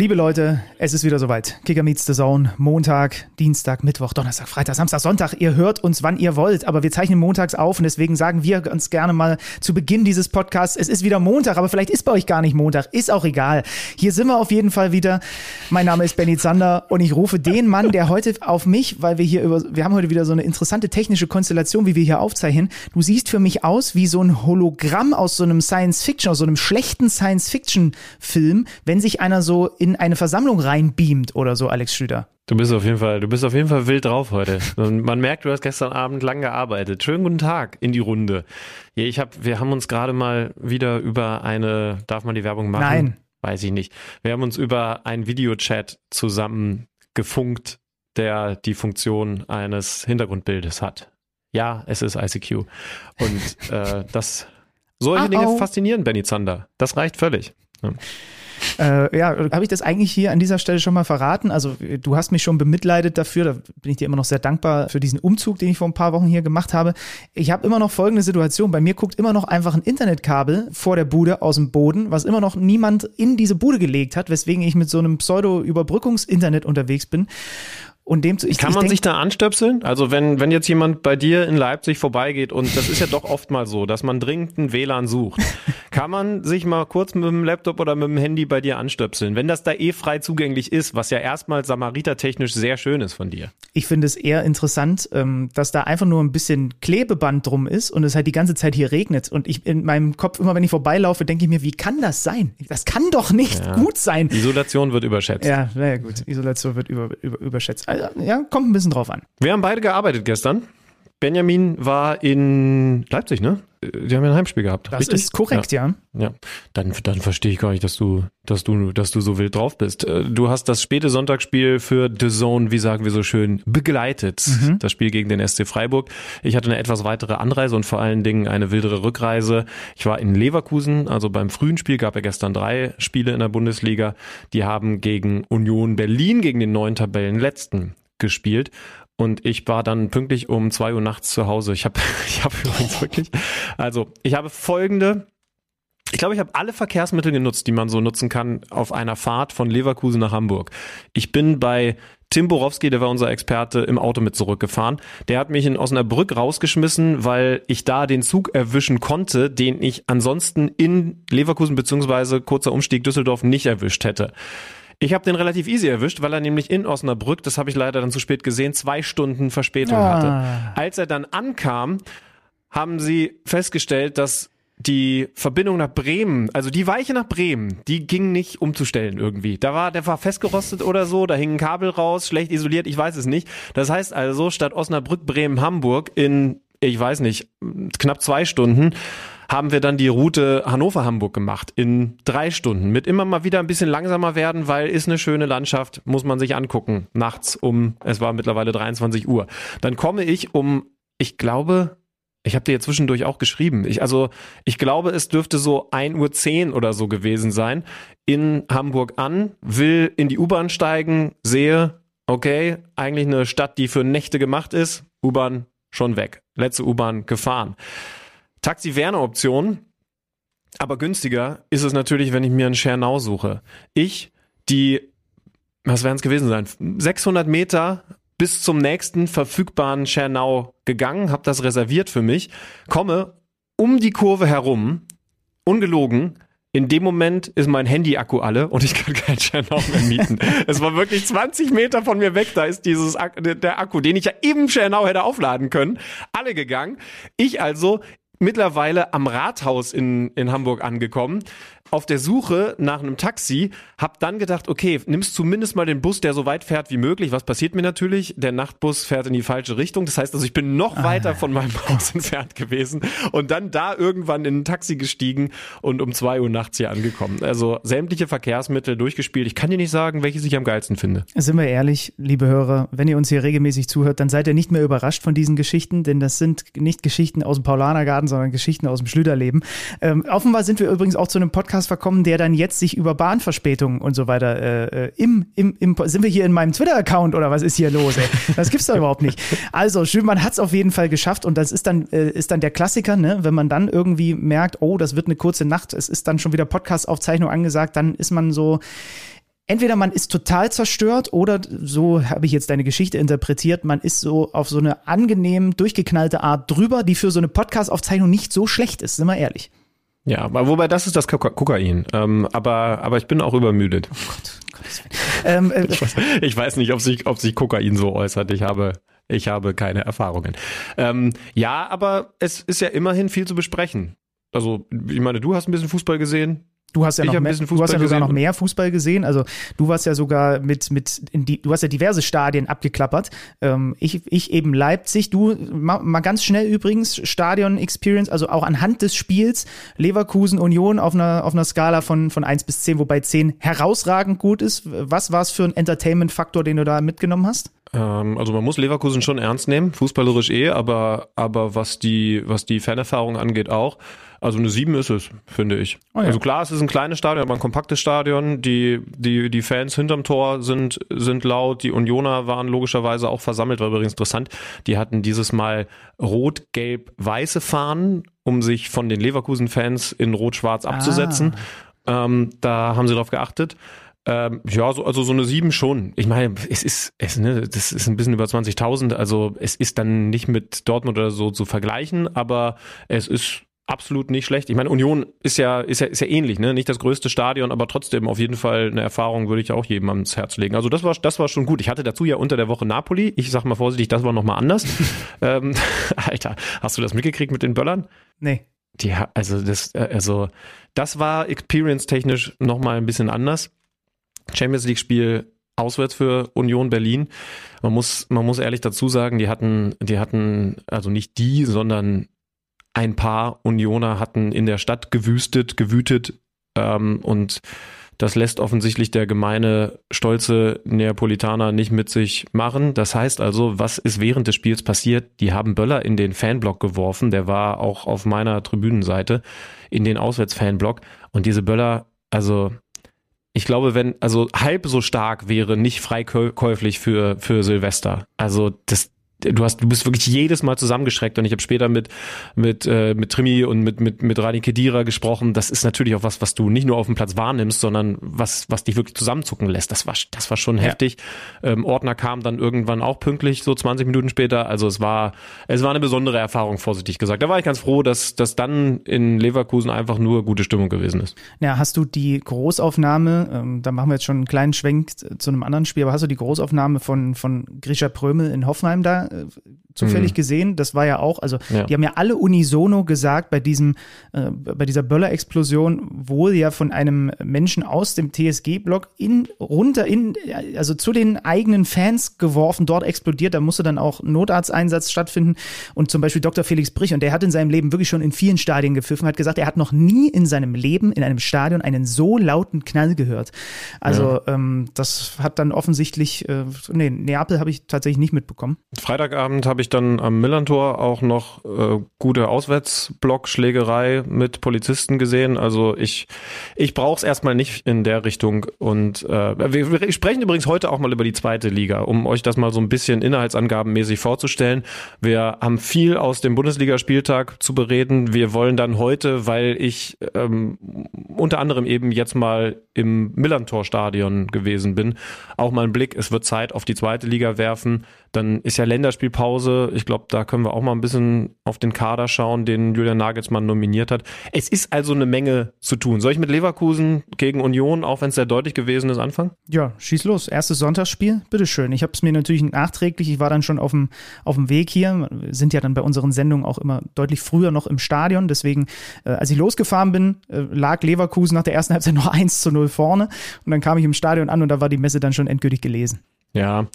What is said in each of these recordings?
Liebe Leute, es ist wieder soweit. Kicker meets the Zone. Montag, Dienstag, Mittwoch, Donnerstag, Freitag, Samstag, Sonntag. Ihr hört uns, wann ihr wollt, aber wir zeichnen montags auf und deswegen sagen wir ganz gerne mal zu Beginn dieses Podcasts, es ist wieder Montag, aber vielleicht ist bei euch gar nicht Montag. Ist auch egal. Hier sind wir auf jeden Fall wieder. Mein Name ist Benny Zander und ich rufe den Mann, der heute auf mich, weil wir hier über, wir haben heute wieder so eine interessante technische Konstellation, wie wir hier aufzeichnen. Du siehst für mich aus wie so ein Hologramm aus so einem Science Fiction, aus so einem schlechten Science Fiction Film, wenn sich einer so in eine Versammlung reinbeamt oder so, Alex Schlüter. Du bist auf jeden Fall, du bist auf jeden Fall wild drauf heute. Und man merkt, du hast gestern Abend lang gearbeitet. Schönen guten Tag in die Runde. Ich hab, wir haben uns gerade mal wieder über eine, darf man die Werbung machen? Nein. Weiß ich nicht. Wir haben uns über einen Videochat zusammen gefunkt, der die Funktion eines Hintergrundbildes hat. Ja, es ist ICQ. Und äh, das solche Dinge au. faszinieren Benny Zander. Das reicht völlig. Ja. Äh, ja, habe ich das eigentlich hier an dieser Stelle schon mal verraten? Also du hast mich schon bemitleidet dafür, da bin ich dir immer noch sehr dankbar für diesen Umzug, den ich vor ein paar Wochen hier gemacht habe. Ich habe immer noch folgende Situation, bei mir guckt immer noch einfach ein Internetkabel vor der Bude aus dem Boden, was immer noch niemand in diese Bude gelegt hat, weswegen ich mit so einem Pseudo-Überbrückungs-Internet unterwegs bin. Und dem zu, ich, Kann ich man denk, sich da anstöpseln? Also wenn, wenn jetzt jemand bei dir in Leipzig vorbeigeht und das ist ja doch oft mal so, dass man dringend einen WLAN sucht, kann man sich mal kurz mit dem Laptop oder mit dem Handy bei dir anstöpseln, wenn das da eh frei zugänglich ist, was ja erstmal samaritertechnisch sehr schön ist von dir. ich finde es eher interessant, ähm, dass da einfach nur ein bisschen Klebeband drum ist und es halt die ganze Zeit hier regnet. Und ich in meinem Kopf, immer wenn ich vorbeilaufe, denke ich mir, wie kann das sein? Das kann doch nicht Ja. gut sein. Isolation wird überschätzt. Ja, naja, gut. Isolation wird über, über, überschätzt. Also, ja, kommt ein bisschen drauf an. Wir haben beide gearbeitet gestern. Benjamin war in Leipzig, ne? Die haben ja ein Heimspiel gehabt. Das richtig? ist korrekt, ja. Ja, dann, dann verstehe ich gar nicht, dass du, dass du, dass du so wild drauf bist. Äh, Du hast das späte Sonntagsspiel für The Zone, wie sagen wir so schön, begleitet. Das Spiel gegen den SC Freiburg. Ich hatte eine etwas weitere Anreise und vor allen Dingen eine wildere Rückreise. Ich war in Leverkusen, also beim frühen Spiel gab ja gestern drei Spiele in der Bundesliga. Die haben gegen Union Berlin, gegen den neuen Tabellenletzten gespielt. Und ich war dann pünktlich um zwei Uhr nachts zu Hause. Ich habe ich hab übrigens wirklich, also ich habe folgende ich glaube, ich habe alle Verkehrsmittel genutzt, die man so nutzen kann auf einer Fahrt von Leverkusen nach Hamburg. Ich bin bei Tim Borowski, der war unser Experte, im Auto mit zurückgefahren. Der hat mich in Osnabrück rausgeschmissen, weil ich da den Zug erwischen konnte, den ich ansonsten in Leverkusen beziehungsweise kurzer Umstieg Düsseldorf nicht erwischt hätte. Ich habe den relativ easy erwischt, weil er nämlich in Osnabrück, das habe ich leider dann zu spät gesehen, zwei Stunden Verspätung Ah. hatte. Als er dann ankam, haben sie festgestellt, dass die Verbindung nach Bremen, also die Weiche nach Bremen, die ging nicht umzustellen irgendwie. Da war, der war festgerostet oder so, da hing ein Kabel raus, schlecht isoliert, ich weiß es nicht. Das heißt also, statt Osnabrück, Bremen, Hamburg in, ich weiß nicht, knapp zwei Stunden, haben wir dann die Route Hannover-Hamburg gemacht in drei Stunden. Mit immer mal wieder ein bisschen langsamer werden, weil ist eine schöne Landschaft, muss man sich angucken. Nachts um, es war mittlerweile 23 Uhr. Dann komme ich um, ich glaube, ich habe dir jetzt zwischendurch auch geschrieben. Ich, also, ich glaube, es dürfte so 1.10 Uhr oder so gewesen sein. In Hamburg an, will in die U-Bahn steigen, sehe, okay, eigentlich eine Stadt, die für Nächte gemacht ist. U-Bahn schon weg. Letzte U-Bahn gefahren. Taxi-Werner-Option, aber günstiger ist es natürlich, wenn ich mir einen Schernau suche. Ich, die, was werden es gewesen sein, 600 Meter bis zum nächsten verfügbaren Schernau gegangen, habe das reserviert für mich, komme um die Kurve herum, ungelogen, in dem Moment ist mein Handy-Akku alle und ich kann keinen Schernau mehr mieten. es war wirklich 20 Meter von mir weg, da ist dieses Ak der Akku, den ich ja im Schernau hätte aufladen können, alle gegangen. Ich also mittlerweile am Rathaus in, in Hamburg angekommen, auf der Suche nach einem Taxi, hab dann gedacht, okay, nimmst zumindest mal den Bus, der so weit fährt wie möglich. Was passiert mir natürlich? Der Nachtbus fährt in die falsche Richtung. Das heißt also, ich bin noch ah. weiter von meinem Haus entfernt gewesen und dann da irgendwann in ein Taxi gestiegen und um zwei Uhr nachts hier angekommen. Also sämtliche Verkehrsmittel durchgespielt. Ich kann dir nicht sagen, welches ich am geilsten finde. Sind wir ehrlich, liebe Hörer, wenn ihr uns hier regelmäßig zuhört, dann seid ihr nicht mehr überrascht von diesen Geschichten, denn das sind nicht Geschichten aus dem Paulanergarten, sondern Geschichten aus dem Schlüterleben. Ähm, offenbar sind wir übrigens auch zu einem Podcast verkommen, der dann jetzt sich über Bahnverspätungen und so weiter äh, äh im, im, im, sind wir hier in meinem Twitter-Account oder was ist hier los? Ey? Das gibt's doch überhaupt nicht. Also, schön, man hat es auf jeden Fall geschafft und das ist dann, äh, ist dann der Klassiker, ne? wenn man dann irgendwie merkt, oh, das wird eine kurze Nacht, es ist dann schon wieder Podcast-Aufzeichnung angesagt, dann ist man so, entweder man ist total zerstört oder so habe ich jetzt deine Geschichte interpretiert, man ist so auf so eine angenehm durchgeknallte Art drüber, die für so eine Podcast-Aufzeichnung nicht so schlecht ist, sind wir ehrlich. Ja, aber wobei das ist das Kokain. Ähm, aber, aber ich bin auch übermüdet. Oh Gott, ähm, äh, ich, weiß, ich, weiß, nicht, ob sich, ob sich Kokain so äußert. Ich habe, ich habe keine Erfahrungen. Ähm, ja, aber es ist ja immerhin viel zu besprechen. Also, ich meine, du hast ein bisschen Fußball gesehen. Du hast ja noch mehr, du hast ja sogar noch mehr Fußball gesehen. Also du warst ja sogar mit mit in die, du hast ja diverse Stadien abgeklappert. Ähm, ich ich eben Leipzig. Du mal, mal ganz schnell übrigens Stadion Experience. Also auch anhand des Spiels Leverkusen Union auf einer auf einer Skala von von eins bis zehn, wobei zehn herausragend gut ist. Was war es für ein Entertainment Faktor, den du da mitgenommen hast? Ähm, also man muss Leverkusen schon ernst nehmen, fußballerisch eh, aber aber was die was die Fanerfahrung angeht auch. Also eine 7 ist es, finde ich. Oh ja. Also klar, es ist ein kleines Stadion, aber ein kompaktes Stadion. Die, die, die Fans hinterm Tor sind, sind laut. Die Unioner waren logischerweise auch versammelt, war übrigens interessant. Die hatten dieses Mal rot-gelb-weiße Fahnen, um sich von den Leverkusen-Fans in rot-schwarz abzusetzen. Ah. Ähm, da haben sie drauf geachtet. Ähm, ja, so, also so eine 7 schon. Ich meine, es ist, es, ne, das ist ein bisschen über 20.000, also es ist dann nicht mit Dortmund oder so zu vergleichen, aber es ist absolut nicht schlecht. Ich meine, Union ist ja, ist ja, ist ja ähnlich, ne? Nicht das größte Stadion, aber trotzdem auf jeden Fall eine Erfahrung würde ich auch jedem ans Herz legen. Also das war, das war schon gut. Ich hatte dazu ja unter der Woche Napoli. Ich sag mal vorsichtig, das war nochmal anders. ähm, Alter, hast du das mitgekriegt mit den Böllern? Nee. Die, also das, äh, also das war experience-technisch nochmal ein bisschen anders. Champions League-Spiel auswärts für Union Berlin. Man muss, man muss ehrlich dazu sagen, die hatten, die hatten, also nicht die, sondern ein paar Unioner hatten in der Stadt gewüstet, gewütet ähm, und das lässt offensichtlich der gemeine, stolze Neapolitaner nicht mit sich machen. Das heißt also, was ist während des Spiels passiert? Die haben Böller in den Fanblock geworfen. Der war auch auf meiner Tribünenseite in den Auswärtsfanblock. Und diese Böller, also ich glaube, wenn, also halb so stark wäre nicht freikäuflich für, für Silvester. Also das, du hast, du bist wirklich jedes Mal zusammengeschreckt und ich habe später mit mit äh, mit Trimi und mit mit mit Rani Kedira gesprochen. Das ist natürlich auch was, was du nicht nur auf dem Platz wahrnimmst, sondern was was dich wirklich zusammenzucken lässt. Das war das war schon ja. heftig. Ähm, Ordner kam dann irgendwann auch pünktlich, so 20 Minuten später. Also es war es war eine besondere Erfahrung, vorsichtig gesagt. Da war ich ganz froh, dass dass dann in Leverkusen einfach nur gute Stimmung gewesen ist. Ja, hast du die Großaufnahme? Ähm, da machen wir jetzt schon einen kleinen Schwenk zu einem anderen Spiel. Aber hast du die Großaufnahme von von Grisha Prömel in Hoffenheim da äh, zufällig mhm. gesehen. Das war ja auch, also ja. die haben ja alle unisono gesagt bei diesem, äh, bei dieser Böller-Explosion wohl ja von einem Menschen aus dem TSG-Block in runter in, also zu den eigenen Fans geworfen, dort explodiert. Da musste dann auch Notarzteinsatz stattfinden und zum Beispiel Dr. Felix Brich und der hat in seinem Leben wirklich schon in vielen Stadien gepfiffen, hat gesagt, er hat noch nie in seinem Leben in einem Stadion einen so lauten Knall gehört. Also ja. ähm, das hat dann offensichtlich, äh, nee, Neapel habe ich tatsächlich nicht mitbekommen. Freitagabend habe ich dann am Millantor auch noch äh, gute Auswärtsblockschlägerei mit Polizisten gesehen. Also ich, ich brauche es erstmal nicht in der Richtung. Und äh, wir, wir sprechen übrigens heute auch mal über die zweite Liga, um euch das mal so ein bisschen inhaltsangabenmäßig vorzustellen. Wir haben viel aus dem Bundesligaspieltag zu bereden. Wir wollen dann heute, weil ich ähm, unter anderem eben jetzt mal im Millantor-Stadion gewesen bin, auch mal einen Blick, es wird Zeit auf die zweite Liga werfen Dann ist ja Länderspielpause. Ich glaube, da können wir auch mal ein bisschen auf den Kader schauen, den Julian Nagelsmann nominiert hat. Es ist also eine Menge zu tun. Soll ich mit Leverkusen gegen Union, auch wenn es sehr deutlich gewesen ist, anfangen? Ja, schieß los. Erstes Sonntagsspiel, bitteschön. Ich habe es mir natürlich nachträglich, ich war dann schon auf dem, auf dem Weg hier, wir sind ja dann bei unseren Sendungen auch immer deutlich früher noch im Stadion. Deswegen, äh, als ich losgefahren bin, äh, lag Leverkusen nach der ersten Halbzeit noch 1 zu 0 vorne. Und dann kam ich im Stadion an und da war die Messe dann schon endgültig gelesen. Ja,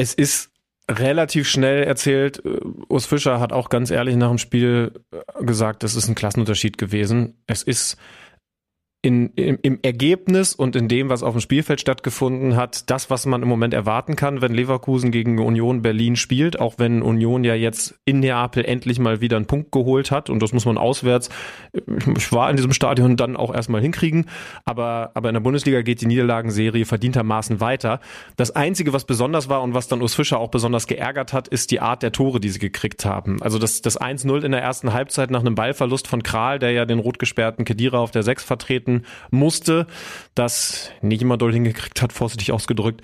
es ist relativ schnell erzählt. Äh, Urs Fischer hat auch ganz ehrlich nach dem Spiel äh, gesagt, das ist ein Klassenunterschied gewesen. Es ist in, im, im Ergebnis und in dem, was auf dem Spielfeld stattgefunden hat, das, was man im Moment erwarten kann, wenn Leverkusen gegen Union Berlin spielt, auch wenn Union ja jetzt in Neapel endlich mal wieder einen Punkt geholt hat und das muss man auswärts, ich war in diesem Stadion dann auch erstmal hinkriegen, aber, aber in der Bundesliga geht die Niederlagenserie verdientermaßen weiter. Das Einzige, was besonders war und was dann Urs Fischer auch besonders geärgert hat, ist die Art der Tore, die sie gekriegt haben. Also das, das 1-0 in der ersten Halbzeit nach einem Ballverlust von Kral, der ja den rot gesperrten Kedira auf der 6 vertreten arbeiten musste, das nicht immer doll hingekriegt hat, vorsichtig ausgedrückt,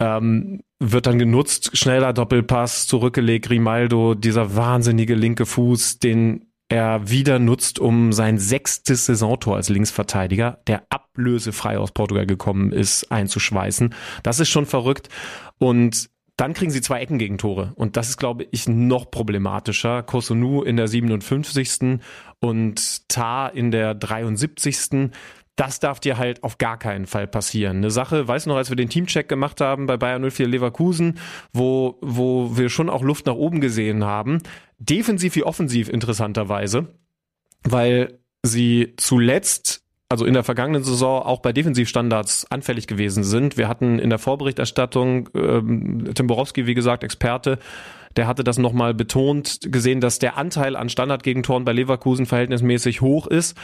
ähm, wird dann genutzt, schneller Doppelpass, zurückgelegt, Grimaldo, dieser wahnsinnige linke Fuß, den er wieder nutzt, um sein sechstes Saisontor als Linksverteidiger, der ablösefrei aus Portugal gekommen ist, einzuschweißen. Das ist schon verrückt. Und dann kriegen sie zwei Eckengegentore. Und das ist, glaube ich, noch problematischer. Kosunu in der 57. und Tar in der 73. Das darf dir halt auf gar keinen Fall passieren. Eine Sache, weißt du noch, als wir den Teamcheck gemacht haben bei Bayern 04 Leverkusen, wo, wo wir schon auch Luft nach oben gesehen haben. Defensiv wie offensiv interessanterweise, weil sie zuletzt also in der vergangenen Saison auch bei Defensivstandards anfällig gewesen sind. Wir hatten in der Vorberichterstattung ähm, Tim Borowski, wie gesagt, Experte, der hatte das nochmal betont, gesehen, dass der Anteil an Standardgegentoren bei Leverkusen verhältnismäßig hoch ist.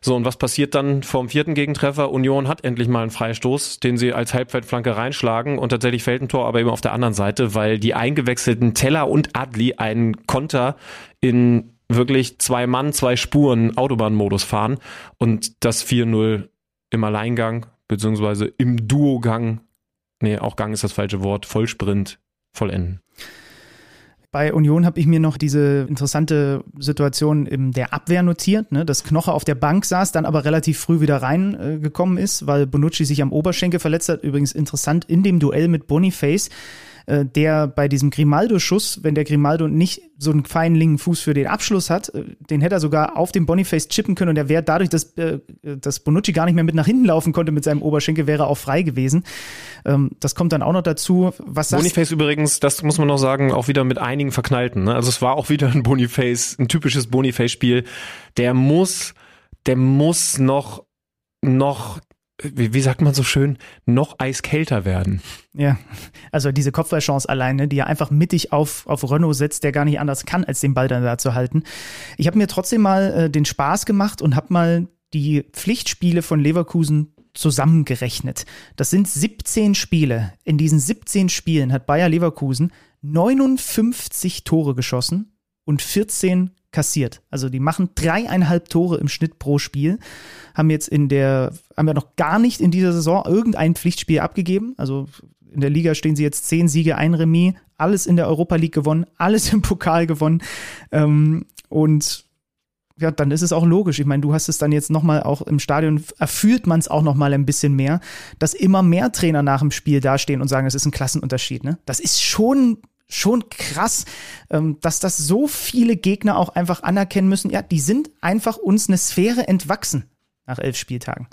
So, und was passiert dann vom vierten Gegentreffer? Union hat endlich mal einen Freistoß, den sie als Halbfeldflanke reinschlagen und tatsächlich fällt ein Tor, aber eben auf der anderen Seite, weil die eingewechselten Teller und Adli einen Konter in wirklich zwei Mann, zwei Spuren Autobahnmodus fahren und das 4-0 im Alleingang, beziehungsweise im Duogang, nee, auch Gang ist das falsche Wort, Vollsprint vollenden. Bei Union habe ich mir noch diese interessante Situation in der Abwehr notiert, ne, dass Knoche auf der Bank saß, dann aber relativ früh wieder reingekommen äh, ist, weil Bonucci sich am Oberschenkel verletzt hat. Übrigens interessant in dem Duell mit Boniface äh, der bei diesem Grimaldo-Schuss, wenn der Grimaldo nicht so einen feinen linken Fuß für den Abschluss hat, äh, den hätte er sogar auf dem Boniface chippen können und er wäre dadurch, dass, äh, dass Bonucci gar nicht mehr mit nach hinten laufen konnte mit seinem Oberschenkel, wäre auch frei gewesen. Ähm, das kommt dann auch noch dazu. Was Boniface übrigens, das muss man noch sagen, auch wieder mit einigen Verknallten. Ne? Also es war auch wieder ein Boniface, ein typisches Boniface-Spiel. Der muss, der muss noch noch wie, wie sagt man so schön, noch eiskälter werden. Ja, also diese Kopfballchance alleine, die er einfach mittig auf, auf Renault setzt, der gar nicht anders kann, als den Ball dann da zu halten. Ich habe mir trotzdem mal äh, den Spaß gemacht und habe mal die Pflichtspiele von Leverkusen zusammengerechnet. Das sind 17 Spiele. In diesen 17 Spielen hat Bayer Leverkusen 59 Tore geschossen und 14 kassiert. Also die machen dreieinhalb Tore im Schnitt pro Spiel. Haben jetzt in der, haben wir noch gar nicht in dieser Saison irgendein Pflichtspiel abgegeben. Also in der Liga stehen sie jetzt zehn Siege, ein Remis, alles in der Europa League gewonnen, alles im Pokal gewonnen. Ähm, und ja, dann ist es auch logisch. Ich meine, du hast es dann jetzt nochmal auch im Stadion, erfühlt man es auch nochmal ein bisschen mehr, dass immer mehr Trainer nach dem Spiel dastehen und sagen, es ist ein Klassenunterschied. Ne? Das ist schon schon krass, ähm, dass das so viele Gegner auch einfach anerkennen müssen. Ja, die sind einfach uns eine Sphäre entwachsen nach elf Spieltagen.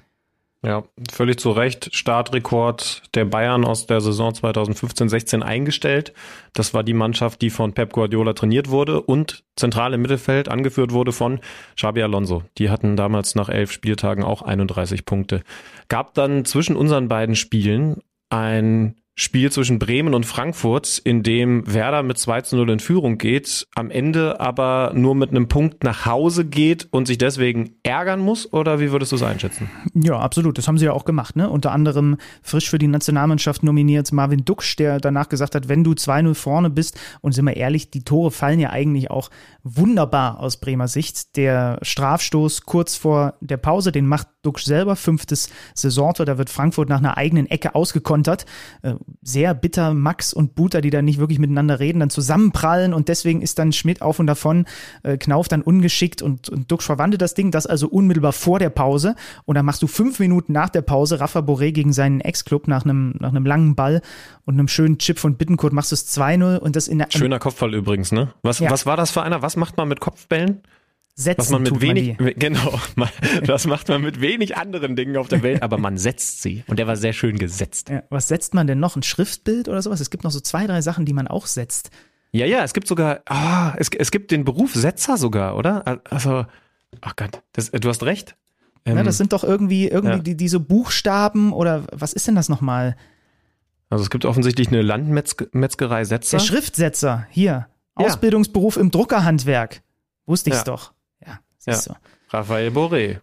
Ja, völlig zu Recht. Startrekord der Bayern aus der Saison 2015-16 eingestellt. Das war die Mannschaft, die von Pep Guardiola trainiert wurde und zentral im Mittelfeld angeführt wurde von Xabi Alonso. Die hatten damals nach elf Spieltagen auch 31 Punkte. Gab dann zwischen unseren beiden Spielen ein Spiel zwischen Bremen und Frankfurt, in dem Werder mit 2 zu 0 in Führung geht, am Ende aber nur mit einem Punkt nach Hause geht und sich deswegen ärgern muss? Oder wie würdest du es einschätzen? Ja, absolut. Das haben sie ja auch gemacht. Ne? Unter anderem frisch für die Nationalmannschaft nominiert Marvin Duksch, der danach gesagt hat, wenn du 2-0 vorne bist, und sind wir ehrlich, die Tore fallen ja eigentlich auch wunderbar aus Bremer Sicht. Der Strafstoß kurz vor der Pause, den macht Duxch selber, fünftes Saisontor, da wird Frankfurt nach einer eigenen Ecke ausgekontert. Äh, sehr bitter, Max und Buter, die da nicht wirklich miteinander reden, dann zusammenprallen und deswegen ist dann Schmidt auf und davon, äh, Knauf dann ungeschickt und, und Duxch verwandelt das Ding, das also unmittelbar vor der Pause und dann machst du fünf Minuten nach der Pause Rafa Boré gegen seinen Ex-Club nach einem, nach einem langen Ball und einem schönen Chip von Bittencourt machst du es 2-0 und das in der Schöner Kopfball übrigens, ne? Was, Ja. was war das für einer? Was macht man mit Kopfbällen? Setzen Was man mit wenig, man genau, das macht man mit wenig anderen Dingen auf der Welt, aber man setzt sie. Und der war sehr schön gesetzt. Ja, was setzt man denn noch? Ein Schriftbild oder sowas? Es gibt noch so zwei, drei Sachen, die man auch setzt. Ja, ja, es gibt sogar, ah, es, es gibt den Beruf Setzer sogar, oder? Also, ach Gott, das, du hast recht. Ähm, Ne, das sind doch irgendwie, irgendwie ja. die, diese Buchstaben oder was ist denn das nochmal? also es gibt offensichtlich eine Landmetzgerei Setzer. Der Schriftsetzer, hier. Ja. Ausbildungsberuf im Druckerhandwerk. Wusste ich's Ja. doch. Ja, du. Raphael Boré.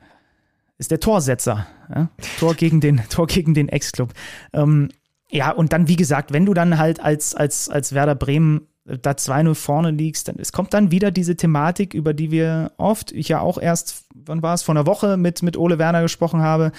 Ist der Torsetzer. Ja? Tor gegen den, Tor gegen den Ex-Club. Ähm, ja, und dann, wie gesagt, wenn du dann halt als, als, als Werder Bremen äh, da 2-0 vorne liegst, dann es kommt dann wieder diese Thematik, über die wir oft, ich ja auch erst, wann war es, vor einer Woche mit, mit Ole Werner gesprochen habe,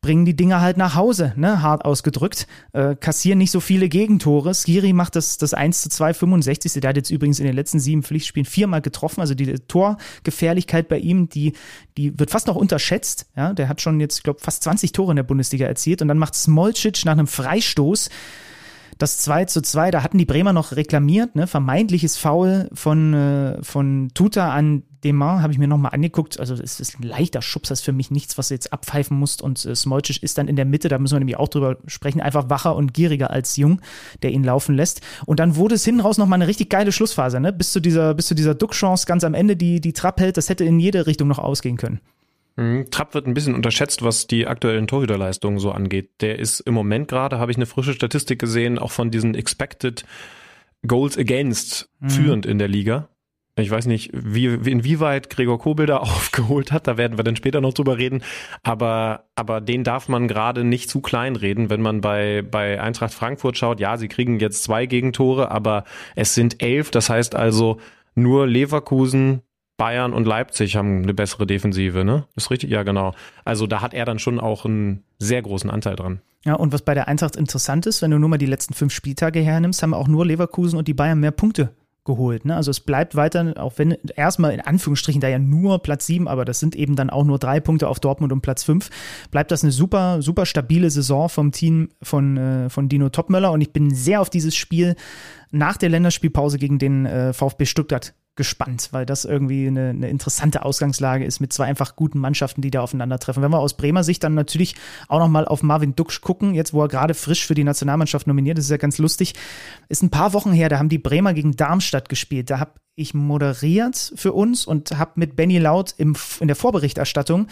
bringen die Dinger halt nach Hause, ne, hart ausgedrückt, äh, kassieren nicht so viele Gegentore. Skiri macht das, das 1 zu 2, 65. Der hat jetzt übrigens in den letzten sieben Pflichtspielen viermal getroffen, also die Torgefährlichkeit bei ihm, die, die wird fast noch unterschätzt, ja, der hat schon jetzt, ich glaube, fast 20 Tore in der Bundesliga erzielt und dann macht Smolcic nach einem Freistoß das 2 zu 2, da hatten die Bremer noch reklamiert, ne? vermeintliches Foul von, äh, von Tuta an Demar, habe ich mir nochmal angeguckt. Also es ist ein leichter Schubs, das ist für mich nichts, was du jetzt abpfeifen musst. Und äh, Smolcic ist dann in der Mitte, da müssen wir nämlich auch drüber sprechen, einfach wacher und gieriger als Jung, der ihn laufen lässt. Und dann wurde es hinten raus nochmal eine richtig geile Schlussphase, ne? bis zu dieser, bis zu dieser Duckchance ganz am Ende, die, die Trapp hält, das hätte in jede Richtung noch ausgehen können. Mhm. Trapp wird ein bisschen unterschätzt, was die aktuellen Torhüterleistungen so angeht. Der ist im Moment gerade, habe ich eine frische Statistik gesehen, auch von diesen Expected Goals Against führend in der Liga. Ich weiß nicht, wie, wie- inwieweit Gregor Kobel da aufgeholt hat, da werden wir dann später noch drüber reden. Aber, aber den darf man gerade nicht zu klein reden, wenn man bei, bei Eintracht Frankfurt schaut. Ja, sie kriegen jetzt zwei Gegentore, aber es sind elf. Das heißt also, nur Leverkusen, Bayern und Leipzig haben eine bessere Defensive, ne? Ist richtig? Ja, genau. Also da hat er dann schon auch einen sehr großen Anteil dran. Ja, und was bei der Eintracht interessant ist, wenn du nur mal die letzten fünf Spieltage hernimmst, haben auch nur Leverkusen und die Bayern mehr Punkte geholt. Ne? Also es bleibt weiter, auch wenn erstmal in Anführungsstrichen da ja nur Platz sieben, aber das sind eben dann auch nur drei Punkte auf Dortmund und Platz fünf, bleibt das eine super, super stabile Saison vom Team von, äh, von Dino Topmöller und ich bin sehr auf dieses Spiel nach der Länderspielpause gegen den äh, VfB Stuttgart gespannt, weil das irgendwie eine, eine interessante Ausgangslage ist mit zwei einfach guten Mannschaften, die da aufeinandertreffen. Wenn wir aus Bremer Sicht dann natürlich auch nochmal auf Marvin Duksch gucken, jetzt wo er gerade frisch für die Nationalmannschaft nominiert ist, ist ja ganz lustig. Ist ein paar Wochen her, da haben die Bremer gegen Darmstadt gespielt. Da habe ich moderiert für uns und habe mit Benny Laut im, in der Vorberichterstattung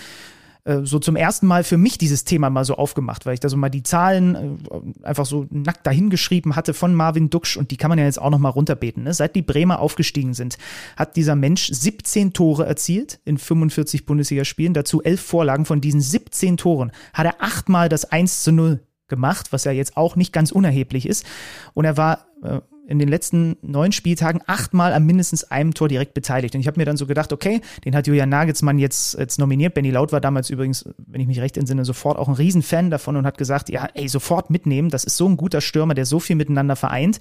äh, so zum ersten Mal für mich dieses Thema mal so aufgemacht, weil ich da so mal die Zahlen äh, einfach so nackt dahingeschrieben hatte von Marvin Duksch und die kann man ja jetzt auch noch mal runterbeten. Ne? Seit die Bremer aufgestiegen sind, hat dieser Mensch 17 Tore erzielt in 45 Bundesligaspielen, dazu elf Vorlagen. Von diesen 17 Toren hat er achtmal das 1 zu 0 gemacht, was ja jetzt auch nicht ganz unerheblich ist. Und er war äh, in den letzten neun Spieltagen achtmal an mindestens einem Tor direkt beteiligt. Und ich habe mir dann so gedacht, okay, den hat Julian Nagelsmann jetzt, jetzt nominiert. Benny Laut war damals übrigens, wenn ich mich recht entsinne, sofort auch ein Riesenfan davon und hat gesagt, ja, ey, sofort mitnehmen. Das ist so ein guter Stürmer, der so viel miteinander vereint.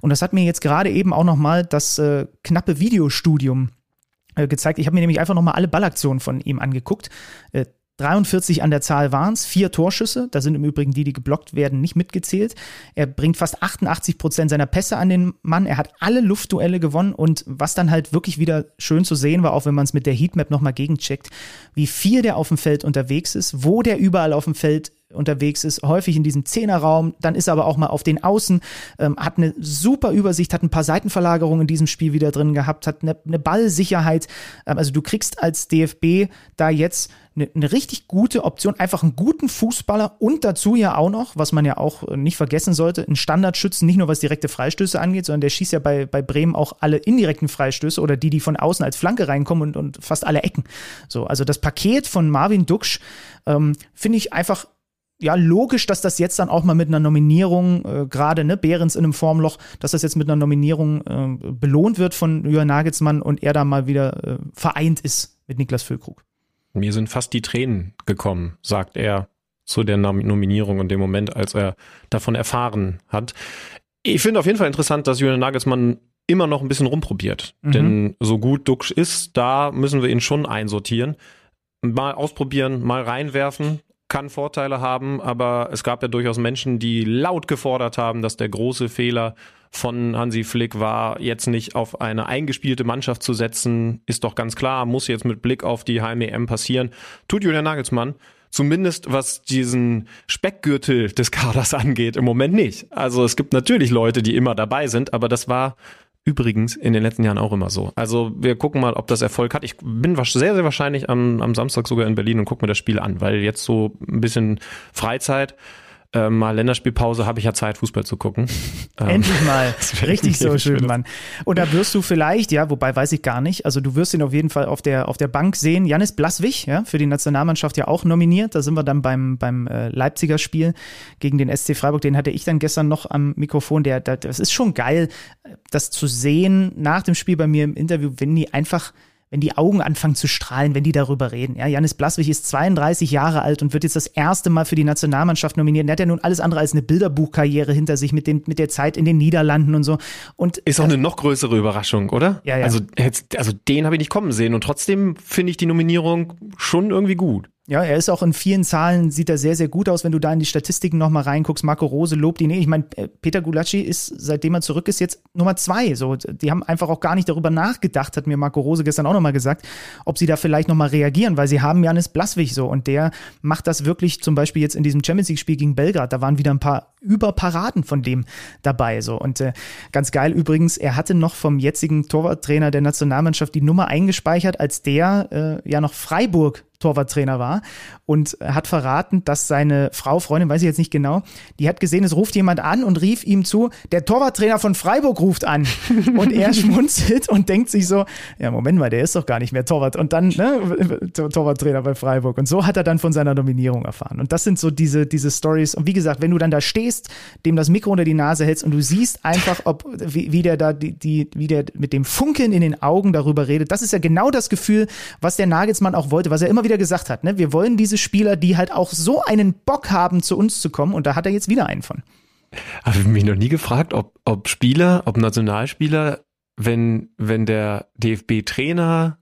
Und das hat mir jetzt gerade eben auch nochmal das äh, knappe Videostudium äh, gezeigt. Ich habe mir nämlich einfach nochmal alle Ballaktionen von ihm angeguckt. Äh, 43 an der Zahl waren es, vier Torschüsse, da sind im Übrigen die, die geblockt werden, nicht mitgezählt. Er bringt fast 88 Prozent seiner Pässe an den Mann, er hat alle Luftduelle gewonnen. Und was dann halt wirklich wieder schön zu sehen war, auch wenn man es mit der Heatmap nochmal gegencheckt, wie viel der auf dem Feld unterwegs ist, wo der überall auf dem Feld unterwegs ist, häufig in diesem Zehnerraum, dann ist er aber auch mal auf den Außen, ähm, hat eine super Übersicht, hat ein paar Seitenverlagerungen in diesem Spiel wieder drin gehabt, hat eine, eine Ballsicherheit. Ähm, also du kriegst als DFB da jetzt eine, eine richtig gute Option, einfach einen guten Fußballer und dazu ja auch noch, was man ja auch äh, nicht vergessen sollte, einen Standardschützen, nicht nur was direkte Freistöße angeht, sondern der schießt ja bei, bei Bremen auch alle indirekten Freistöße oder die, die von außen als Flanke reinkommen und, und fast alle Ecken. So, also das Paket von Marvin Duksch ähm, finde ich einfach ja, logisch, dass das jetzt dann auch mal mit einer Nominierung, äh, gerade ne, Behrens in einem Formloch, dass das jetzt mit einer Nominierung äh, belohnt wird von Jürgen Nagelsmann und er da mal wieder äh, vereint ist mit Niklas Füllkrug. Mir sind fast die Tränen gekommen, sagt er zu der Nominierung in dem Moment, als er davon erfahren hat. Ich finde auf jeden Fall interessant, dass Julian Nagelsmann immer noch ein bisschen rumprobiert. Mhm. Denn so gut Duxch ist, da müssen wir ihn schon einsortieren. Mal ausprobieren, mal reinwerfen, kann Vorteile haben, aber es gab ja durchaus Menschen, die laut gefordert haben, dass der große Fehler von Hansi Flick war, jetzt nicht auf eine eingespielte Mannschaft zu setzen, ist doch ganz klar, muss jetzt mit Blick auf die HMEM passieren. Tut Julian Nagelsmann. Zumindest was diesen Speckgürtel des Kaders angeht, im Moment nicht. Also es gibt natürlich Leute, die immer dabei sind, aber das war übrigens in den letzten Jahren auch immer so. Also wir gucken mal, ob das Erfolg hat. Ich bin sehr, sehr wahrscheinlich am, am Samstag sogar in Berlin und gucke mir das Spiel an, weil jetzt so ein bisschen Freizeit äh, mal Länderspielpause habe ich ja Zeit, Fußball zu gucken. Endlich mal. Richtig so schön, Mann. Und da wirst du vielleicht, ja, wobei weiß ich gar nicht, also du wirst ihn auf jeden Fall auf der, auf der Bank sehen. Janis Blaswig, ja, für die Nationalmannschaft ja auch nominiert. Da sind wir dann beim, beim äh, Leipziger Spiel gegen den SC Freiburg. Den hatte ich dann gestern noch am Mikrofon. Der, der, das ist schon geil, das zu sehen nach dem Spiel bei mir im Interview, wenn die einfach wenn die Augen anfangen zu strahlen, wenn die darüber reden. Ja, Janis Blaswig ist 32 Jahre alt und wird jetzt das erste Mal für die Nationalmannschaft nominiert. Er hat ja nun alles andere als eine Bilderbuchkarriere hinter sich mit, dem, mit der Zeit in den Niederlanden und so. Und ist auch eine noch größere Überraschung, oder? Ja, ja. Also, also den habe ich nicht kommen sehen und trotzdem finde ich die Nominierung schon irgendwie gut. Ja, er ist auch in vielen Zahlen, sieht er sehr, sehr gut aus, wenn du da in die Statistiken nochmal reinguckst. Marco Rose lobt ihn. Ich meine, äh, Peter Gulacsi ist, seitdem er zurück ist, jetzt Nummer zwei. So, die haben einfach auch gar nicht darüber nachgedacht, hat mir Marco Rose gestern auch nochmal gesagt, ob sie da vielleicht nochmal reagieren, weil sie haben Janis Blaswig so und der macht das wirklich zum Beispiel jetzt in diesem Champions League-Spiel gegen Belgrad. Da waren wieder ein paar Überparaden von dem dabei. So. Und äh, ganz geil übrigens, er hatte noch vom jetzigen Torwarttrainer der Nationalmannschaft die Nummer eingespeichert, als der äh, ja noch Freiburg Torwarttrainer war und hat verraten, dass seine Frau, Freundin, weiß ich jetzt nicht genau, die hat gesehen, es ruft jemand an und rief ihm zu, der Torwarttrainer von Freiburg ruft an. Und er schmunzelt und denkt sich so, ja, Moment mal, der ist doch gar nicht mehr Torwart. Und dann, ne, Torwarttrainer bei Freiburg. Und so hat er dann von seiner Nominierung erfahren. Und das sind so diese, diese Stories. Und wie gesagt, wenn du dann da stehst, dem das Mikro unter die Nase hältst und du siehst einfach, ob, wie, wie der da, die, die, wie der mit dem Funkeln in den Augen darüber redet, das ist ja genau das Gefühl, was der Nagelsmann auch wollte, was er immer wieder wieder gesagt hat, ne? wir wollen diese Spieler, die halt auch so einen Bock haben, zu uns zu kommen. Und da hat er jetzt wieder einen von. Habe ich mich noch nie gefragt, ob, ob Spieler, ob Nationalspieler, wenn, wenn der DFB-Trainer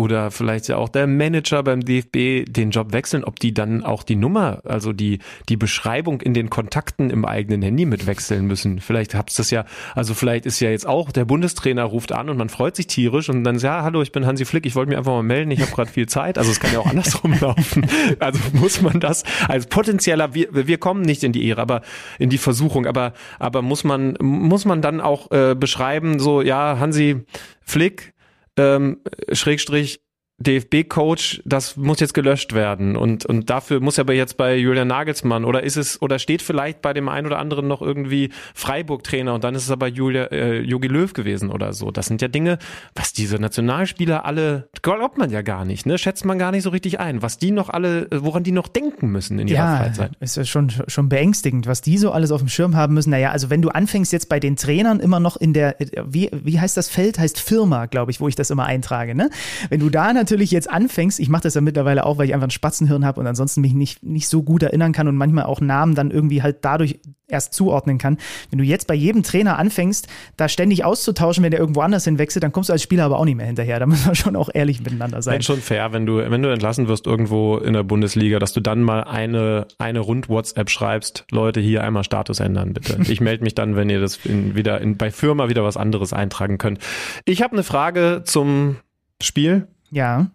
oder vielleicht ja auch der Manager beim DFB den Job wechseln, ob die dann auch die Nummer, also die, die Beschreibung in den Kontakten im eigenen Handy mit wechseln müssen. Vielleicht habt das ja, also vielleicht ist ja jetzt auch, der Bundestrainer ruft an und man freut sich tierisch und dann sagt, ja, hallo, ich bin Hansi Flick, ich wollte mich einfach mal melden, ich habe gerade viel Zeit. Also es kann ja auch andersrum laufen. Also muss man das als potenzieller, wir, wir kommen nicht in die Ehre, aber in die Versuchung, aber, aber muss man, muss man dann auch äh, beschreiben, so, ja, Hansi Flick, ähm, Schrägstrich DFB-Coach, das muss jetzt gelöscht werden und und dafür muss aber jetzt bei Julian Nagelsmann oder ist es oder steht vielleicht bei dem einen oder anderen noch irgendwie Freiburg-Trainer und dann ist es aber Julia äh, Jogi Löw gewesen oder so. Das sind ja Dinge, was diese Nationalspieler alle glaubt man ja gar nicht, ne? Schätzt man gar nicht so richtig ein, was die noch alle, woran die noch denken müssen in ihrer ja, Freizeit. Ist ja schon schon beängstigend, was die so alles auf dem Schirm haben müssen. Naja, also wenn du anfängst jetzt bei den Trainern immer noch in der wie wie heißt das Feld heißt Firma, glaube ich, wo ich das immer eintrage, ne? Wenn du da natürlich natürlich jetzt anfängst, ich mache das ja mittlerweile auch, weil ich einfach ein Spatzenhirn habe und ansonsten mich nicht, nicht so gut erinnern kann und manchmal auch Namen dann irgendwie halt dadurch erst zuordnen kann. Wenn du jetzt bei jedem Trainer anfängst, da ständig auszutauschen, wenn der irgendwo anders hinwechselt, dann kommst du als Spieler aber auch nicht mehr hinterher. Da muss man schon auch ehrlich miteinander sein. Ist schon fair, wenn du, wenn du entlassen wirst irgendwo in der Bundesliga, dass du dann mal eine, eine Rund-WhatsApp schreibst, Leute, hier einmal Status ändern, bitte. Ich melde mich dann, wenn ihr das in, wieder in, bei Firma wieder was anderes eintragen könnt. Ich habe eine Frage zum Spiel. Ja.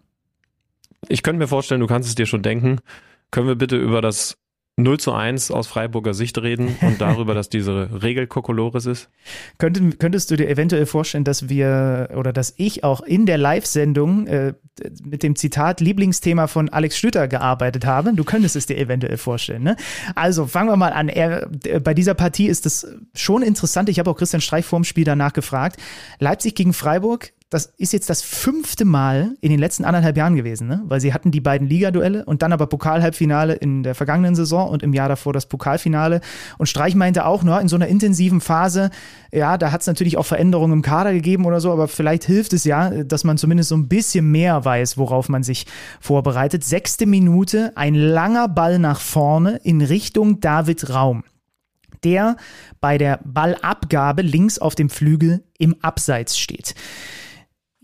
Ich könnte mir vorstellen, du kannst es dir schon denken. Können wir bitte über das 0 zu 1 aus Freiburger Sicht reden und darüber, dass diese Regel Kokolores ist? Könntest, könntest du dir eventuell vorstellen, dass wir oder dass ich auch in der Live-Sendung äh, mit dem Zitat Lieblingsthema von Alex Schlüter gearbeitet habe? Du könntest es dir eventuell vorstellen. Ne? Also fangen wir mal an. Er, bei dieser Partie ist es schon interessant. Ich habe auch Christian Streich vorm Spiel danach gefragt. Leipzig gegen Freiburg das ist jetzt das fünfte Mal in den letzten anderthalb Jahren gewesen, ne? weil sie hatten die beiden Ligaduelle und dann aber Pokalhalbfinale in der vergangenen Saison und im Jahr davor das Pokalfinale. Und Streich meinte auch, nur in so einer intensiven Phase, ja, da hat es natürlich auch Veränderungen im Kader gegeben oder so, aber vielleicht hilft es ja, dass man zumindest so ein bisschen mehr weiß, worauf man sich vorbereitet. Sechste Minute, ein langer Ball nach vorne in Richtung David Raum der bei der Ballabgabe links auf dem Flügel im Abseits steht.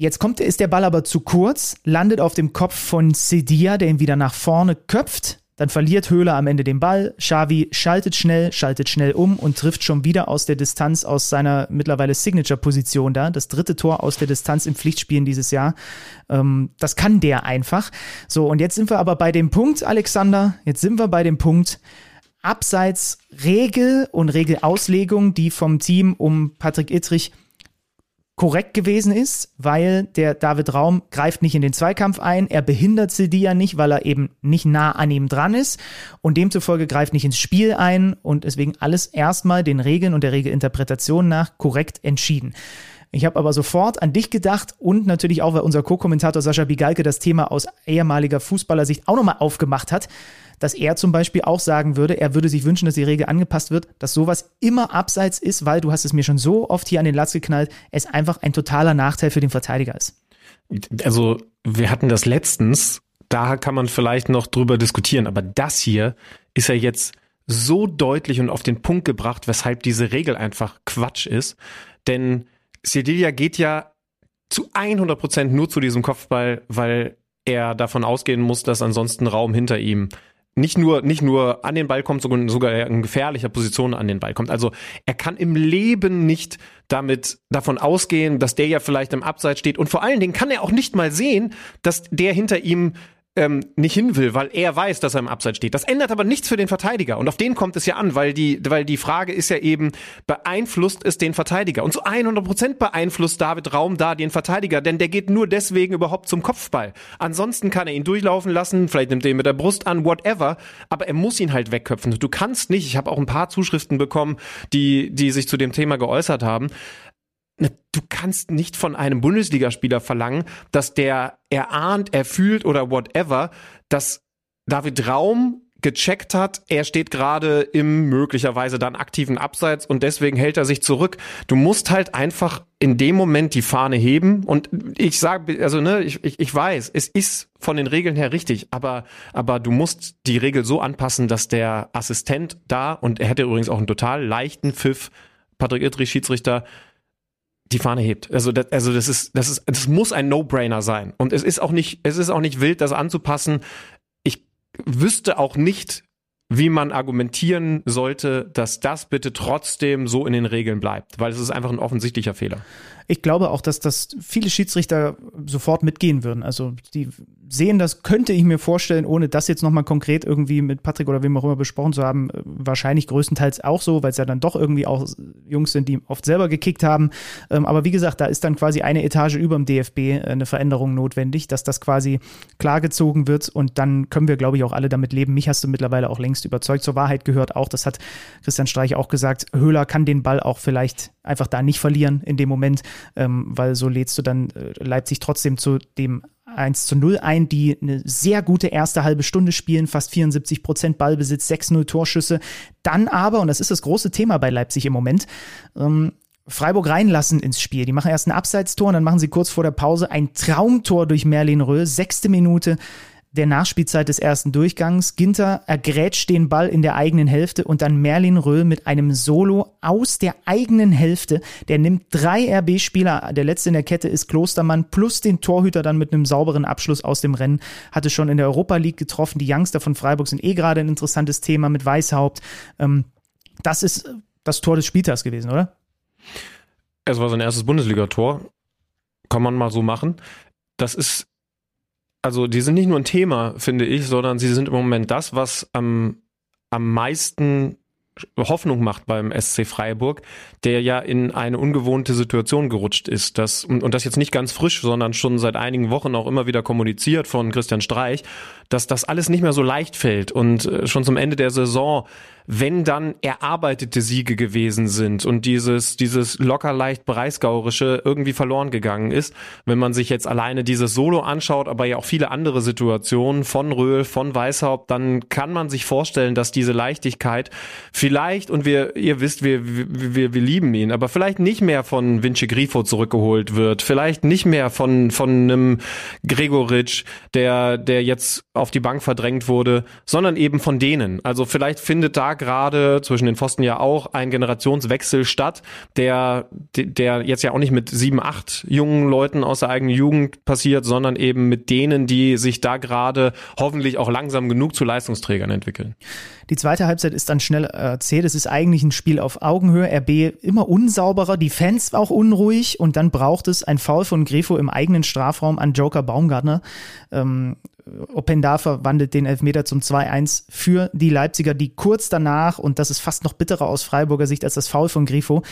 Jetzt kommt, ist der Ball aber zu kurz, landet auf dem Kopf von Sedia, der ihn wieder nach vorne köpft. Dann verliert Höhler am Ende den Ball. Xavi schaltet schnell, schaltet schnell um und trifft schon wieder aus der Distanz aus seiner mittlerweile Signature-Position da. Das dritte Tor aus der Distanz im Pflichtspielen dieses Jahr. Ähm, das kann der einfach. So, und jetzt sind wir aber bei dem Punkt, Alexander. Jetzt sind wir bei dem Punkt, abseits Regel und Regelauslegung, die vom Team um Patrick Ittrich korrekt gewesen ist, weil der David Raum greift nicht in den Zweikampf ein, er behindert Sedia nicht, weil er eben nicht nah an ihm dran ist. Und demzufolge greift nicht ins Spiel ein und deswegen alles erstmal den Regeln und der Regelinterpretation nach korrekt entschieden. Ich habe aber sofort an dich gedacht und natürlich auch, weil unser Co-Kommentator Sascha Bigalke das Thema aus ehemaliger Fußballersicht auch nochmal aufgemacht hat, dass er zum Beispiel auch sagen würde, er würde sich wünschen, dass die Regel angepasst wird, dass sowas immer abseits ist, weil du hast es mir schon so oft hier an den Latz geknallt, es einfach ein totaler Nachteil für den Verteidiger ist. Also wir hatten das letztens, da kann man vielleicht noch drüber diskutieren, aber das hier ist ja jetzt so deutlich und auf den Punkt gebracht, weshalb diese Regel einfach Quatsch ist. Denn Cedilia geht ja zu 100 Prozent nur zu diesem Kopfball, weil er davon ausgehen muss, dass ansonsten Raum hinter ihm nicht nur, nicht nur an den Ball kommt, sondern sogar in gefährlicher Position an den Ball kommt. Also er kann im Leben nicht damit davon ausgehen, dass der ja vielleicht im Abseits steht. Und vor allen Dingen kann er auch nicht mal sehen, dass der hinter ihm ähm, nicht hin will, weil er weiß, dass er im Abseits steht. Das ändert aber nichts für den Verteidiger. Und auf den kommt es ja an, weil die, weil die Frage ist ja eben, beeinflusst es den Verteidiger? Und zu 100 Prozent beeinflusst David Raum da den Verteidiger, denn der geht nur deswegen überhaupt zum Kopfball. Ansonsten kann er ihn durchlaufen lassen, vielleicht nimmt er ihn mit der Brust an, whatever, aber er muss ihn halt wegköpfen. Du kannst nicht, ich habe auch ein paar Zuschriften bekommen, die, die sich zu dem Thema geäußert haben, du kannst nicht von einem Bundesligaspieler verlangen, dass der erahnt, er fühlt oder whatever, dass David Raum gecheckt hat, er steht gerade im möglicherweise dann aktiven Abseits und deswegen hält er sich zurück. Du musst halt einfach in dem Moment die Fahne heben und ich sage, also ne, ich, ich, ich weiß, es ist von den Regeln her richtig, aber, aber du musst die Regel so anpassen, dass der Assistent da, und er hätte übrigens auch einen total leichten Pfiff, Patrick Ittrich, Schiedsrichter, die Fahne hebt. Also das, also das ist, das ist, das muss ein No-Brainer sein. Und es ist auch nicht, es ist auch nicht wild, das anzupassen. Ich wüsste auch nicht, wie man argumentieren sollte, dass das bitte trotzdem so in den Regeln bleibt, weil es ist einfach ein offensichtlicher Fehler. Ich glaube auch, dass das viele Schiedsrichter sofort mitgehen würden. Also die sehen das, könnte ich mir vorstellen, ohne das jetzt nochmal konkret irgendwie mit Patrick oder wem auch immer besprochen zu haben, wahrscheinlich größtenteils auch so, weil es ja dann doch irgendwie auch Jungs sind, die oft selber gekickt haben. Ähm, aber wie gesagt, da ist dann quasi eine Etage über dem DFB äh, eine Veränderung notwendig, dass das quasi klargezogen wird und dann können wir, glaube ich, auch alle damit leben. Mich hast du mittlerweile auch längst überzeugt. Zur Wahrheit gehört auch, das hat Christian Streich auch gesagt, Höhler kann den Ball auch vielleicht einfach da nicht verlieren in dem Moment, ähm, weil so lädst du dann äh, Leipzig trotzdem zu dem 1 zu 0 ein, die eine sehr gute erste halbe Stunde spielen, fast 74 Prozent Ballbesitz, 6-0 Torschüsse. Dann aber, und das ist das große Thema bei Leipzig im Moment, ähm, Freiburg reinlassen ins Spiel. Die machen erst ein Abseitstor und dann machen sie kurz vor der Pause ein Traumtor durch Merlin Röhl, sechste Minute der Nachspielzeit des ersten Durchgangs. Ginter ergrätscht den Ball in der eigenen Hälfte und dann Merlin Röhl mit einem Solo aus der eigenen Hälfte. Der nimmt drei RB-Spieler, der letzte in der Kette ist Klostermann, plus den Torhüter dann mit einem sauberen Abschluss aus dem Rennen. Hatte schon in der Europa League getroffen. Die Youngster von Freiburg sind eh gerade ein interessantes Thema mit Weißhaupt. Ähm, das ist das Tor des Spieltags gewesen, oder? Es war sein erstes Bundesligator. Kann man mal so machen. Das ist also die sind nicht nur ein Thema, finde ich, sondern sie sind im Moment das, was am, am meisten Hoffnung macht beim SC Freiburg, der ja in eine ungewohnte Situation gerutscht ist. Das, und das jetzt nicht ganz frisch, sondern schon seit einigen Wochen auch immer wieder kommuniziert von Christian Streich, dass das alles nicht mehr so leicht fällt und äh, schon zum Ende der Saison wenn dann erarbeitete Siege gewesen sind und dieses, dieses locker leicht breisgaurische irgendwie verloren gegangen ist. Wenn man sich jetzt alleine dieses Solo anschaut, aber ja auch viele andere Situationen von Röhl, von Weishaupt, dann kann man sich vorstellen, dass diese Leichtigkeit vielleicht, und wir, ihr wisst, wir, wir, wir lieben ihn, aber vielleicht nicht mehr von Vinci Grifo zurückgeholt wird, vielleicht nicht mehr von, von einem Gregoritsch, der, der jetzt auf die Bank verdrängt wurde, sondern eben von denen. Also vielleicht findet da gerade zwischen den Pfosten ja auch ein Generationswechsel statt, der, der jetzt ja auch nicht mit sieben, acht jungen Leuten aus der eigenen Jugend passiert, sondern eben mit denen, die sich da gerade hoffentlich auch langsam genug zu Leistungsträgern entwickeln. Die zweite Halbzeit ist dann schnell erzählt. Es ist eigentlich ein Spiel auf Augenhöhe. RB immer unsauberer, die Fans auch unruhig und dann braucht es ein Foul von Grefo im eigenen Strafraum an Joker Baumgartner. Ähm, Openda verwandelt den Elfmeter zum 2-1 für die Leipziger, die kurz danach, und das ist fast noch bitterer aus Freiburger Sicht als das Foul von Grifo,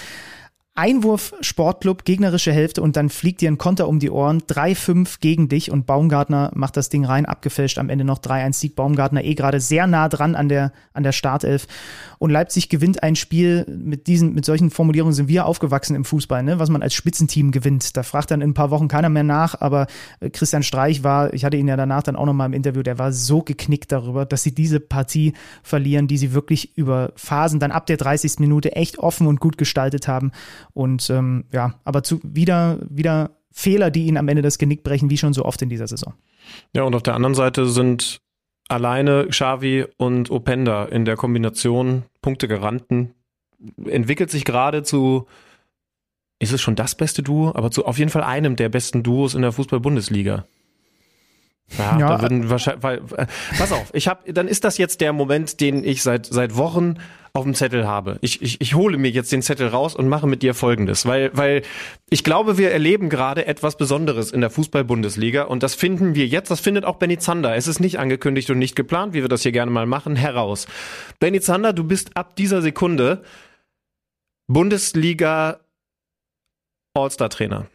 Einwurf Sportclub, gegnerische Hälfte und dann fliegt dir ein Konter um die Ohren. 3-5 gegen dich und Baumgartner macht das Ding rein, abgefälscht. Am Ende noch 3-1 Sieg. Baumgartner eh gerade sehr nah dran an der, an der Startelf. Und Leipzig gewinnt ein Spiel. Mit diesen, mit solchen Formulierungen sind wir aufgewachsen im Fußball, ne? was man als Spitzenteam gewinnt. Da fragt dann in ein paar Wochen keiner mehr nach. Aber äh, Christian Streich war, ich hatte ihn ja danach dann auch nochmal im Interview, der war so geknickt darüber, dass sie diese Partie verlieren, die sie wirklich über Phasen dann ab der 30. Minute echt offen und gut gestaltet haben. Und ähm, ja, aber zu, wieder, wieder Fehler, die ihnen am Ende das Genick brechen, wie schon so oft in dieser Saison. Ja, und auf der anderen Seite sind alleine Xavi und Openda in der Kombination Punkte Punktegaranten. Entwickelt sich gerade zu, ist es schon das beste Duo, aber zu auf jeden Fall einem der besten Duos in der Fußball-Bundesliga. Ja, ja, da würden wahrscheinlich, weil, äh, pass auf, ich habe, dann ist das jetzt der Moment, den ich seit seit Wochen auf dem Zettel habe. Ich, ich, ich hole mir jetzt den Zettel raus und mache mit dir Folgendes, weil weil ich glaube, wir erleben gerade etwas Besonderes in der Fußball-Bundesliga und das finden wir jetzt, das findet auch Benny Zander. Es ist nicht angekündigt und nicht geplant, wie wir das hier gerne mal machen, heraus. Benny Zander, du bist ab dieser Sekunde Bundesliga All-Star-Trainer.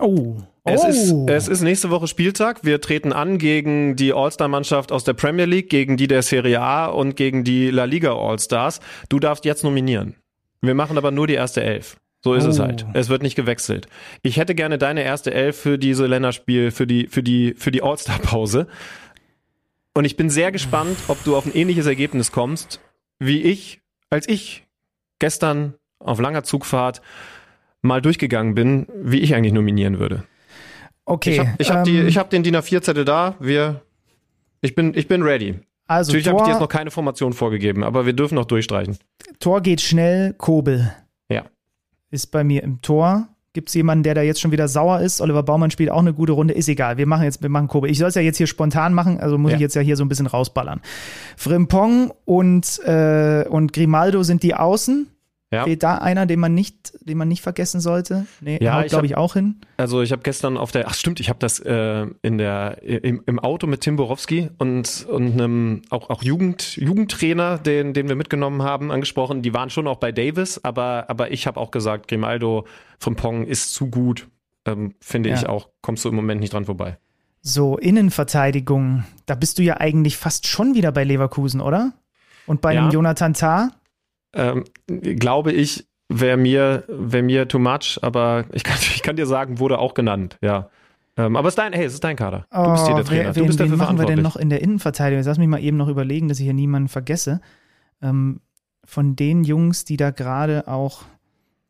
Oh. Es, oh. ist, es ist nächste Woche Spieltag. Wir treten an gegen die All-Star-Mannschaft aus der Premier League, gegen die der Serie A und gegen die La Liga All-Stars. Du darfst jetzt nominieren. Wir machen aber nur die erste Elf. So ist oh. es halt. Es wird nicht gewechselt. Ich hätte gerne deine erste Elf für diese Länderspiel, für die, für die, für die All-Star-Pause. Und ich bin sehr gespannt, ob du auf ein ähnliches Ergebnis kommst, wie ich, als ich gestern auf langer Zugfahrt mal durchgegangen bin, wie ich eigentlich nominieren würde. Okay. Ich habe ich hab ähm, hab den DIN A4-Zettel da. Wir, ich, bin, ich bin ready. Also Natürlich habe ich dir jetzt noch keine Formation vorgegeben, aber wir dürfen noch durchstreichen. Tor geht schnell, Kobel. Ja. Ist bei mir im Tor. Gibt es jemanden, der da jetzt schon wieder sauer ist? Oliver Baumann spielt auch eine gute Runde. Ist egal. Wir machen jetzt, wir machen Kobel. Ich soll es ja jetzt hier spontan machen, also muss ja. ich jetzt ja hier so ein bisschen rausballern. Frimpong und, äh, und Grimaldo sind die Außen. Ja. Fehlt da einer, den man nicht, den man nicht vergessen sollte? Nee, ja, glaube ich, auch hin. Also ich habe gestern auf der, ach stimmt, ich habe das äh, in der im, im Auto mit Tim Borowski und und einem auch auch Jugend Jugendtrainer, den den wir mitgenommen haben, angesprochen. Die waren schon auch bei Davis, aber aber ich habe auch gesagt, Grimaldo von Pong ist zu gut, ähm, finde ja. ich auch. Kommst du im Moment nicht dran vorbei. So Innenverteidigung, da bist du ja eigentlich fast schon wieder bei Leverkusen, oder? Und bei ja. einem Jonathan Tah? Ähm, glaube ich, wäre mir, wär mir too much, aber ich kann, ich kann dir sagen, wurde auch genannt, ja. Ähm, aber es ist dein, hey, es ist dein Kader. Du bist hier der oh, Trainer. Wer, du bist wen, dafür wen machen wir denn noch in der Innenverteidigung? Jetzt lass mich mal eben noch überlegen, dass ich hier niemanden vergesse. Ähm, von den Jungs, die da gerade auch,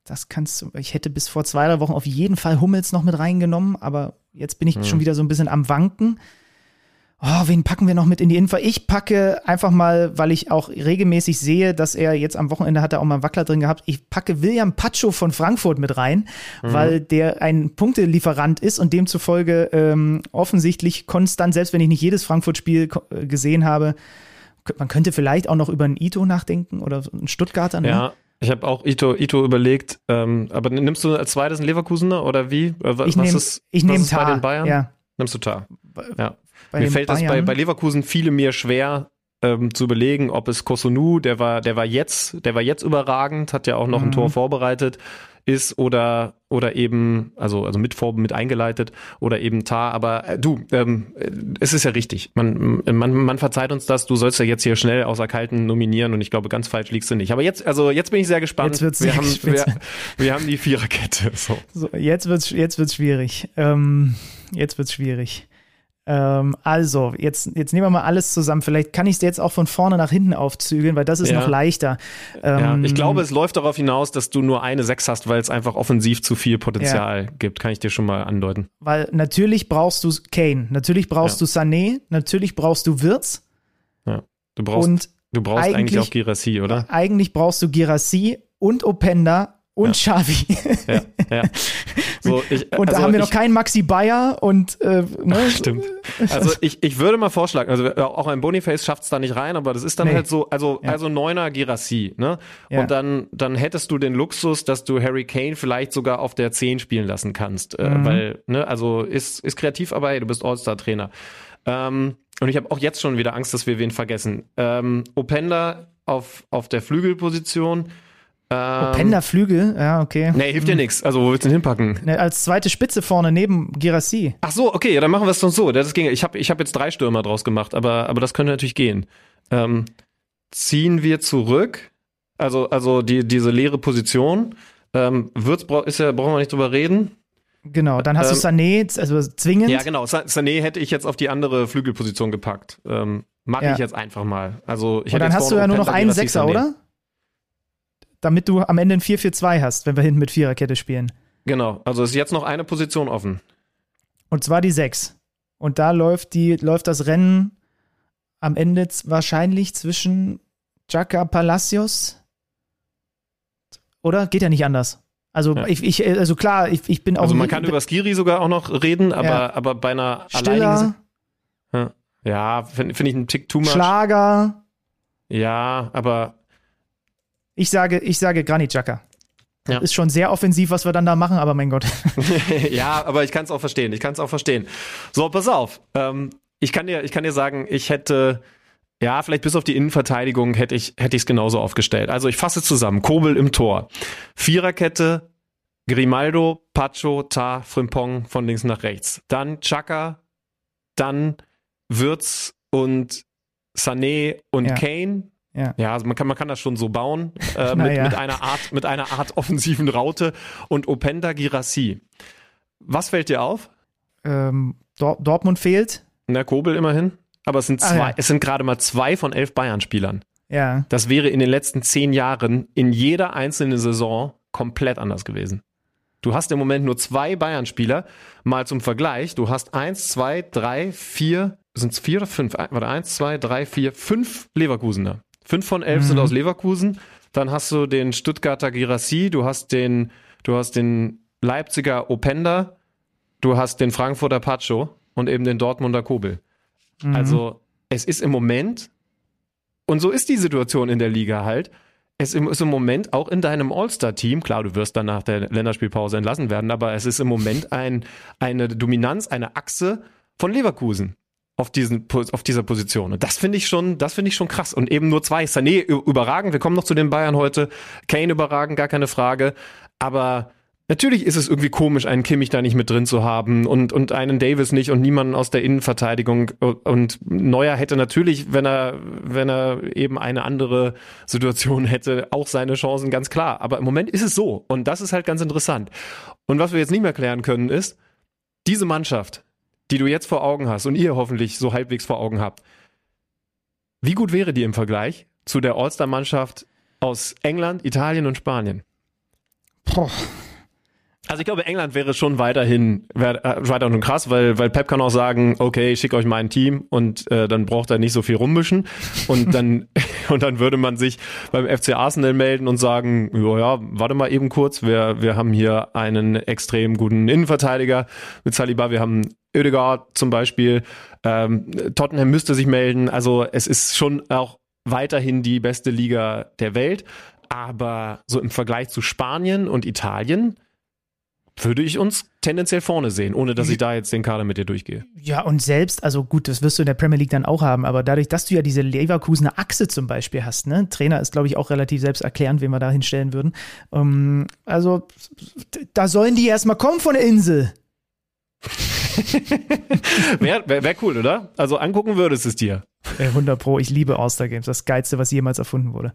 das kannst du, ich hätte bis vor zwei, drei Wochen auf jeden Fall Hummels noch mit reingenommen, aber jetzt bin ich hm. schon wieder so ein bisschen am Wanken oh, wen packen wir noch mit in die Info? Ich packe einfach mal, weil ich auch regelmäßig sehe, dass er jetzt am Wochenende hat er auch mal einen Wackler drin gehabt. Ich packe William Pacho von Frankfurt mit rein, mhm. weil der ein Punktelieferant ist und demzufolge ähm, offensichtlich konstant, selbst wenn ich nicht jedes Frankfurt-Spiel äh, gesehen habe, man könnte vielleicht auch noch über einen Ito nachdenken oder einen Stuttgarter. Ne? Ja. Ich habe auch Ito, Ito überlegt, ähm, aber nimmst du als zweites einen Leverkusener oder wie? Äh, was ich nehme nehm Tar. bei den Bayern? Ja. Nimmst du Tar? Ja. Mir fällt Bayern. das bei, bei Leverkusen viele mir schwer, ähm, zu überlegen, ob es Kosunu, der war, der war jetzt, der war jetzt überragend, hat ja auch noch ein Mhm. Tor vorbereitet, ist oder oder eben, also also mit vor, mit eingeleitet oder eben Tar. Aber äh, du, ähm, äh, es ist ja richtig. Man, man man verzeiht uns das. Du sollst ja jetzt hier schnell außer Kalten nominieren und ich glaube, ganz falsch liegst du nicht. Aber jetzt, also jetzt bin ich sehr gespannt. Jetzt wird's wir sehr haben wir, wir haben die Viererkette. So. So, jetzt wird's, jetzt wird's schwierig. Ähm, jetzt wird's schwierig. Ähm, also, jetzt, jetzt nehmen wir mal alles zusammen. Vielleicht kann ich es jetzt auch von vorne nach hinten aufzügeln, weil das ist Ja. noch leichter. Ja, Ähm, ich glaube, es läuft darauf hinaus, dass du nur eine Sechs hast, weil es einfach offensiv zu viel Potenzial gibt. Kann ich dir schon mal andeuten. Weil natürlich brauchst du Kane, natürlich brauchst Ja. du Sané, natürlich brauchst du Wirtz Du brauchst, und du brauchst eigentlich, eigentlich- auch Girassi, oder? eigentlich brauchst du Girassi und Openda und Xavi. Ja, ja. So, ich, Und da also haben wir noch ich, keinen Maxi Bayer und äh, ne? Stimmt. Also ich, ich würde mal vorschlagen, also auch ein Boniface schafft es da nicht rein, aber das ist dann Nee. halt so, also, Ja. also Neuner Girassi, ne? Ja. Und dann, dann hättest du den Luxus, dass du Harry Kane vielleicht sogar auf der 10 spielen lassen kannst. Äh, Mhm. weil, ne, also ist, ist kreativ, aber hey, du bist All-Star-Trainer. Ähm, und ich habe auch jetzt schon wieder Angst, dass wir wen vergessen. Ähm, Openda auf, auf der Flügelposition. Ähm, Openda Flügel, ja, okay. Nee, hilft dir nichts. Also, wo willst du den hinpacken? Ne, Als zweite Spitze vorne neben Girassi. Ach so, okay, ja, dann machen wir es doch so. Das ging. Ich habe ich hab jetzt drei Stürmer draus gemacht, aber, aber das könnte natürlich gehen. Ähm, ziehen wir zurück, also, also die, diese leere Position. Ähm, Würz ist ja, brauchen wir nicht drüber reden. Genau, dann hast du Ähm, Sané, also zwingend. Ja, genau. Sa- Sané hätte ich jetzt auf die andere Flügelposition gepackt. Ähm, Mache Ja. ich jetzt einfach mal. Also ich Und dann hast du ja nur noch einen Sechser, Sané. oder? Damit du am Ende ein 4-4-2 hast, wenn wir hinten mit Viererkette spielen. Genau. Also ist jetzt noch eine Position offen. Und zwar die 6. Und da läuft, die, läuft das Rennen am Ende wahrscheinlich zwischen Jaca Palacios. Oder? Geht ja nicht anders. Also, Ja. ich, ich, also klar, ich, ich bin auch. Also man kann über Skiri sogar auch noch reden, aber, Ja. aber bei einer alleinigen. Stiller, Ja, finde find ich einen Tick too much. Schlager. Ja, aber Ich sage, ich sage Granit Xhaka. Ja. Ist schon sehr offensiv, was wir dann da machen, aber mein Gott. ja, aber ich kann es auch verstehen. Ich kann es auch verstehen. So, pass auf. Ähm, ich kann dir, ich kann dir sagen, ich hätte, ja, vielleicht bis auf die Innenverteidigung hätte ich, hätte es genauso aufgestellt. Also ich fasse zusammen. Kobel im Tor. Viererkette, Grimaldo, Pacho, Ta, Frimpong von links nach rechts. Dann Chaka, dann Würz und Sané und Ja. Kane. Ja. Ja, also man kann, man kann das schon so bauen, äh, mit, Naja. mit einer Art, mit einer Art offensiven Raute und Openda Girassi. Was fällt dir auf? Ähm, Dor Dortmund fehlt. Na, Kobel immerhin. Aber es sind Ah, zwei, ja. es sind gerade mal zwei von elf Bayern-Spielern. Ja. Das wäre in den letzten zehn Jahren in jeder einzelnen Saison komplett anders gewesen. Du hast im Moment nur zwei Bayern-Spieler. Mal zum Vergleich. Du hast eins, zwei, drei, vier, sind es vier oder fünf? Warte, eins, zwei, drei, vier, fünf Leverkusener. Fünf von elf sind Mhm. aus Leverkusen. Dann hast du den Stuttgarter Girassi, du hast den, du hast den Leipziger Openda, du hast den Frankfurter Pacho und eben den Dortmunder Kobel. Mhm. Also es ist im Moment, und so ist die Situation in der Liga halt, es ist im Moment auch in deinem All-Star-Team, klar, du wirst dann nach der Länderspielpause entlassen werden, aber es ist im Moment ein, eine Dominanz, eine Achse von Leverkusen auf, diesen, auf dieser Position. Und das finde ich schon, das finde ich schon krass. Und eben nur zwei. Sané überragend, wir kommen noch zu den Bayern heute. Kane überragend, gar keine Frage. Aber Natürlich ist es irgendwie komisch, einen Kimmich da nicht mit drin zu haben und, und einen Davis nicht und niemanden aus der Innenverteidigung. Und Neuer hätte natürlich, wenn er, wenn er eben eine andere Situation hätte, auch seine Chancen, ganz klar. Aber im Moment ist es so. Und das ist halt ganz interessant. Und was wir jetzt nicht mehr klären können, ist, diese Mannschaft, die du jetzt vor Augen hast und ihr hoffentlich so halbwegs vor Augen habt, wie gut wäre die im Vergleich zu der All-Star-Mannschaft aus England, Italien und Spanien? Boah. Also ich glaube, England wäre schon weiterhin äh, weiterhin krass, weil, weil Pep kann auch sagen, okay, ich schicke euch mein Team und äh, dann braucht er nicht so viel rummischen und dann und dann würde man sich beim FC Arsenal melden und sagen, ja, ja, warte mal eben kurz, wir, wir haben hier einen extrem guten Innenverteidiger mit Saliba, wir haben Oedegaard zum Beispiel, ähm, Tottenham müsste sich melden, also es ist schon auch weiterhin die beste Liga der Welt, aber so im Vergleich zu Spanien und Italien würde ich uns tendenziell vorne sehen, ohne dass ich da jetzt den Kader mit dir durchgehe. Ja, und selbst, also gut, das wirst du in der Premier League dann auch haben, aber dadurch, dass du ja diese Leverkusener Achse zum Beispiel hast, ne? Trainer ist, glaube ich, auch relativ selbsterklärend, wen wir da hinstellen würden. Ähm, also, da sollen die erstmal kommen von der Insel. Wäre wär, cool, oder? Also angucken würdest es dir. 100 Pro, ich liebe All-Star Games, das geilste, was jemals erfunden wurde.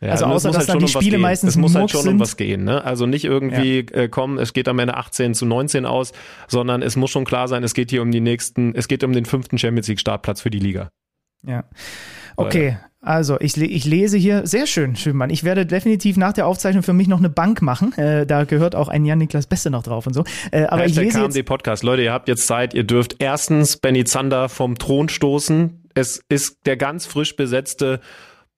Ja, also außer, dass halt dann die um Spiele gehen. meistens Es muss halt schon sind. um was gehen, ne? Also nicht irgendwie äh, kommen, es geht am Ende 18 zu 19 aus, sondern es muss schon klar sein, es geht hier um die nächsten, es geht um den fünften Champions League Startplatz für die Liga. Ja. Okay, also ich, ich lese hier, sehr schön, Schönmann. Ich werde definitiv nach der Aufzeichnung für mich noch eine Bank machen. Äh, da gehört auch ein Jan-Niklas Beste noch drauf und so. Äh, aber ich Hashtag lese jetzt, KMD Podcast. Leute, ihr habt jetzt Zeit, ihr dürft erstens Benny Zander vom Thron stoßen. Es ist der ganz frisch besetzte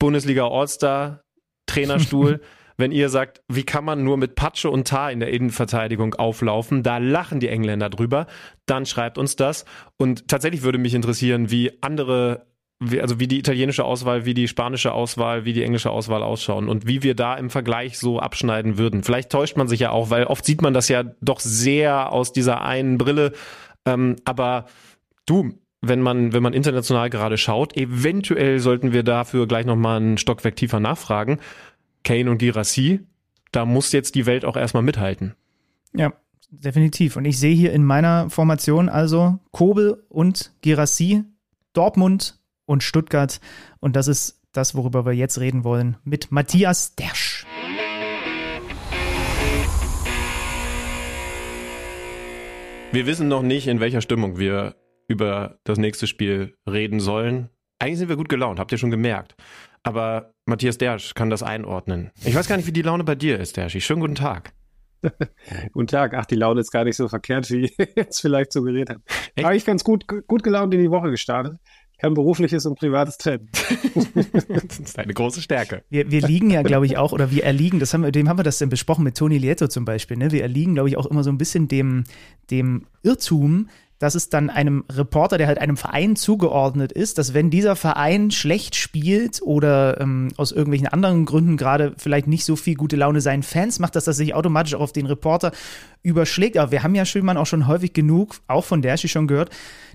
Bundesliga All-Star Trainerstuhl. Wenn ihr sagt, wie kann man nur mit Patsche und Tar in der Innenverteidigung auflaufen, da lachen die Engländer drüber, dann schreibt uns das. Und tatsächlich würde mich interessieren, wie andere, wie, also wie die italienische Auswahl, wie die spanische Auswahl, wie die englische Auswahl ausschauen und wie wir da im Vergleich so abschneiden würden. Vielleicht täuscht man sich ja auch, weil oft sieht man das ja doch sehr aus dieser einen Brille. Ähm, aber du, wenn man, wenn man international gerade schaut, eventuell sollten wir dafür gleich nochmal einen Stockwerk tiefer nachfragen. Kane und Girassi, da muss jetzt die Welt auch erstmal mithalten. ja, definitiv. Und ich sehe hier in meiner Formation also Kobel und Girassi, Dortmund und Stuttgart. Und das ist das, worüber wir jetzt reden wollen, mit Matthias Dersch. Wir wissen noch nicht, in welcher Stimmung wir über das nächste Spiel reden sollen. Eigentlich sind wir gut gelaunt, habt ihr schon gemerkt. Aber Matthias Dersch kann das einordnen. Ich weiß gar nicht, wie die Laune bei dir ist, Derschi. Schönen guten Tag. Guten Tag. Ach, die Laune ist gar nicht so verkehrt, wie jetzt vielleicht suggeriert hat. Echt? Aber ich ganz gut, gut gelaunt in die Woche gestartet. Kann berufliches und privates trennen. Das ist eine große Stärke. Wir, wir liegen ja, glaube ich, auch, oder wir erliegen, das haben wir, dem haben wir das denn besprochen mit Toni Lieto zum Beispiel, ne? Wir erliegen, glaube ich, auch immer so ein bisschen dem, dem Irrtum, dass es dann einem Reporter, der halt einem Verein zugeordnet ist, dass wenn dieser Verein schlecht spielt oder ähm, aus irgendwelchen anderen Gründen gerade vielleicht nicht so viel gute Laune seinen Fans macht, dass das sich automatisch auch auf den Reporter überschlägt. Aber wir haben ja Schönmann auch schon häufig genug, auch von Derschi schon gehört,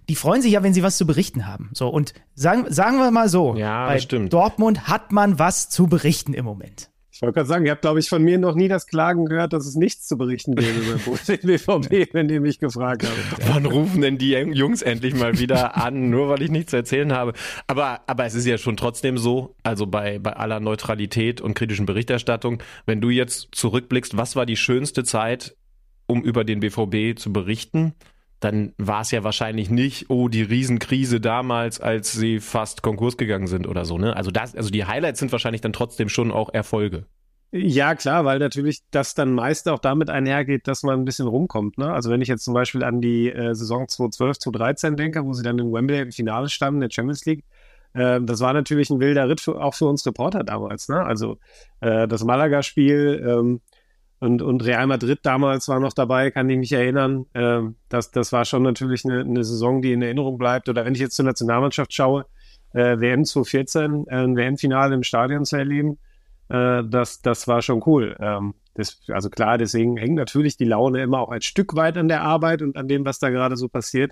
die freuen sich ja, wenn sie was zu berichten haben. So, und sagen, sagen wir mal so, Ja, bei stimmt. Dortmund hat man was zu berichten im Moment. Ich wollte gerade sagen, ihr habt, glaube ich, von mir noch nie das Klagen gehört, dass es nichts zu berichten gäbe beim BVB, wenn ihr mich gefragt habt. Wann rufen denn die Jungs endlich mal wieder an, nur weil ich nichts zu erzählen habe? Aber, aber es ist ja schon trotzdem so, also bei, bei aller Neutralität und kritischen Berichterstattung, wenn du jetzt zurückblickst, was war die schönste Zeit, um über den BVB zu berichten? Dann war es ja wahrscheinlich nicht, oh, die Riesenkrise damals, als sie fast Konkurs gegangen sind oder so, ne? Also das, also die Highlights sind wahrscheinlich dann trotzdem schon auch Erfolge. Ja, klar, weil natürlich das dann meist auch damit einhergeht, dass man ein bisschen rumkommt. Ne? Also wenn ich jetzt zum Beispiel an die äh, Saison 2012, 2013 denke, wo sie dann in Wembley im Finale standen, der Champions League, äh, das war natürlich ein wilder Ritt für, auch für uns Reporter damals. Ne? Also äh, das Malaga-Spiel ähm, und, und Real Madrid damals war noch dabei, kann ich mich erinnern. Ähm, das, das war schon natürlich eine, eine Saison, die in Erinnerung bleibt. Oder wenn ich jetzt zur Nationalmannschaft schaue, äh, WM 2014, äh, ein WM-Finale im Stadion zu erleben, äh, das, das war schon cool. Ähm, das, also klar, deswegen hängt natürlich die Laune immer auch ein Stück weit an der Arbeit und an dem, was da gerade so passiert.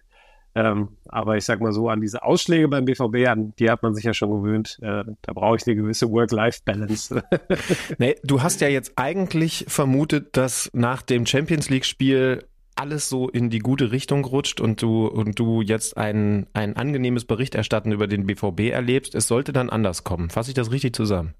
Ähm, aber ich sag mal so, an diese Ausschläge beim BVB, an die hat man sich ja schon gewöhnt. Äh, da brauche ich eine gewisse Work-Life-Balance. Nee, du hast ja jetzt eigentlich vermutet, dass nach dem Champions League-Spiel alles so in die gute Richtung rutscht und du, und du jetzt ein, ein angenehmes Berichterstatten über den BVB erlebst. Es sollte dann anders kommen. Fasse ich das richtig zusammen?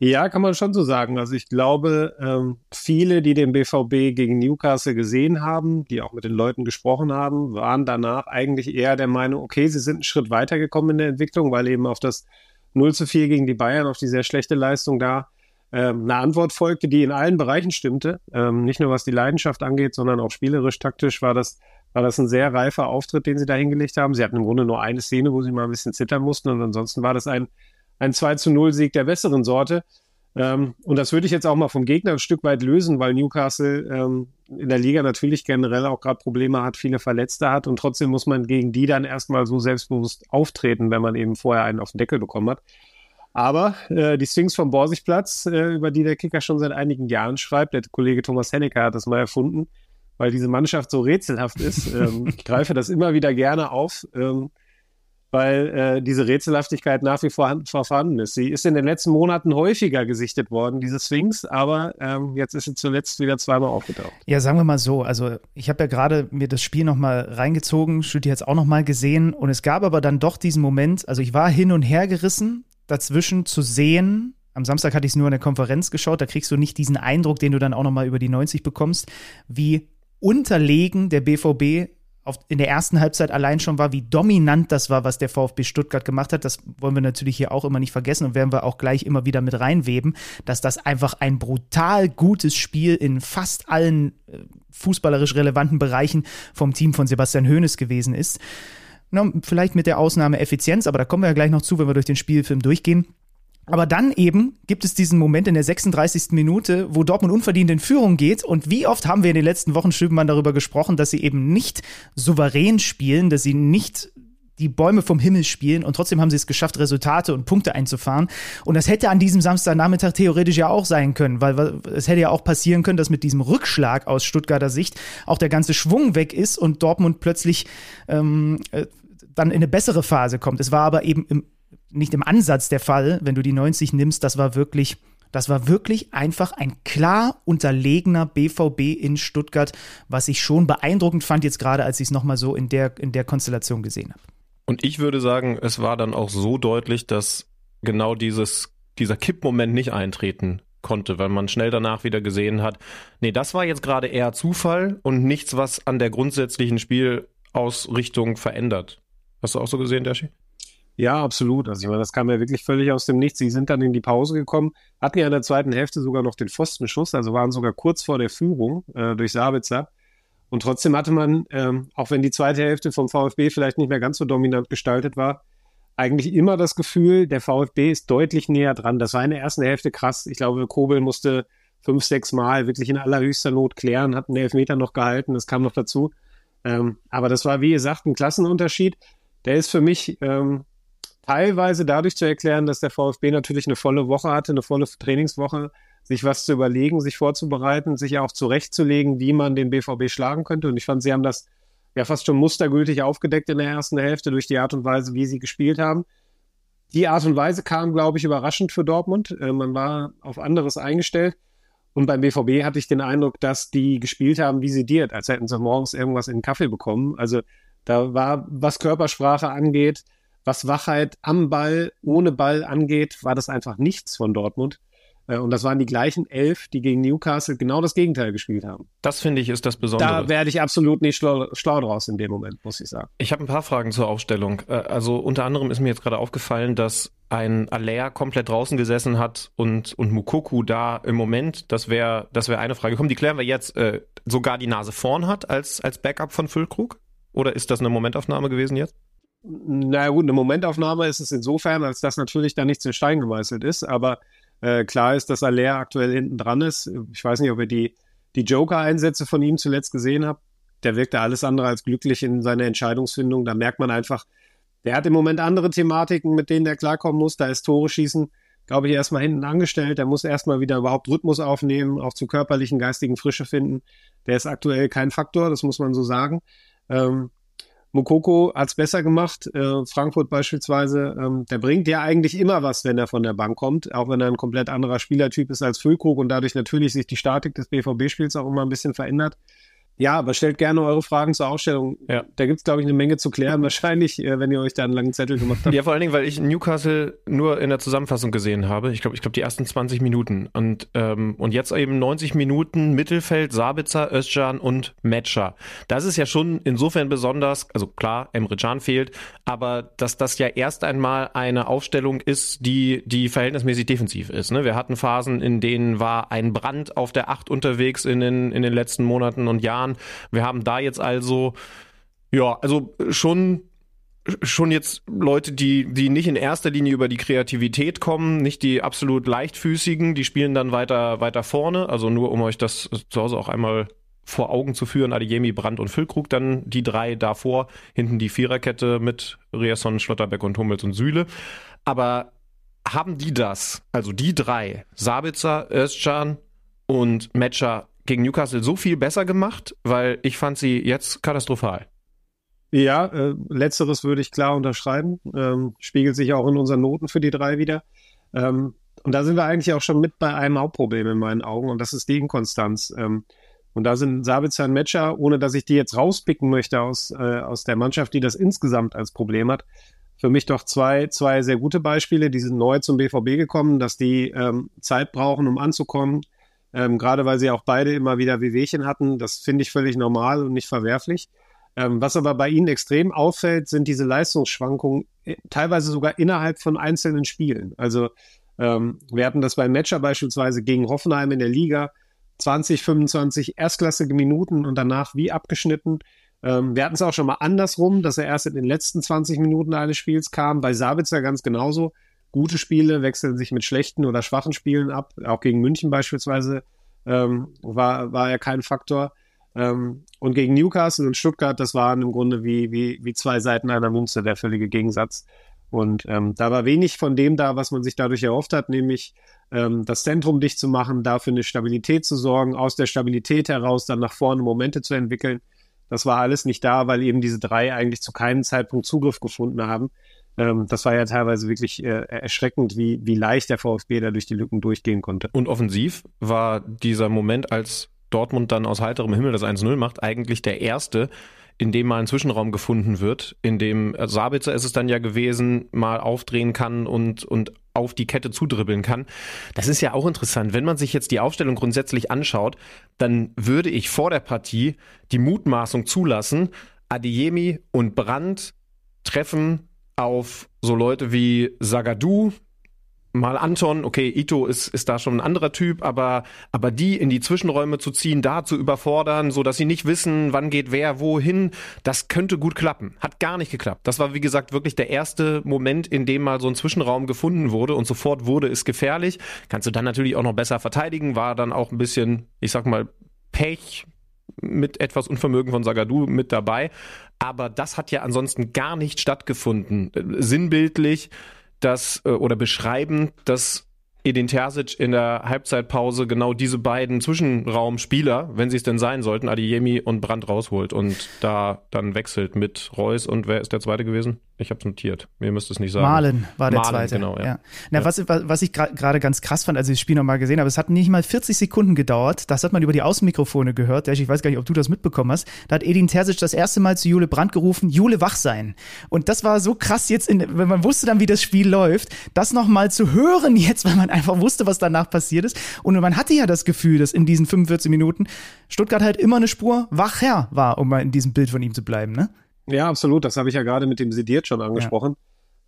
Ja, kann man schon so sagen. Also ich glaube, ähm, viele, die den BVB gegen Newcastle gesehen haben, die auch mit den Leuten gesprochen haben, waren danach eigentlich eher der Meinung, okay, sie sind einen Schritt weitergekommen in der Entwicklung, weil eben auf das 0 zu 4 gegen die Bayern, auf die sehr schlechte Leistung da, ähm, eine Antwort folgte, die in allen Bereichen stimmte. Ähm, nicht nur was die Leidenschaft angeht, sondern auch spielerisch, taktisch war das, war das ein sehr reifer Auftritt, den sie da hingelegt haben. Sie hatten im Grunde nur eine Szene, wo sie mal ein bisschen zittern mussten und ansonsten war das ein ein 2 zu 0 Sieg der besseren Sorte. Ähm, und das würde ich jetzt auch mal vom Gegner ein Stück weit lösen, weil Newcastle ähm, in der Liga natürlich generell auch gerade Probleme hat, viele Verletzte hat und trotzdem muss man gegen die dann erstmal so selbstbewusst auftreten, wenn man eben vorher einen auf den Deckel bekommen hat. Aber äh, die Sphinx vom Borsigplatz, äh, über die der Kicker schon seit einigen Jahren schreibt, der Kollege Thomas Hennecker hat das mal erfunden, weil diese Mannschaft so rätselhaft ist. ähm, ich greife das immer wieder gerne auf. Ähm, weil äh, diese Rätselhaftigkeit nach wie vor vorhanden ist. Sie ist in den letzten Monaten häufiger gesichtet worden, diese Sphinx, aber ähm, jetzt ist sie zuletzt wieder zweimal aufgetaucht. Ja, sagen wir mal so, also ich habe ja gerade mir das Spiel nochmal reingezogen, Studi hat es auch nochmal gesehen und es gab aber dann doch diesen Moment, also ich war hin und her gerissen, dazwischen zu sehen, am Samstag hatte ich es nur in der Konferenz geschaut, da kriegst du nicht diesen Eindruck, den du dann auch nochmal über die 90 bekommst, wie unterlegen der BVB auf, in der ersten Halbzeit allein schon war, wie dominant das war, was der VfB Stuttgart gemacht hat. Das wollen wir natürlich hier auch immer nicht vergessen und werden wir auch gleich immer wieder mit reinweben, dass das einfach ein brutal gutes Spiel in fast allen äh, fußballerisch relevanten Bereichen vom Team von Sebastian Hoeneß gewesen ist. Na, vielleicht mit der Ausnahme Effizienz, aber da kommen wir ja gleich noch zu, wenn wir durch den Spielfilm durchgehen. Aber dann eben gibt es diesen Moment in der 36. Minute, wo Dortmund unverdient in Führung geht. Und wie oft haben wir in den letzten Wochen, Schübenmann, darüber gesprochen, dass sie eben nicht souverän spielen, dass sie nicht die Bäume vom Himmel spielen und trotzdem haben sie es geschafft, Resultate und Punkte einzufahren. Und das hätte an diesem Samstagnachmittag theoretisch ja auch sein können, weil es hätte ja auch passieren können, dass mit diesem Rückschlag aus Stuttgarter Sicht auch der ganze Schwung weg ist und Dortmund plötzlich ähm, äh, dann in eine bessere Phase kommt. Es war aber eben im nicht im Ansatz der Fall, wenn du die 90 nimmst, das war wirklich, das war wirklich einfach ein klar unterlegener BVB in Stuttgart, was ich schon beeindruckend fand, jetzt gerade als ich es nochmal so in der, in der Konstellation gesehen habe. Und ich würde sagen, es war dann auch so deutlich, dass genau dieses, dieser Kippmoment nicht eintreten konnte, weil man schnell danach wieder gesehen hat, nee, das war jetzt gerade eher Zufall und nichts, was an der grundsätzlichen Spielausrichtung verändert. Hast du auch so gesehen, Dashi? Ja, absolut. Also ich meine, das kam ja wirklich völlig aus dem Nichts. Sie sind dann in die Pause gekommen, hatten ja in der zweiten Hälfte sogar noch den Pfostenschuss, also waren sogar kurz vor der Führung äh, durch Sabitzer. Und trotzdem hatte man, ähm, auch wenn die zweite Hälfte vom VfB vielleicht nicht mehr ganz so dominant gestaltet war, eigentlich immer das Gefühl, der VfB ist deutlich näher dran. Das war in der ersten Hälfte krass. Ich glaube, Kobel musste fünf, sechs Mal wirklich in allerhöchster Not klären, hat einen Elfmeter noch gehalten, das kam noch dazu. Ähm, aber das war, wie gesagt, ein Klassenunterschied. Der ist für mich ähm, teilweise dadurch zu erklären, dass der VfB natürlich eine volle Woche hatte, eine volle Trainingswoche, sich was zu überlegen, sich vorzubereiten, sich auch zurechtzulegen, wie man den BVB schlagen könnte. Und ich fand, sie haben das ja fast schon mustergültig aufgedeckt in der ersten Hälfte durch die Art und Weise, wie sie gespielt haben. Die Art und Weise kam, glaube ich, überraschend für Dortmund. Äh, man war auf anderes eingestellt. Und beim BVB hatte ich den Eindruck, dass die gespielt haben wie sediert, als hätten sie morgens irgendwas in den Kaffee bekommen. Also da war, was Körpersprache angeht, was Wachheit am Ball, ohne Ball angeht, war das einfach nichts von Dortmund. Äh, und das waren die gleichen elf, die gegen Newcastle genau das Gegenteil gespielt haben. Das finde ich ist das Besondere. Da werde ich absolut nicht schlau, schlau draus in dem Moment, muss ich sagen. Ich habe ein paar Fragen zur Aufstellung. Äh, also unter anderem ist mir jetzt gerade aufgefallen, dass ein Aller komplett draußen gesessen hat und, und Mukoku da im Moment, das wäre das wäre eine Frage. Komm, die klären wir jetzt, äh, sogar die Nase vorn hat als, als Backup von Füllkrug? Oder ist das eine Momentaufnahme gewesen jetzt? Na gut, eine Momentaufnahme ist es insofern, als dass natürlich da nichts in Stein gemeißelt ist, aber äh, klar ist, dass Aller aktuell hinten dran ist. Ich weiß nicht, ob ihr die, die Joker-Einsätze von ihm zuletzt gesehen habt. Der wirkte alles andere als glücklich in seiner Entscheidungsfindung. Da merkt man einfach, der hat im Moment andere Thematiken, mit denen der klarkommen muss. Da ist Tore schießen, glaube ich, erstmal hinten angestellt. Der muss erstmal wieder überhaupt Rhythmus aufnehmen, auch zur körperlichen, geistigen Frische finden. Der ist aktuell kein Faktor, das muss man so sagen. Ähm, Mokoko hat's besser gemacht. Äh, Frankfurt beispielsweise, ähm, der bringt ja eigentlich immer was, wenn er von der Bank kommt, auch wenn er ein komplett anderer Spielertyp ist als Füllkrug und dadurch natürlich sich die Statik des BVB-Spiels auch immer ein bisschen verändert. Ja, aber stellt gerne eure Fragen zur Ausstellung. Ja. Da gibt's glaube ich, eine Menge zu klären, wahrscheinlich, äh, wenn ihr euch da einen langen Zettel gemacht habt. Ja, vor allen Dingen, weil ich Newcastle nur in der Zusammenfassung gesehen habe. Ich glaube, ich glaube die ersten 20 Minuten. Und, ähm, und jetzt eben 90 Minuten Mittelfeld, Sabitzer, Özcan und Metscher. Das ist ja schon insofern besonders, also klar, Emre Can fehlt, aber dass das ja erst einmal eine Aufstellung ist, die, die verhältnismäßig defensiv ist. Ne? Wir hatten Phasen, in denen war ein Brand auf der Acht unterwegs in den, in den letzten Monaten und Jahren. Wir haben da jetzt also, ja, also schon schon jetzt Leute, die, die nicht in erster Linie über die Kreativität kommen, nicht die absolut leichtfüßigen, die spielen dann weiter, weiter vorne. Also nur um euch das zu Hause auch einmal vor Augen zu führen, Adeyemi, Brandt und Füllkrug, dann die drei davor, hinten die Viererkette mit Riasson, Schlotterbeck und Hummels und Sühle. Aber haben die das, also die drei, Sabitzer, Özcan und Metscher, gegen Newcastle so viel besser gemacht, weil ich fand sie jetzt katastrophal. Ja, äh, letzteres würde ich klar unterschreiben. Ähm, spiegelt sich auch in unseren Noten für die drei wieder. Ähm, und da sind wir eigentlich auch schon mit bei einem Hauptproblem in meinen Augen und das ist die Inkonstanz. Ähm, und da sind Sabitzer und Metscher, ohne dass ich die jetzt rauspicken möchte aus, äh, aus der Mannschaft, die das insgesamt als Problem hat, für mich doch zwei, zwei sehr gute Beispiele. Die sind neu zum BVB gekommen, dass die ähm, Zeit brauchen, um anzukommen. Ähm, gerade weil sie auch beide immer wieder Wehwehchen hatten. Das finde ich völlig normal und nicht verwerflich. Ähm, was aber bei ihnen extrem auffällt, sind diese Leistungsschwankungen, äh, teilweise sogar innerhalb von einzelnen Spielen. Also ähm, wir hatten das beim Matcher beispielsweise gegen Hoffenheim in der Liga. 20, 25 erstklassige Minuten und danach wie abgeschnitten. Ähm, wir hatten es auch schon mal andersrum, dass er erst in den letzten 20 Minuten eines Spiels kam. Bei Sabitzer ganz genauso. Gute Spiele wechseln sich mit schlechten oder schwachen Spielen ab. Auch gegen München beispielsweise ähm, war, war er kein Faktor. Ähm, und gegen Newcastle und Stuttgart, das waren im Grunde wie, wie, wie zwei Seiten einer Münze, der völlige Gegensatz. Und ähm, da war wenig von dem da, was man sich dadurch erhofft hat, nämlich ähm, das Zentrum dicht zu machen, dafür eine Stabilität zu sorgen, aus der Stabilität heraus dann nach vorne Momente zu entwickeln. Das war alles nicht da, weil eben diese drei eigentlich zu keinem Zeitpunkt Zugriff gefunden haben. Ähm, das war ja teilweise wirklich äh, erschreckend, wie, wie leicht der VfB da durch die Lücken durchgehen konnte. Und offensiv war dieser Moment, als Dortmund dann aus heiterem Himmel das 1-0 macht, eigentlich der erste, in dem mal ein Zwischenraum gefunden wird, in dem äh, Sabitzer ist es dann ja gewesen, mal aufdrehen kann und, und auf die Kette zudribbeln kann. Das ist ja auch interessant. Wenn man sich jetzt die Aufstellung grundsätzlich anschaut, dann würde ich vor der Partie die Mutmaßung zulassen, Adeyemi und Brandt treffen auf so Leute wie Sagadu, mal Anton, okay, Ito ist, ist da schon ein anderer Typ, aber, aber die in die Zwischenräume zu ziehen, da zu überfordern, so dass sie nicht wissen, wann geht wer wohin, das könnte gut klappen. Hat gar nicht geklappt. Das war, wie gesagt, wirklich der erste Moment, in dem mal so ein Zwischenraum gefunden wurde und sofort wurde es gefährlich. Kannst du dann natürlich auch noch besser verteidigen, war dann auch ein bisschen, ich sag mal, Pech mit etwas Unvermögen von Sagadu mit dabei. Aber das hat ja ansonsten gar nicht stattgefunden. Sinnbildlich dass äh, oder beschreiben, dass Edin Terzic in der Halbzeitpause genau diese beiden Zwischenraumspieler, wenn sie es denn sein sollten, Adiyemi und Brandt rausholt und da dann wechselt mit Reus und wer ist der zweite gewesen? Ich habe es notiert. Mir müsste es nicht sagen. Malen war der Malen, zweite. Genau, ja. ja. Na, Was, was ich gerade ganz krass fand, als ich das Spiel nochmal gesehen habe, es hat nicht mal 40 Sekunden gedauert. Das hat man über die Außenmikrofone gehört. Ich weiß gar nicht, ob du das mitbekommen hast. Da hat Edin Terzic das erste Mal zu Jule Brandt gerufen, Jule wach sein. Und das war so krass jetzt, in, wenn man wusste dann, wie das Spiel läuft, das nochmal zu hören jetzt, weil man einfach wusste, was danach passiert ist. Und man hatte ja das Gefühl, dass in diesen 45 Minuten Stuttgart halt immer eine Spur wachher war, um mal in diesem Bild von ihm zu bleiben, ne? Ja, absolut. Das habe ich ja gerade mit dem Sediert schon angesprochen, ja.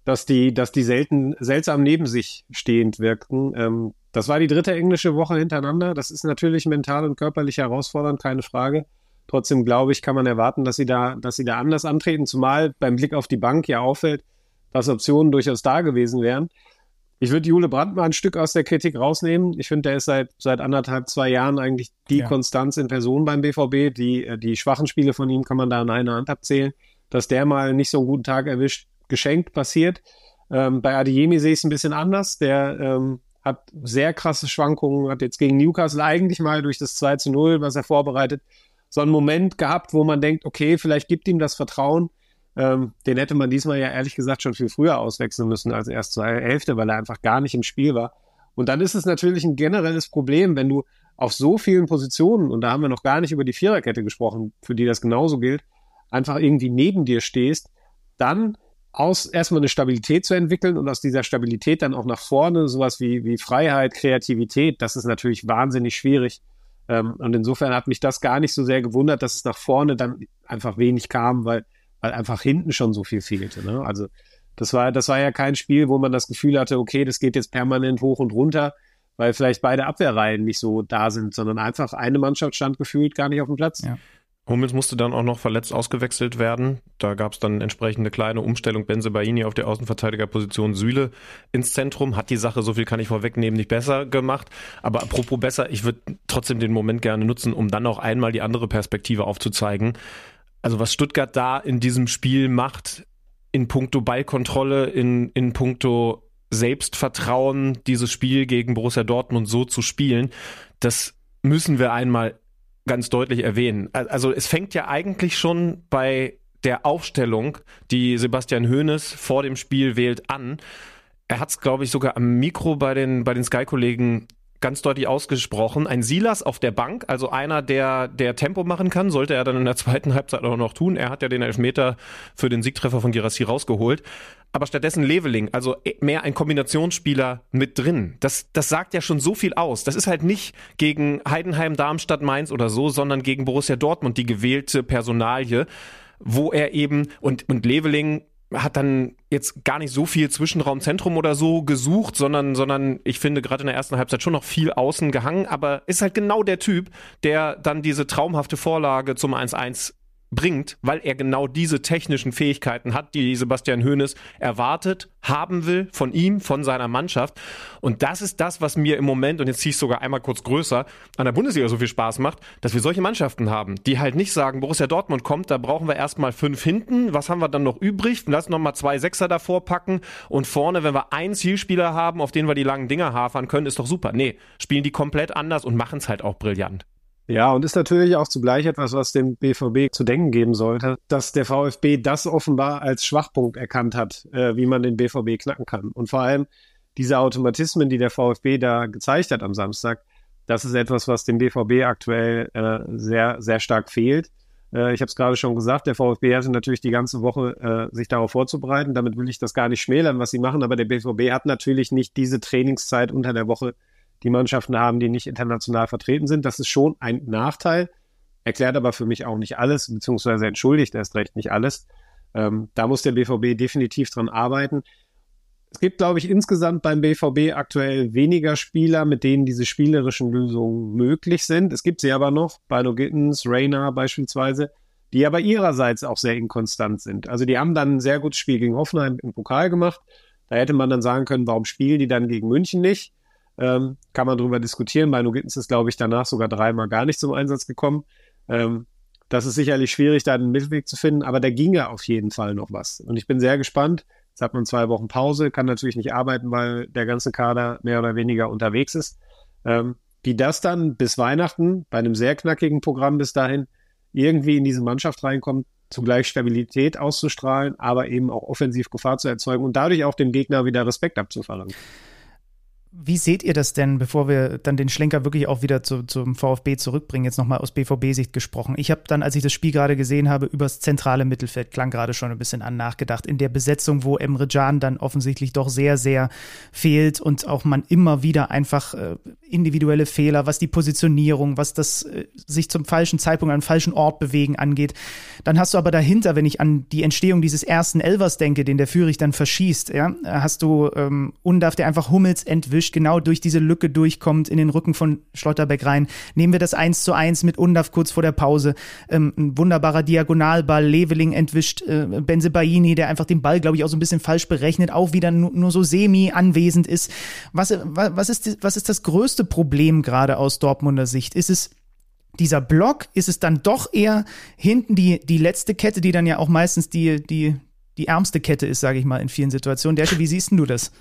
dass die, dass die selten, seltsam neben sich stehend wirkten. Ähm, das war die dritte englische Woche hintereinander. Das ist natürlich mental und körperlich herausfordernd, keine Frage. Trotzdem glaube ich, kann man erwarten, dass sie da, dass sie da anders antreten, zumal beim Blick auf die Bank ja auffällt, dass Optionen durchaus da gewesen wären. Ich würde Jule Brandt mal ein Stück aus der Kritik rausnehmen. Ich finde, der ist seit, seit anderthalb, zwei Jahren eigentlich die ja. Konstanz in Person beim BVB. Die, äh, die schwachen Spiele von ihm kann man da in einer Hand abzählen dass der mal nicht so einen guten Tag erwischt, geschenkt passiert. Ähm, bei Adeyemi sehe ich es ein bisschen anders. Der ähm, hat sehr krasse Schwankungen, hat jetzt gegen Newcastle eigentlich mal durch das 2 zu 0, was er vorbereitet, so einen Moment gehabt, wo man denkt, okay, vielleicht gibt ihm das Vertrauen. Ähm, den hätte man diesmal ja ehrlich gesagt schon viel früher auswechseln müssen als erst zur Hälfte, weil er einfach gar nicht im Spiel war. Und dann ist es natürlich ein generelles Problem, wenn du auf so vielen Positionen, und da haben wir noch gar nicht über die Viererkette gesprochen, für die das genauso gilt, einfach irgendwie neben dir stehst, dann aus erstmal eine Stabilität zu entwickeln und aus dieser Stabilität dann auch nach vorne sowas wie, wie Freiheit, Kreativität, das ist natürlich wahnsinnig schwierig. Ähm, und insofern hat mich das gar nicht so sehr gewundert, dass es nach vorne dann einfach wenig kam, weil, weil einfach hinten schon so viel fehlte. Ne? Also das war, das war ja kein Spiel, wo man das Gefühl hatte, okay, das geht jetzt permanent hoch und runter, weil vielleicht beide Abwehrreihen nicht so da sind, sondern einfach eine Mannschaft stand gefühlt gar nicht auf dem Platz. Ja. Hummels musste dann auch noch verletzt ausgewechselt werden. Da gab es dann entsprechende kleine Umstellung. Benze Baini auf der Außenverteidigerposition, Süle ins Zentrum. Hat die Sache, so viel kann ich vorwegnehmen, nicht besser gemacht. Aber apropos besser, ich würde trotzdem den Moment gerne nutzen, um dann auch einmal die andere Perspektive aufzuzeigen. Also was Stuttgart da in diesem Spiel macht, in puncto Ballkontrolle, in, in puncto Selbstvertrauen, dieses Spiel gegen Borussia Dortmund so zu spielen, das müssen wir einmal ganz deutlich erwähnen. Also es fängt ja eigentlich schon bei der Aufstellung, die Sebastian Hoeneß vor dem Spiel wählt, an. Er hat es, glaube ich, sogar am Mikro bei den, bei den Sky-Kollegen ganz deutlich ausgesprochen. Ein Silas auf der Bank, also einer, der, der Tempo machen kann, sollte er dann in der zweiten Halbzeit auch noch tun. Er hat ja den Elfmeter für den Siegtreffer von Girassi rausgeholt. Aber stattdessen Leveling, also mehr ein Kombinationsspieler mit drin. Das, das sagt ja schon so viel aus. Das ist halt nicht gegen Heidenheim, Darmstadt, Mainz oder so, sondern gegen Borussia Dortmund die gewählte Personalie, wo er eben, und, und Leveling hat dann jetzt gar nicht so viel Zwischenraumzentrum oder so gesucht, sondern, sondern ich finde gerade in der ersten Halbzeit schon noch viel außen gehangen, aber ist halt genau der Typ, der dann diese traumhafte Vorlage zum 1-1 bringt, weil er genau diese technischen Fähigkeiten hat, die Sebastian Hoeneß erwartet, haben will von ihm, von seiner Mannschaft. Und das ist das, was mir im Moment, und jetzt ziehe ich sogar einmal kurz größer, an der Bundesliga so viel Spaß macht, dass wir solche Mannschaften haben, die halt nicht sagen, Borussia Dortmund kommt, da brauchen wir erstmal fünf hinten, was haben wir dann noch übrig? Lass noch mal zwei Sechser davor packen und vorne, wenn wir einen Zielspieler haben, auf den wir die langen Dinger hafern können, ist doch super. Nee, spielen die komplett anders und machen es halt auch brillant. Ja, und ist natürlich auch zugleich etwas, was dem BVB zu denken geben sollte, dass der VfB das offenbar als Schwachpunkt erkannt hat, äh, wie man den BVB knacken kann. Und vor allem diese Automatismen, die der VfB da gezeigt hat am Samstag, das ist etwas, was dem BVB aktuell äh, sehr, sehr stark fehlt. Äh, ich habe es gerade schon gesagt, der VfB hatte natürlich die ganze Woche, äh, sich darauf vorzubereiten. Damit will ich das gar nicht schmälern, was sie machen, aber der BVB hat natürlich nicht diese Trainingszeit unter der Woche, die Mannschaften haben, die nicht international vertreten sind. Das ist schon ein Nachteil, erklärt aber für mich auch nicht alles, beziehungsweise entschuldigt erst recht nicht alles. Ähm, da muss der BVB definitiv dran arbeiten. Es gibt, glaube ich, insgesamt beim BVB aktuell weniger Spieler, mit denen diese spielerischen Lösungen möglich sind. Es gibt sie aber noch, Bino Gittens, Reina beispielsweise, die aber ihrerseits auch sehr inkonstant sind. Also die haben dann ein sehr gutes Spiel gegen Hoffenheim im Pokal gemacht. Da hätte man dann sagen können, warum spielen die dann gegen München nicht? Ähm, kann man darüber diskutieren. Bei Nugittens ist, glaube ich, danach sogar dreimal gar nicht zum Einsatz gekommen. Ähm, das ist sicherlich schwierig, da einen Mittelweg zu finden, aber da ginge auf jeden Fall noch was. Und ich bin sehr gespannt. Jetzt hat man zwei Wochen Pause, kann natürlich nicht arbeiten, weil der ganze Kader mehr oder weniger unterwegs ist. Ähm, wie das dann bis Weihnachten bei einem sehr knackigen Programm bis dahin irgendwie in diese Mannschaft reinkommt, zugleich Stabilität auszustrahlen, aber eben auch offensiv Gefahr zu erzeugen und dadurch auch dem Gegner wieder Respekt abzuverlangen. Wie seht ihr das denn, bevor wir dann den Schlenker wirklich auch wieder zu, zum VfB zurückbringen, jetzt nochmal aus BVB-Sicht gesprochen? Ich habe dann, als ich das Spiel gerade gesehen habe, übers zentrale Mittelfeld, klang gerade schon ein bisschen an, nachgedacht. In der Besetzung, wo Emre Can dann offensichtlich doch sehr, sehr fehlt und auch man immer wieder einfach äh, individuelle Fehler, was die Positionierung, was das äh, sich zum falschen Zeitpunkt an falschen Ort bewegen angeht. Dann hast du aber dahinter, wenn ich an die Entstehung dieses ersten Elvers denke, den der Führig dann verschießt, ja, hast du ähm, Undarf, der einfach Hummels entwischt erwischt, genau durch diese Lücke durchkommt in den Rücken von Schlotterbeck rein. Nehmen wir das 1 zu 1 mit Undaf kurz vor der Pause. Ähm, ein wunderbarer Diagonalball, Leveling entwischt äh, Benzebaini, der einfach den Ball, glaube ich, auch so ein bisschen falsch berechnet, auch wieder nur, nur so semi anwesend ist. Was, was, ist, was ist das größte Problem gerade aus Dortmunder Sicht? Ist es dieser Block, ist es dann doch eher hinten die, die letzte Kette, die dann ja auch meistens die, die, die ärmste Kette ist, sage ich mal, in vielen Situationen. Derche, wie siehst du das?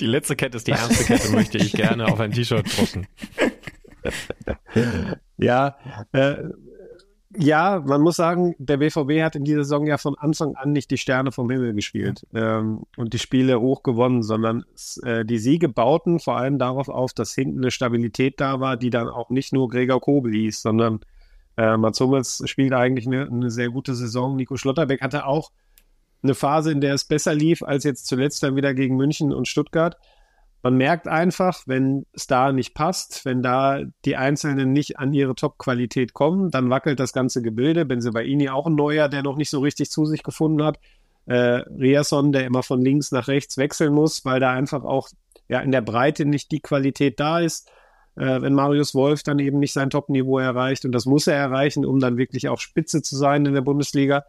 Die letzte Kette ist die ernste Kette, möchte ich gerne auf ein T-Shirt drucken. Ja, äh, ja, man muss sagen, der BVB hat in dieser Saison ja von Anfang an nicht die Sterne vom Himmel gespielt ähm, und die Spiele hoch gewonnen, sondern äh, die Siege bauten vor allem darauf auf, dass hinten eine Stabilität da war, die dann auch nicht nur Gregor Kobel hieß, sondern äh, Mats Hummels spielt eigentlich eine, eine sehr gute Saison. Nico Schlotterbeck hatte auch eine Phase, in der es besser lief als jetzt zuletzt dann wieder gegen München und Stuttgart. Man merkt einfach, wenn es da nicht passt, wenn da die Einzelnen nicht an ihre Top-Qualität kommen, dann wackelt das ganze Gebilde. Benzebaini auch ein Neuer, der noch nicht so richtig zu sich gefunden hat. Äh, Riasson, der immer von links nach rechts wechseln muss, weil da einfach auch ja in der Breite nicht die Qualität da ist äh, wenn Marius Wolf dann eben nicht sein Top-Niveau erreicht und das muss er erreichen, um dann wirklich auch Spitze zu sein in der Bundesliga,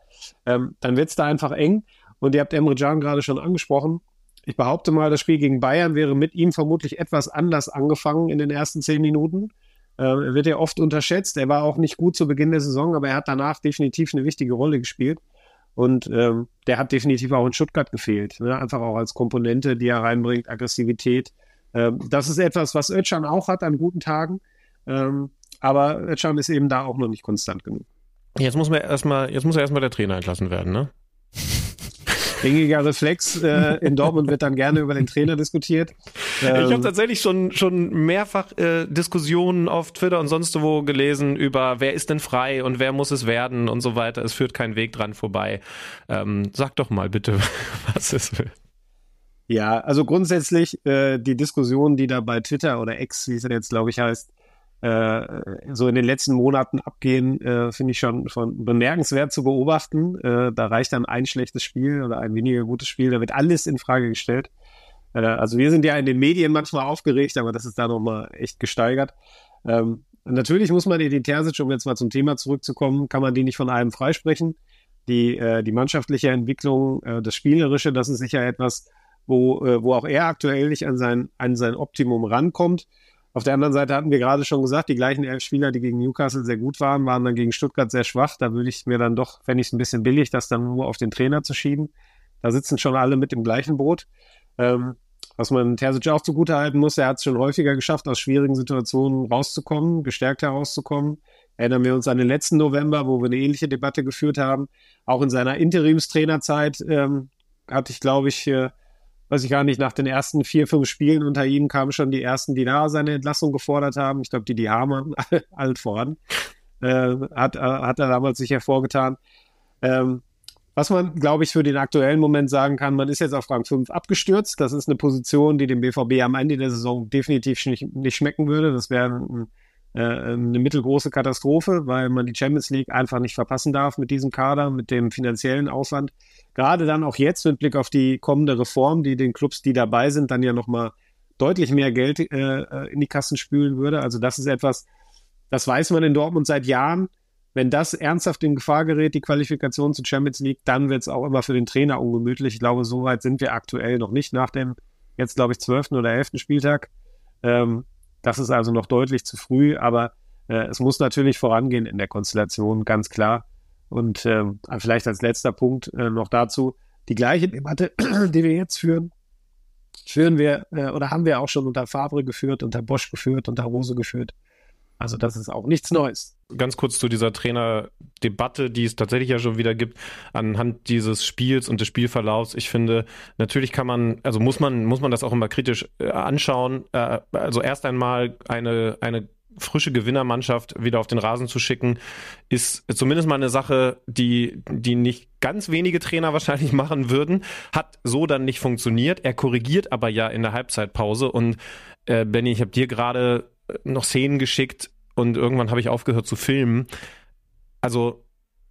ähm, dann wird es da einfach eng. Und ihr habt Emre Can gerade schon angesprochen. Ich behaupte mal, das Spiel gegen Bayern wäre mit ihm vermutlich etwas anders angefangen in den ersten zehn Minuten. Äh, er wird ja oft unterschätzt. Er war auch nicht gut zu Beginn der Saison, aber er hat danach definitiv eine wichtige Rolle gespielt. Und ähm, der hat definitiv auch in Stuttgart gefehlt. Ne? Einfach auch als Komponente, die er reinbringt, Aggressivität. Ähm, das ist etwas, was Özcan auch hat an guten Tagen. Ähm, aber Özcan ist eben da auch noch nicht konstant genug. Jetzt muss man erstmal, jetzt muss ja erstmal der Trainer entlassen werden, ne? Gängiger Reflex. Äh, in Dortmund wird dann gerne über den Trainer diskutiert. Ähm, ich habe tatsächlich schon, schon mehrfach äh, Diskussionen auf Twitter und sonst wo gelesen über, wer ist denn frei und wer muss es werden und so weiter. Es führt kein Weg dran vorbei. Ähm, sag doch mal bitte, was es will. Ja, also grundsätzlich äh, die Diskussion, die da bei Twitter oder X, wie es jetzt glaube ich heißt, äh, so in den letzten Monaten abgehen, äh, finde ich schon, schon bemerkenswert zu beobachten. Äh, da reicht dann ein schlechtes Spiel oder ein weniger gutes Spiel, da wird alles in Frage gestellt. Äh, also wir sind ja in den Medien manchmal aufgeregt, aber das ist da nochmal echt gesteigert. Ähm, natürlich muss man die Terzic, um jetzt mal zum Thema zurückzukommen, kann man die nicht von einem freisprechen. Die, äh, die mannschaftliche Entwicklung, äh, das Spielerische, das ist sicher etwas, wo, äh, wo auch er aktuell nicht an sein, an sein Optimum rankommt. Auf der anderen Seite hatten wir gerade schon gesagt, die gleichen elf Spieler, die gegen Newcastle sehr gut waren, waren dann gegen Stuttgart sehr schwach. Da würde ich mir dann doch, fände ich es ein bisschen billig, das dann nur auf den Trainer zu schieben. Da sitzen schon alle mit dem gleichen Boot. Ähm, was man Terzic auch zugutehalten muss, er hat es schon häufiger geschafft, aus schwierigen Situationen rauszukommen, gestärkt herauszukommen. Erinnern wir uns an den letzten November, wo wir eine ähnliche Debatte geführt haben. Auch in seiner Interimstrainerzeit ähm, hatte ich, glaube ich, äh, weiß ich gar nicht, nach den ersten vier, fünf Spielen unter ihm kamen schon die ersten, die da seine Entlassung gefordert haben. Ich glaube, die, die Hamann, alt voran, äh, hat, hat er damals sich hervorgetan. Ähm, was man, glaube ich, für den aktuellen Moment sagen kann, man ist jetzt auf Rang 5 abgestürzt. Das ist eine Position, die dem BVB am Ende der Saison definitiv nicht, nicht schmecken würde. Das wäre ein, eine mittelgroße Katastrophe, weil man die Champions League einfach nicht verpassen darf mit diesem Kader, mit dem finanziellen Aufwand gerade dann auch jetzt mit Blick auf die kommende Reform, die den Clubs, die dabei sind, dann ja nochmal deutlich mehr Geld äh, äh, in die Kassen spülen würde. Also das ist etwas, das weiß man in Dortmund seit Jahren. Wenn das ernsthaft in Gefahr gerät, die Qualifikation zur Champions League, dann wird es auch immer für den Trainer ungemütlich. Ich glaube, so weit sind wir aktuell noch nicht nach dem jetzt, glaube ich, zwölften oder elften Spieltag. Ähm, das ist also noch deutlich zu früh, aber äh, es muss natürlich vorangehen in der Konstellation, ganz klar. Und äh, vielleicht als letzter Punkt äh, noch dazu, die gleiche Debatte, die wir jetzt führen, führen wir äh, oder haben wir auch schon unter Fabre geführt, unter Bosch geführt, unter Rose geführt. Also das ist auch nichts Neues. Ganz kurz zu dieser Trainerdebatte, die es tatsächlich ja schon wieder gibt, anhand dieses Spiels und des Spielverlaufs. Ich finde, natürlich kann man, also muss man, muss man das auch immer kritisch äh, anschauen. Äh, also erst einmal eine, eine frische Gewinnermannschaft wieder auf den Rasen zu schicken, ist zumindest mal eine Sache, die, die nicht ganz wenige Trainer wahrscheinlich machen würden. Hat so dann nicht funktioniert. Er korrigiert aber ja in der Halbzeitpause. Und äh, Benny, ich habe dir gerade noch Szenen geschickt und irgendwann habe ich aufgehört zu filmen. Also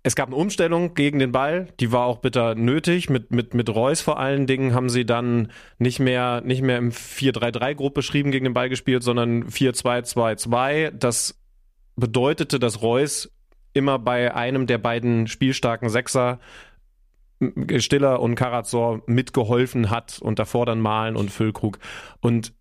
es gab eine Umstellung gegen den Ball, die war auch bitter nötig. Mit, mit, mit Reus vor allen Dingen haben sie dann nicht mehr, nicht mehr im 4-3-3-Gruppe beschrieben gegen den Ball gespielt, sondern 4-2-2-2. Das bedeutete, dass Reus immer bei einem der beiden spielstarken Sechser Stiller und Karazor mitgeholfen hat und davor dann Malen und Füllkrug. Und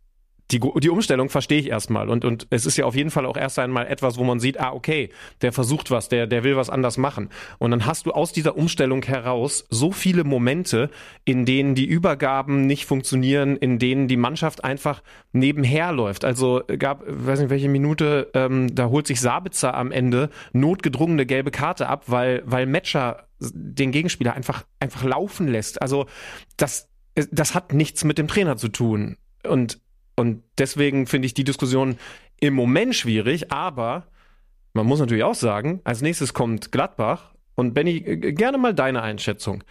die, die Umstellung verstehe ich erstmal. Und, und es ist ja auf jeden Fall auch erst einmal etwas, wo man sieht, ah, okay, der versucht was, der, der will was anders machen. Und dann hast du aus dieser Umstellung heraus so viele Momente, in denen die Übergaben nicht funktionieren, in denen die Mannschaft einfach nebenher läuft. Also gab, weiß nicht welche Minute, ähm, da holt sich Sabitzer am Ende notgedrungene gelbe Karte ab, weil, weil Matcher den Gegenspieler einfach, einfach laufen lässt. Also das, das hat nichts mit dem Trainer zu tun. Und und deswegen finde ich die Diskussion im Moment schwierig, aber man muss natürlich auch sagen, als nächstes kommt Gladbach. Und Benny, gerne mal deine Einschätzung.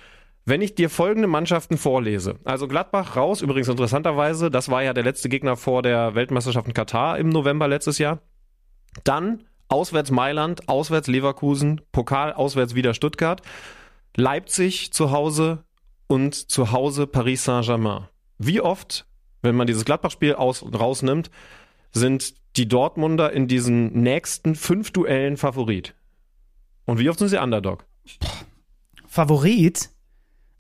Wenn ich dir folgende Mannschaften vorlese, also Gladbach raus, übrigens interessanterweise, das war ja der letzte Gegner vor der Weltmeisterschaft in Katar im November letztes Jahr. Dann auswärts Mailand, auswärts Leverkusen, Pokal auswärts wieder Stuttgart, Leipzig zu Hause und zu Hause Paris Saint-Germain. Wie oft wenn man dieses Gladbach-Spiel rausnimmt, sind die Dortmunder in diesen nächsten fünf Duellen Favorit. Und wie oft sind sie Underdog? Favorit?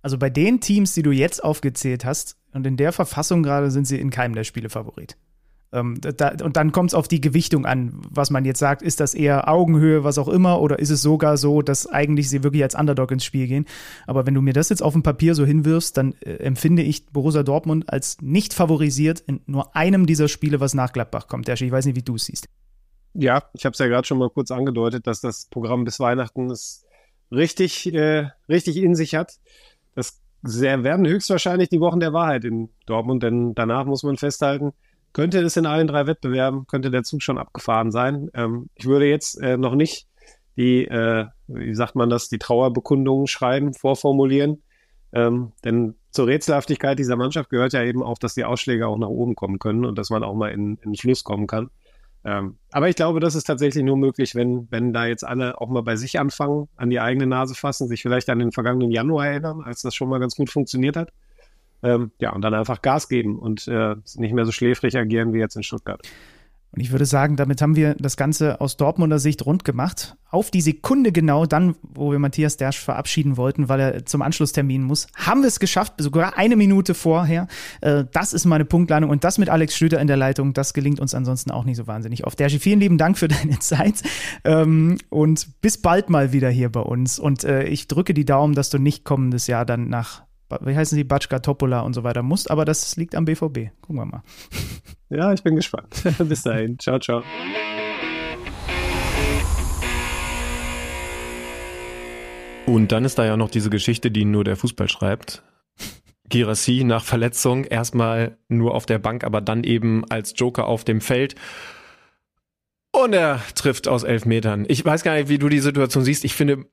Also bei den Teams, die du jetzt aufgezählt hast, und in der Verfassung gerade sind sie in keinem der Spiele Favorit. Ähm, da, und dann kommt es auf die Gewichtung an, was man jetzt sagt. Ist das eher Augenhöhe, was auch immer, oder ist es sogar so, dass eigentlich sie wirklich als Underdog ins Spiel gehen? Aber wenn du mir das jetzt auf dem Papier so hinwirfst, dann äh, empfinde ich Borussia Dortmund als nicht favorisiert in nur einem dieser Spiele, was nach Gladbach kommt. Der ich weiß nicht, wie du es siehst. Ja, ich habe es ja gerade schon mal kurz angedeutet, dass das Programm bis Weihnachten es richtig, äh, richtig in sich hat. Das werden höchstwahrscheinlich die Wochen der Wahrheit in Dortmund, denn danach muss man festhalten, könnte es in allen drei Wettbewerben, könnte der Zug schon abgefahren sein. Ähm, ich würde jetzt äh, noch nicht die, äh, wie sagt man das, die Trauerbekundungen schreiben, vorformulieren. Ähm, denn zur Rätselhaftigkeit dieser Mannschaft gehört ja eben auch, dass die Ausschläge auch nach oben kommen können und dass man auch mal in, in den Fluss kommen kann. Ähm, aber ich glaube, das ist tatsächlich nur möglich, wenn, wenn da jetzt alle auch mal bei sich anfangen, an die eigene Nase fassen, sich vielleicht an den vergangenen Januar erinnern, als das schon mal ganz gut funktioniert hat. Ähm, ja, und dann einfach Gas geben und äh, nicht mehr so schläfrig agieren wie jetzt in Stuttgart. Und ich würde sagen, damit haben wir das Ganze aus Dortmunder Sicht rund gemacht. Auf die Sekunde genau dann, wo wir Matthias Dersch verabschieden wollten, weil er zum Anschlusstermin muss, haben wir es geschafft, sogar eine Minute vorher. Äh, das ist meine Punktlandung und das mit Alex Schlüter in der Leitung, das gelingt uns ansonsten auch nicht so wahnsinnig oft. Derschi, vielen lieben Dank für deine Zeit ähm, und bis bald mal wieder hier bei uns. Und äh, ich drücke die Daumen, dass du nicht kommendes Jahr dann nach wie heißen sie, Batschka, Topola und so weiter musst, aber das liegt am BVB. Gucken wir mal. Ja, ich bin gespannt. Bis dahin. Ciao, ciao. Und dann ist da ja noch diese Geschichte, die nur der Fußball schreibt. Girassi nach Verletzung erstmal nur auf der Bank, aber dann eben als Joker auf dem Feld. Und er trifft aus elf Metern. Ich weiß gar nicht, wie du die Situation siehst. Ich finde,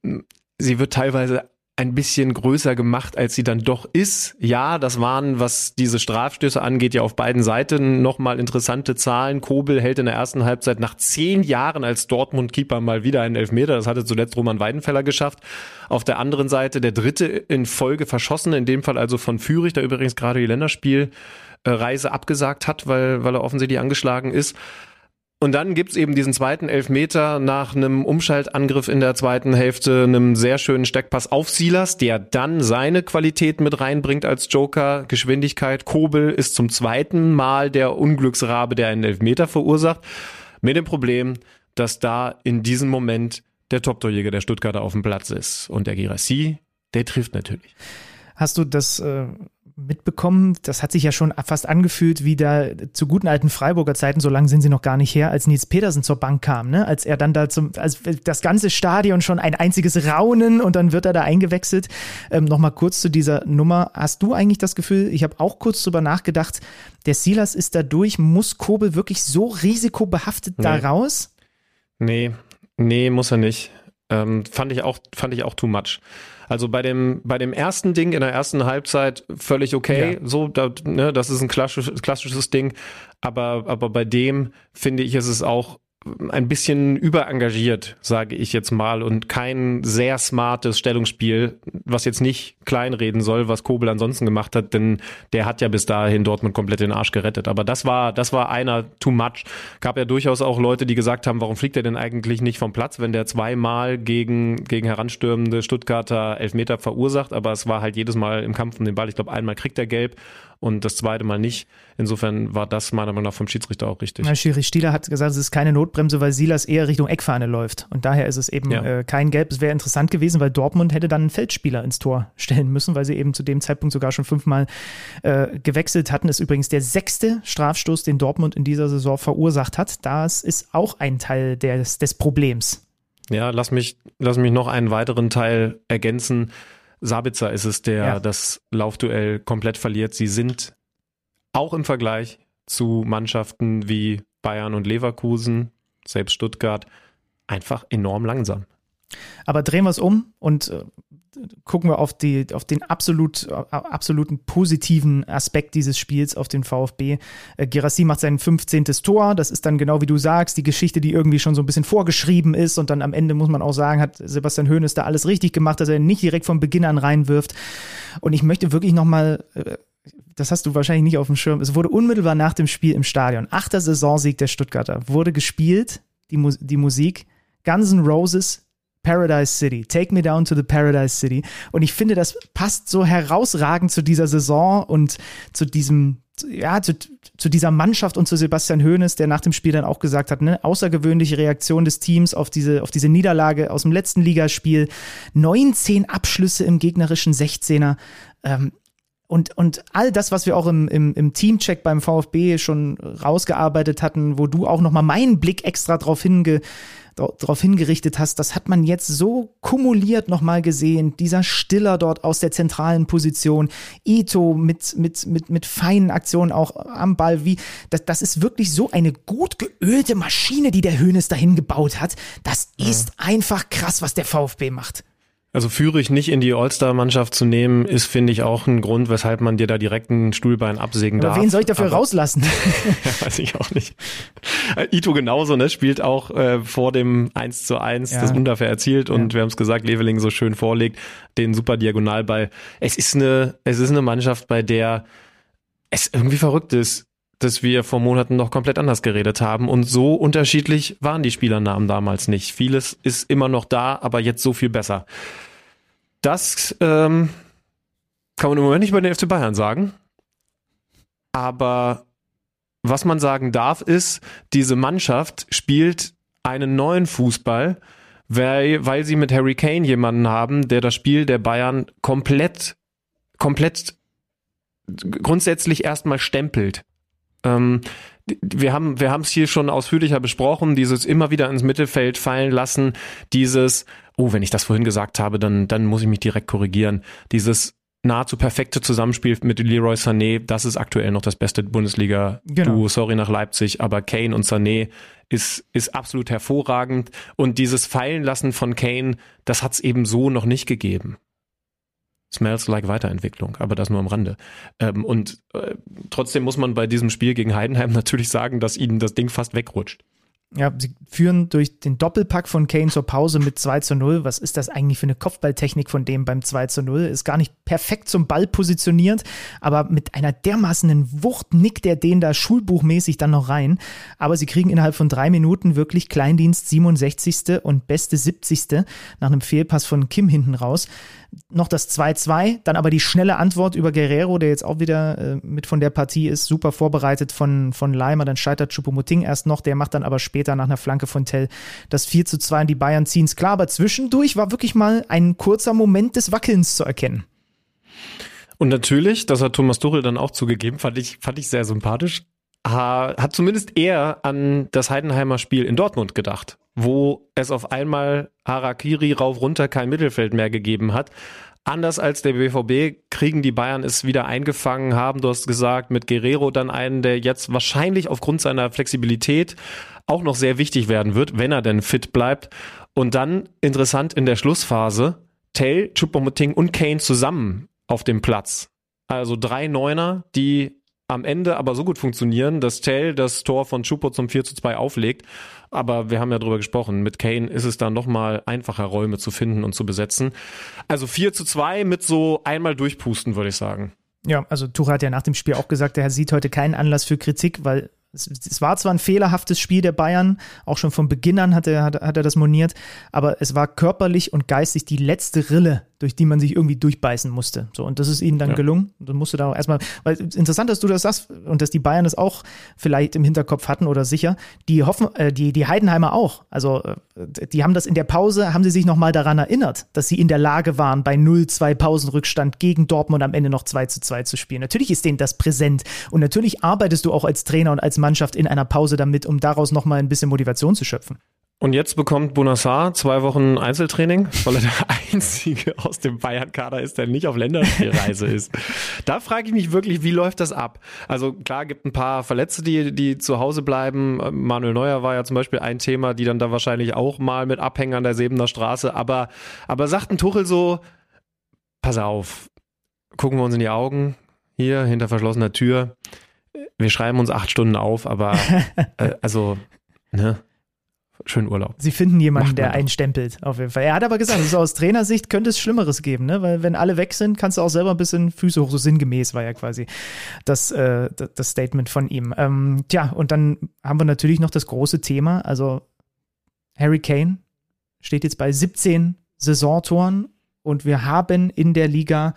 sie wird teilweise ein bisschen größer gemacht, als sie dann doch ist. Ja, das waren, was diese Strafstöße angeht, ja auf beiden Seiten nochmal interessante Zahlen. Kobel hält in der ersten Halbzeit nach zehn Jahren als Dortmund-Keeper mal wieder einen Elfmeter. Das hatte zuletzt Roman Weidenfeller geschafft. Auf der anderen Seite der dritte in Folge verschossene, in dem Fall also von Fürich, der übrigens gerade die Länderspielreise abgesagt hat, weil, weil er offensichtlich angeschlagen ist. Und dann gibt's eben diesen zweiten Elfmeter nach einem Umschaltangriff in der zweiten Hälfte, einem sehr schönen Steckpass auf Silas, der dann seine Qualität mit reinbringt als Joker, Geschwindigkeit. Kobel ist zum zweiten Mal der Unglücksrabe, der einen Elfmeter verursacht. Mit dem Problem, dass da in diesem Moment der Top-Torjäger der Stuttgarter auf dem Platz ist. Und der Girassi, der trifft natürlich. Hast du das äh, mitbekommen. Das hat sich ja schon fast angefühlt wie da zu guten alten Freiburger Zeiten, so lange sind sie noch gar nicht her, als Nils Petersen zur Bank kam, ne? Als er dann da zum, als das ganze Stadion schon ein einziges Raunen und dann wird er da eingewechselt. Ähm, Nochmal kurz zu dieser Nummer. Hast du eigentlich das Gefühl, ich habe auch kurz drüber nachgedacht, der Silas ist dadurch, muss Kobel wirklich so risikobehaftet nee. da raus? Nee, nee, muss er nicht. Ähm, fand ich auch, fand ich auch too much. Also bei dem, bei dem ersten Ding in der ersten Halbzeit völlig okay. Ja. So, da, ne, das ist ein klassisches, klassisches Ding. Aber, aber bei dem finde ich, ist es auch ein bisschen überengagiert, sage ich jetzt mal, und kein sehr smartes Stellungsspiel, was jetzt nicht kleinreden soll, was Kobel ansonsten gemacht hat, denn der hat ja bis dahin Dortmund komplett den Arsch gerettet. Aber das war, das war einer too much. Gab ja durchaus auch Leute, die gesagt haben, warum fliegt er denn eigentlich nicht vom Platz, wenn der zweimal gegen, gegen heranstürmende Stuttgarter Elfmeter verursacht, aber es war halt jedes Mal im Kampf um den Ball. Ich glaube, einmal kriegt er gelb und das zweite Mal nicht. Insofern war das meiner Meinung nach vom Schiedsrichter auch richtig. Na, Schiri Stieler hat gesagt, es ist keine Notbremse, weil Silas eher Richtung Eckfahne läuft. Und daher ist es eben ja. äh, kein Gelb. Es wäre interessant gewesen, weil Dortmund hätte dann einen Feldspieler ins Tor stellen müssen, weil sie eben zu dem Zeitpunkt sogar schon fünfmal äh, gewechselt hatten. Das ist übrigens der sechste Strafstoß, den Dortmund in dieser Saison verursacht hat. Das ist auch ein Teil des, des Problems. Ja, lass mich, lass mich noch einen weiteren Teil ergänzen. Sabitzer ist es, der ja. das Laufduell komplett verliert. Sie sind auch im Vergleich zu Mannschaften wie Bayern und Leverkusen, selbst Stuttgart, einfach enorm langsam. Aber drehen wir es um und äh, gucken wir auf, die, auf den absolut, absoluten positiven Aspekt dieses Spiels, auf den VfB. Äh, Gerassi macht sein 15. Tor. Das ist dann genau wie du sagst, die Geschichte, die irgendwie schon so ein bisschen vorgeschrieben ist. Und dann am Ende muss man auch sagen, hat Sebastian Hoeneß da alles richtig gemacht, dass er nicht direkt von Beginn an reinwirft. Und ich möchte wirklich nochmal, äh, das hast du wahrscheinlich nicht auf dem Schirm, es wurde unmittelbar nach dem Spiel im Stadion, achter Saisonsieg der Stuttgarter, wurde gespielt, die, Mu die Musik, Guns N' Roses, Paradise City. Take me down to the Paradise City. Und ich finde, das passt so herausragend zu dieser Saison und zu diesem, ja, zu, zu dieser Mannschaft und zu Sebastian Hoeneß, der nach dem Spiel dann auch gesagt hat, ne, außergewöhnliche Reaktion des Teams auf diese, auf diese Niederlage aus dem letzten Ligaspiel. 19 Abschlüsse im gegnerischen 16er. Ähm, Und, und all das, was wir auch im, im, im Teamcheck beim VfB schon rausgearbeitet hatten, wo du auch nochmal meinen Blick extra drauf hinge, darauf hingerichtet hast, das hat man jetzt so kumuliert nochmal gesehen. Dieser Stiller dort aus der zentralen Position, Ito mit, mit, mit, mit feinen Aktionen auch am Ball, wie, das, das ist wirklich so eine gut geölte Maschine, die der Hönes dahin gebaut hat. Das ist ja. einfach krass, was der VfB macht. Also Führig nicht in die All-Star-Mannschaft zu nehmen, ist, finde ich, auch ein Grund, weshalb man dir da direkt ein Stuhlbein absägen Aber darf. wen soll ich dafür Aber, rauslassen? ja, weiß ich auch nicht. Äh, Ito genauso, ne? Spielt auch äh, vor dem 1 zu 1 ja. das Wunderfair erzielt und ja. wir haben es gesagt, Leveling so schön vorlegt, den super Diagonalball. Es ist eine, es ist eine Mannschaft, bei der es irgendwie verrückt ist dass wir vor Monaten noch komplett anders geredet haben. Und so unterschiedlich waren die Spielernamen damals nicht. Vieles ist immer noch da, aber jetzt so viel besser. Das ähm, kann man im Moment nicht bei den FC Bayern sagen. Aber was man sagen darf, ist, diese Mannschaft spielt einen neuen Fußball, weil, weil sie mit Harry Kane jemanden haben, der das Spiel der Bayern komplett, komplett grundsätzlich erstmal stempelt. Ähm, wir haben wir haben es hier schon ausführlicher besprochen, dieses immer wieder ins Mittelfeld fallen lassen, dieses oh, wenn ich das vorhin gesagt habe, dann dann muss ich mich direkt korrigieren. Dieses nahezu perfekte Zusammenspiel mit Leroy Sané, das ist aktuell noch das beste Bundesliga Duo, genau. sorry nach Leipzig, aber Kane und Sané ist ist absolut hervorragend und dieses Fallenlassen von Kane, das hat es eben so noch nicht gegeben. Smells like Weiterentwicklung, aber das nur am Rande. Ähm, und äh, trotzdem muss man bei diesem Spiel gegen Heidenheim natürlich sagen, dass ihnen das Ding fast wegrutscht. Ja, sie führen durch den Doppelpack von Kane zur Pause mit 2 zu 0. Was ist das eigentlich für eine Kopfballtechnik von dem beim 2 zu 0? Ist gar nicht perfekt zum Ball positioniert, aber mit einer dermaßenen Wucht nickt er den da schulbuchmäßig dann noch rein. Aber sie kriegen innerhalb von drei Minuten wirklich Kleindienst 67. und beste 70. nach einem Fehlpass von Kim hinten raus noch das 2-2, dann aber die schnelle Antwort über Guerrero, der jetzt auch wieder äh, mit von der Partie ist, super vorbereitet von, von Leimer, dann scheitert Choupo-Moting erst noch, der macht dann aber später nach einer Flanke von Tell das 4 zu 2 und die Bayern ziehen es klar, aber zwischendurch war wirklich mal ein kurzer Moment des Wackelns zu erkennen. Und natürlich, das hat Thomas Tuchel dann auch zugegeben, fand ich, fand ich sehr sympathisch, hat zumindest er an das Heidenheimer Spiel in Dortmund gedacht, wo es auf einmal Harakiri rauf runter kein Mittelfeld mehr gegeben hat. Anders als der BVB kriegen die Bayern es wieder eingefangen, haben, du hast gesagt, mit Guerrero dann einen, der jetzt wahrscheinlich aufgrund seiner Flexibilität auch noch sehr wichtig werden wird, wenn er denn fit bleibt. Und dann interessant in der Schlussphase, Tell, Choupo-Moting und Kane zusammen auf dem Platz. Also drei Neuner, die am Ende aber so gut funktionieren, dass Tell das Tor von Chupo zum 4 zu 2 auflegt. Aber wir haben ja drüber gesprochen, mit Kane ist es dann nochmal einfacher, Räume zu finden und zu besetzen. Also 4 zu 2 mit so einmal durchpusten, würde ich sagen. Ja, also Tuchel hat ja nach dem Spiel auch gesagt, er sieht heute keinen Anlass für Kritik, weil es, es, war zwar ein fehlerhaftes Spiel der Bayern, auch schon von Beginn an hat er, hat, hat er das moniert, aber es war körperlich und geistig die letzte Rille durch die man sich irgendwie durchbeißen musste. So, und das ist ihnen dann ja. gelungen. Du musst da auch erstmal, weil interessant, dass du das sagst und dass die Bayern es auch vielleicht im Hinterkopf hatten oder sicher. Die hoffen, äh, die, die Heidenheimer auch. Also, äh, die haben das in der Pause, haben sie sich nochmal daran erinnert, dass sie in der Lage waren, bei 0-2 Pausenrückstand gegen Dortmund am Ende noch 2 zu 2 zu spielen. Natürlich ist denen das präsent. Und natürlich arbeitest du auch als Trainer und als Mannschaft in einer Pause damit, um daraus nochmal ein bisschen Motivation zu schöpfen. Und jetzt bekommt Bonassar zwei Wochen Einzeltraining, weil er der Einzige aus dem Bayern-Kader ist, der nicht auf Länderspielreise ist. Da frage ich mich wirklich, wie läuft das ab? Also klar, gibt ein paar Verletzte, die, die zu Hause bleiben. Manuel Neuer war ja zum Beispiel ein Thema, die dann da wahrscheinlich auch mal mit abhängen an der Sebener Straße. Aber, aber sagt ein Tuchel so, pass auf, gucken wir uns in die Augen, hier hinter verschlossener Tür. Wir schreiben uns acht Stunden auf, aber äh, also, ne? schönen Urlaub. Sie finden jemanden, der einen stempelt, auf jeden Fall. Er hat aber gesagt, also aus Trainersicht könnte es Schlimmeres geben, ne? Weil wenn alle weg sind, kannst du auch selber ein bisschen Füße hoch, so sinngemäß war ja quasi das, äh, das Statement von ihm. Ähm, tja, und dann haben wir natürlich noch das große Thema, also Harry Kane steht jetzt bei 17 Saisontoren und wir haben in der Liga,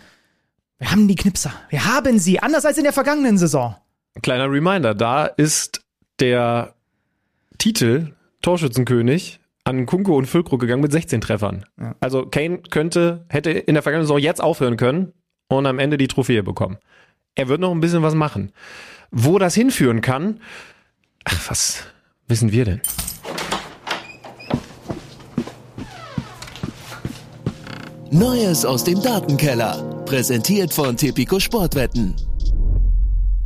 wir haben die Knipser, wir haben sie, anders als in der vergangenen Saison. Kleiner Reminder, da ist der Titel Torschützenkönig an Kunko und Füllkrug gegangen mit 16 Treffern. Ja. Also Kane könnte, hätte in der vergangenen Saison jetzt aufhören können und am Ende die Trophäe bekommen. Er wird noch ein bisschen was machen. Wo das hinführen kann, ach, was wissen wir denn? Neues aus dem Datenkeller. Präsentiert von Tipico Sportwetten.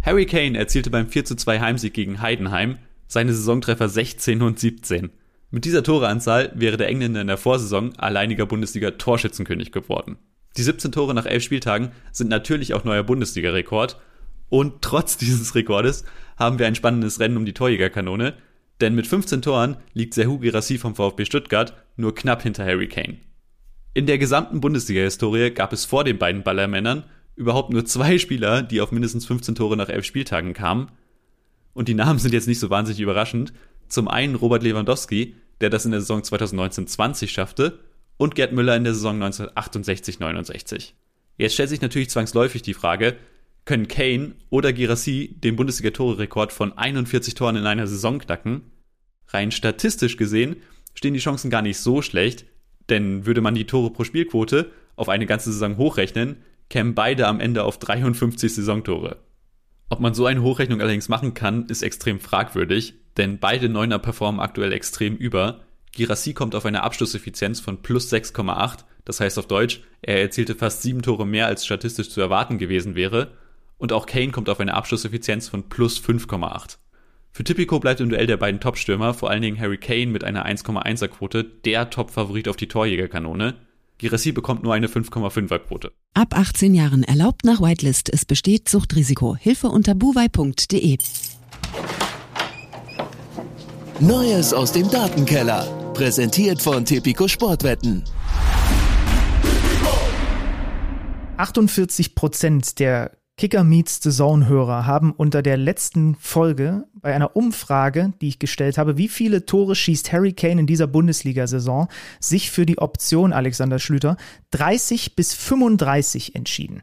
Harry Kane erzielte beim 4:2 Heimsieg gegen Heidenheim seine Saisontreffer 16 und 17. Mit dieser Toreanzahl wäre der Engländer in der Vorsaison alleiniger Bundesliga-Torschützenkönig geworden. Die 17 Tore nach 11 Spieltagen sind natürlich auch neuer Bundesliga-Rekord. Und trotz dieses Rekordes haben wir ein spannendes Rennen um die Torjägerkanone, denn mit 15 Toren liegt Serhu Girassi vom VfB Stuttgart nur knapp hinter Harry Kane. In der gesamten Bundesliga-Historie gab es vor den beiden Ballermännern überhaupt nur zwei Spieler, die auf mindestens 15 Tore nach elf Spieltagen kamen. Und die Namen sind jetzt nicht so wahnsinnig überraschend. Zum einen Robert Lewandowski, der das in der Saison 2019-20 schaffte, und Gerd Müller in der Saison 1968-69. Jetzt stellt sich natürlich zwangsläufig die Frage, können Kane oder Girassi den Bundesliga-Tore-Rekord von 41 Toren in einer Saison knacken? Rein statistisch gesehen stehen die Chancen gar nicht so schlecht, denn würde man die Tore pro Spielquote auf eine ganze Saison hochrechnen, kämen beide am Ende auf 53 Saisontore. Ob man so eine Hochrechnung allerdings machen kann, ist extrem fragwürdig, denn beide Neuner performen aktuell extrem über. Girassi kommt auf eine Abschlusseffizienz von plus 6,8, das heißt auf Deutsch, er erzielte fast sieben Tore mehr als statistisch zu erwarten gewesen wäre. Und auch Kane kommt auf eine Abschlusseffizienz von plus 5,8. Für Tipico bleibt im Duell der beiden Topstürmer, vor allen Dingen Harry Kane mit einer 1,1er Quote, der Top-Favorit auf die Torjägerkanone. Girassi bekommt nur eine 5,5er Quote. Ab 18 Jahren erlaubt nach Whitelist. Es besteht Suchtrisiko. Hilfe unter buwei.de. Neues aus dem Datenkeller. Präsentiert von Tipico Sportwetten. 48 Prozent der Kicker Meets the Zone Hörer haben unter der letzten Folge bei einer Umfrage, die ich gestellt habe, wie viele Tore schießt Harry Kane in dieser Bundesliga-Saison, sich für die Option Alexander Schlüter 30 bis 35 entschieden.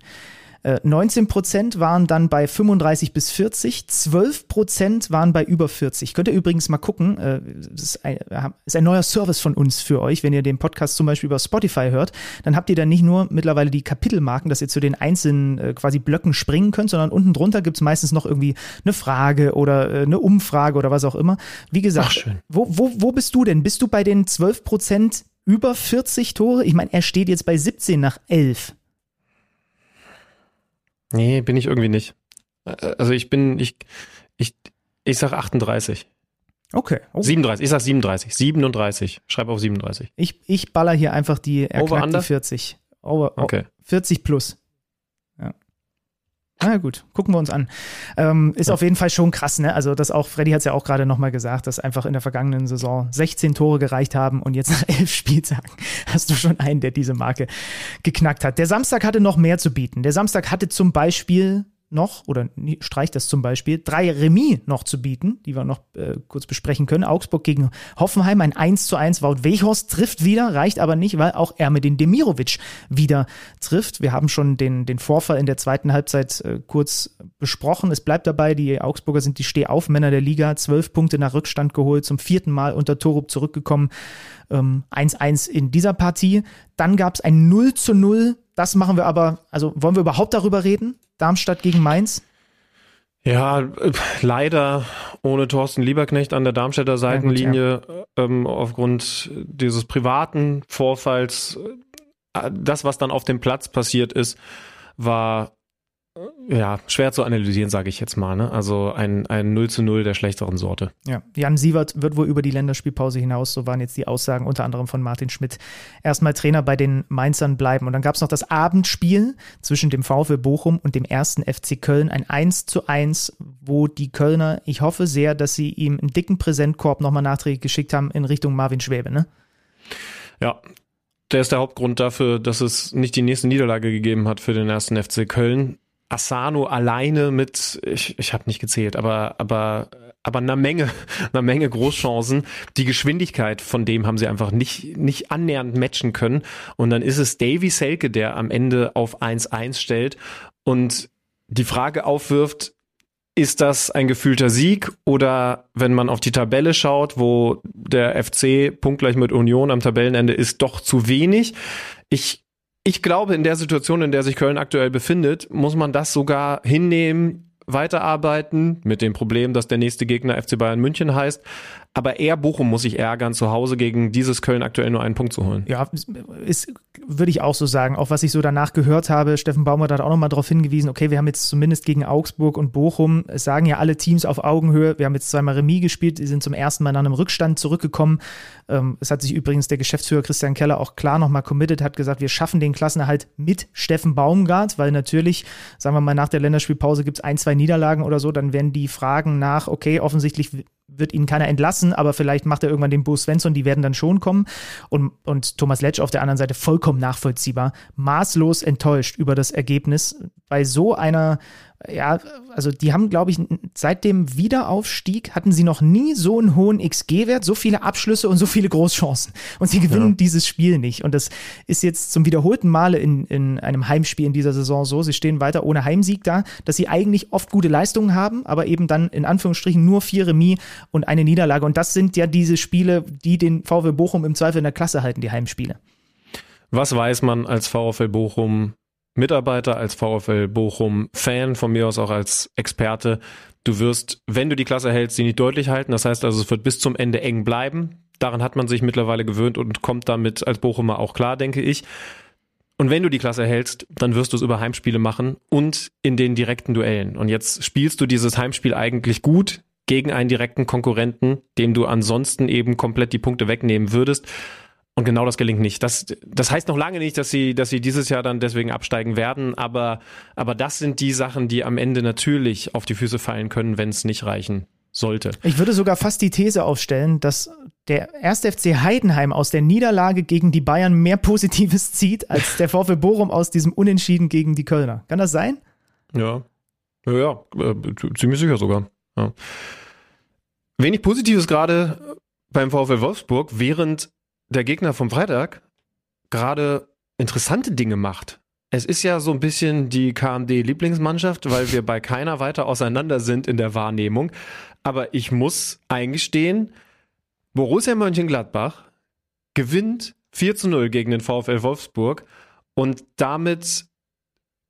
19 äh, Prozent waren dann bei 35 bis 40, 12 Prozent waren bei über 40. Könnt ihr übrigens mal gucken, äh, das ist ein, ist ein neuer Service von uns für euch. Wenn ihr den Podcast zum Beispiel über Spotify hört, dann habt ihr dann nicht nur mittlerweile die Kapitelmarken, dass ihr zu den einzelnen äh, quasi Blöcken springen könnt, sondern unten drunter gibt's meistens noch irgendwie eine Frage oder eine Umfrage oder was auch immer. Wie gesagt, wo, wo, wo bist du denn? Bist du bei den 12 Prozent über 40 Tore? Ich meine, er steht jetzt bei 17 nach 11. Nee, bin ich irgendwie nicht. Also ich bin, ich, ich, ich sag 38. Okay. Oh. 37, ich sag 37. 37. Schreib auf 37. Ich, ich baller hier einfach die, er Over die 40. Over, okay. 40 plus. Na gut, gucken wir uns an. Ähm, ist ja. auf jeden Fall schon krass, ne? Also das auch, Freddy hat es ja auch gerade nochmal gesagt, dass einfach in der vergangenen Saison 16 Tore gereicht haben und jetzt nach elf Spieltagen hast du schon einen, der diese Marke geknackt hat. Der Samstag hatte noch mehr zu bieten. Der Samstag hatte zum Beispiel noch, oder streicht das zum Beispiel, drei Remis noch zu bieten, die wir noch äh, kurz besprechen können. Augsburg gegen Hoffenheim, ein 1 zu 1. Wout Weghorst trifft wieder, reicht aber nicht, weil auch er mit den Demirovic wieder trifft. Wir haben schon den, den Vorfall in der zweiten Halbzeit äh, kurz besprochen. Es bleibt dabei, die Augsburger sind die Stehaufmänner der Liga, zwölf Punkte nach Rückstand geholt, zum vierten Mal unter Torup zurückgekommen. 1-1 ähm, in dieser Partie. Dann gab es ein 0 zu 0 das machen wir aber, also wollen wir überhaupt darüber reden? Darmstadt gegen Mainz? Ja, leider ohne Thorsten Lieberknecht an der Darmstädter Seitenlinie ja, ja. Ähm, aufgrund dieses privaten Vorfalls. Äh, das, was dann auf dem Platz passiert ist, war ja, schwer zu analysieren, sage ich jetzt mal. Ne? Also ein, ein 0 zu 0 der schlechteren Sorte. Ja, Jan Sievert wird wohl über die Länderspielpause hinaus, so waren jetzt die Aussagen unter anderem von Martin Schmidt, erstmal Trainer bei den Mainzern bleiben. Und dann gab es noch das Abendspiel zwischen dem VfL Bochum und dem ersten FC Köln, ein 1 zu 1, wo die Kölner, ich hoffe sehr, dass sie ihm einen dicken Präsentkorb nochmal nachträglich geschickt haben in Richtung Marvin Schwäbe, ne? Ja, der ist der Hauptgrund dafür, dass es nicht die nächste Niederlage gegeben hat für den ersten FC Köln. Asano alleine mit, ich, ich habe nicht gezählt, aber, aber, aber einer Menge, einer Menge Großchancen. Die Geschwindigkeit von dem haben sie einfach nicht, nicht annähernd matchen können. Und dann ist es Davy Selke, der am Ende auf 1-1 stellt und die Frage aufwirft, ist das ein gefühlter Sieg oder wenn man auf die Tabelle schaut, wo der FC punktgleich mit Union am Tabellenende ist, doch zu wenig? Ich ich glaube, in der Situation, in der sich Köln aktuell befindet, muss man das sogar hinnehmen, weiterarbeiten mit dem Problem, dass der nächste Gegner FC Bayern München heißt. Aber eher Bochum muss sich ärgern, zu Hause gegen dieses Köln aktuell nur einen Punkt zu holen. Ja, ist, würde ich auch so sagen. Auch was ich so danach gehört habe, Steffen Baumgart hat auch nochmal darauf hingewiesen, okay, wir haben jetzt zumindest gegen Augsburg und Bochum, es sagen ja alle Teams auf Augenhöhe, wir haben jetzt zweimal Remis gespielt, die sind zum ersten Mal nach einem Rückstand zurückgekommen. Ähm, es hat sich übrigens der Geschäftsführer Christian Keller auch klar nochmal committed, hat gesagt, wir schaffen den Klassenerhalt mit Steffen Baumgart, weil natürlich, sagen wir mal, nach der Länderspielpause gibt es ein, zwei Niederlagen oder so, dann werden die Fragen nach, okay, offensichtlich wird ihn keiner entlassen, aber vielleicht macht er irgendwann den Bo Svensson, die werden dann schon kommen. Und, und Thomas Letsch auf der anderen Seite vollkommen nachvollziehbar, maßlos enttäuscht über das Ergebnis bei so einer ja, also die haben, glaube ich, seit dem Wiederaufstieg hatten sie noch nie so einen hohen XG-Wert, so viele Abschlüsse und so viele Großchancen. Und sie gewinnen ja. dieses Spiel nicht. Und das ist jetzt zum wiederholten Male in, in einem Heimspiel in dieser Saison so. Sie stehen weiter ohne Heimsieg da, dass sie eigentlich oft gute Leistungen haben, aber eben dann in Anführungsstrichen nur vier Remis und eine Niederlage. Und das sind ja diese Spiele, die den VfL Bochum im Zweifel in der Klasse halten, die Heimspiele. Was weiß man als VfL Bochum Mitarbeiter, als VfL Bochum Fan, von mir aus auch als Experte. Du wirst, wenn du die Klasse hältst, sie nicht deutlich halten. Das heißt also, es wird bis zum Ende eng bleiben. Daran hat man sich mittlerweile gewöhnt und kommt damit als Bochumer auch klar, denke ich. Und wenn du die Klasse hältst, dann wirst du es über Heimspiele machen und in den direkten Duellen. Und jetzt spielst du dieses Heimspiel eigentlich gut gegen einen direkten Konkurrenten, dem du ansonsten eben komplett die Punkte wegnehmen würdest. Und genau das gelingt nicht. Das, das heißt noch lange nicht, dass sie, dass sie dieses Jahr dann deswegen absteigen werden, aber, aber das sind die Sachen, die am Ende natürlich auf die Füße fallen können, wenn es nicht reichen sollte. Ich würde sogar fast die These aufstellen, dass der erste FC Heidenheim aus der Niederlage gegen die Bayern mehr Positives zieht, als der VfL Bochum aus diesem Unentschieden gegen die Kölner. Kann das sein? Ja. Ja, ja äh, ziemlich sicher sogar. Ja. Wenig Positives gerade beim VfL Wolfsburg, während der Gegner vom Freitag gerade interessante Dinge macht. Es ist ja so ein bisschen die KMD-Lieblingsmannschaft, weil wir bei keiner weiter auseinander sind in der Wahrnehmung. Aber ich muss eingestehen, Borussia Mönchengladbach gewinnt 4 zu 0 gegen den VfL Wolfsburg und damit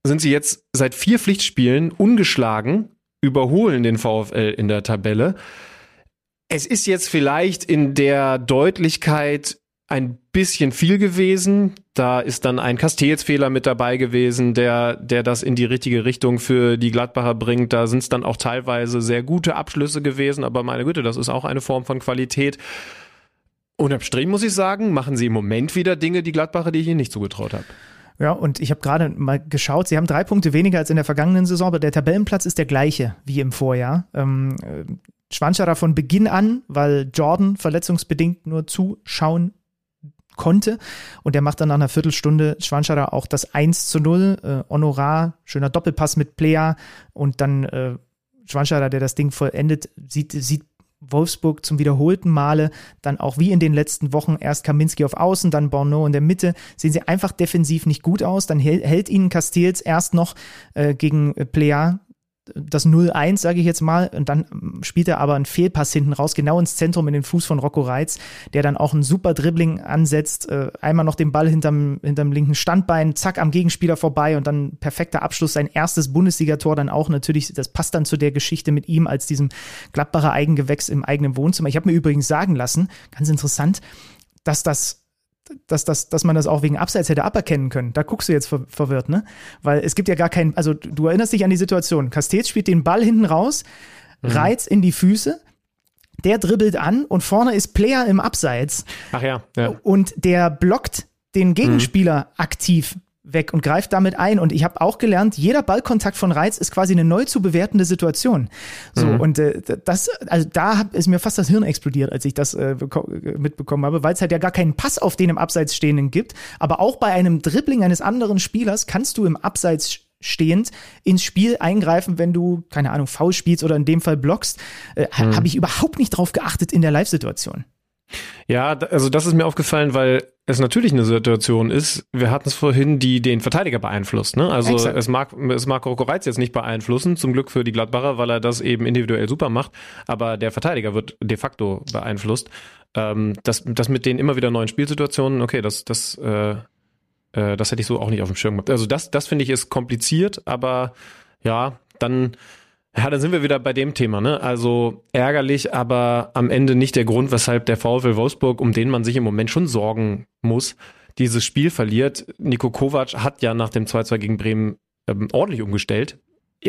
sind sie jetzt seit vier Pflichtspielen ungeschlagen, überholen den VfL in der Tabelle. Es ist jetzt vielleicht in der Deutlichkeit ein bisschen viel gewesen. Da ist dann ein Castells-Fehler mit dabei gewesen, der, der das in die richtige Richtung für die Gladbacher bringt. Da sind es dann auch teilweise sehr gute Abschlüsse gewesen, aber meine Güte, das ist auch eine Form von Qualität. Unterm Strich muss ich sagen, machen sie im Moment wieder Dinge, die Gladbacher, die ich ihnen nicht zugetraut habe. Ja, und ich habe gerade mal geschaut, sie haben drei Punkte weniger als in der vergangenen Saison, aber der Tabellenplatz ist der gleiche wie im Vorjahr. Ähm, Schwanscherer von Beginn an, weil Jordan verletzungsbedingt nur zuschauen konnte. Und der macht dann nach einer Viertelstunde Schwanscherer auch das 1 zu 0. Äh, Honorar, schöner Doppelpass mit Player und dann äh, Schwanscherer, der das Ding vollendet, sieht, sieht Wolfsburg zum wiederholten Male dann auch wie in den letzten Wochen erst Kaminski auf Außen, dann Borneau in der Mitte, sehen sie einfach defensiv nicht gut aus. Dann hält, ihnen Castells erst noch äh, gegen Plea das 0-1, sage ich jetzt mal, und dann spielt er aber einen Fehlpass hinten raus, genau ins Zentrum in den Fuß von Rocco Reitz, der dann auch ein super Dribbling ansetzt, äh, einmal noch den Ball hinterm, hinterm linken Standbein, zack, am Gegenspieler vorbei und dann perfekter Abschluss, sein erstes Bundesligator dann auch natürlich, das passt dann zu der Geschichte mit ihm als diesem Gladbacher Eigengewächs im eigenen Wohnzimmer. Ich habe mir übrigens sagen lassen, ganz interessant, dass das dass, dass, dass man das auch wegen Abseits hätte aberkennen können. Da guckst du jetzt ver verwirrt, ne? Weil es gibt ja gar keinen, also du erinnerst dich an die Situation. Castells spielt den Ball hinten raus, mhm. Reiz in die Füße, der dribbelt an und vorne ist Player im Abseits. Ach ja, ja. Und der blockt den Gegenspieler mhm. aktiv weg und greift damit ein. Und ich habe auch gelernt, jeder Ballkontakt von Reiz ist quasi eine neu zu bewertende Situation. So, mhm. und äh, das, also da hab, ist mir fast das Hirn explodiert, als ich das äh, mitbekommen habe, weil es halt ja gar keinen Pass auf den im Abseits stehenden gibt. Aber auch bei einem Dribbling eines anderen Spielers kannst du im Abseits stehend ins Spiel eingreifen, wenn du, keine Ahnung, faul spielst oder in dem Fall blockst. Äh, mhm. Habe ich überhaupt nicht drauf geachtet in der Live-Situation. Ja, also das ist mir aufgefallen, weil es natürlich eine Situation ist, wir hatten es vorhin, die den Verteidiger beeinflusst. Ne? Also es mag, es mag Rocco Reitz jetzt nicht beeinflussen, zum Glück für die Gladbacher, weil er das eben individuell super macht, aber der Verteidiger wird de facto beeinflusst. Ähm, das, das mit den immer wieder neuen Spielsituationen, okay, das, das, äh, Äh, das hätte ich so auch nicht auf dem Schirm gehabt. Also das, das finde ich ist kompliziert, aber ja, dann, ja, dann sind wir wieder bei dem Thema, ne? Also ärgerlich, aber am Ende nicht der Grund, weshalb der VfL Wolfsburg, um den man sich im Moment schon sorgen muss, dieses Spiel verliert. Niko Kovac hat ja nach dem 2-2 gegen Bremen ähm, ordentlich umgestellt.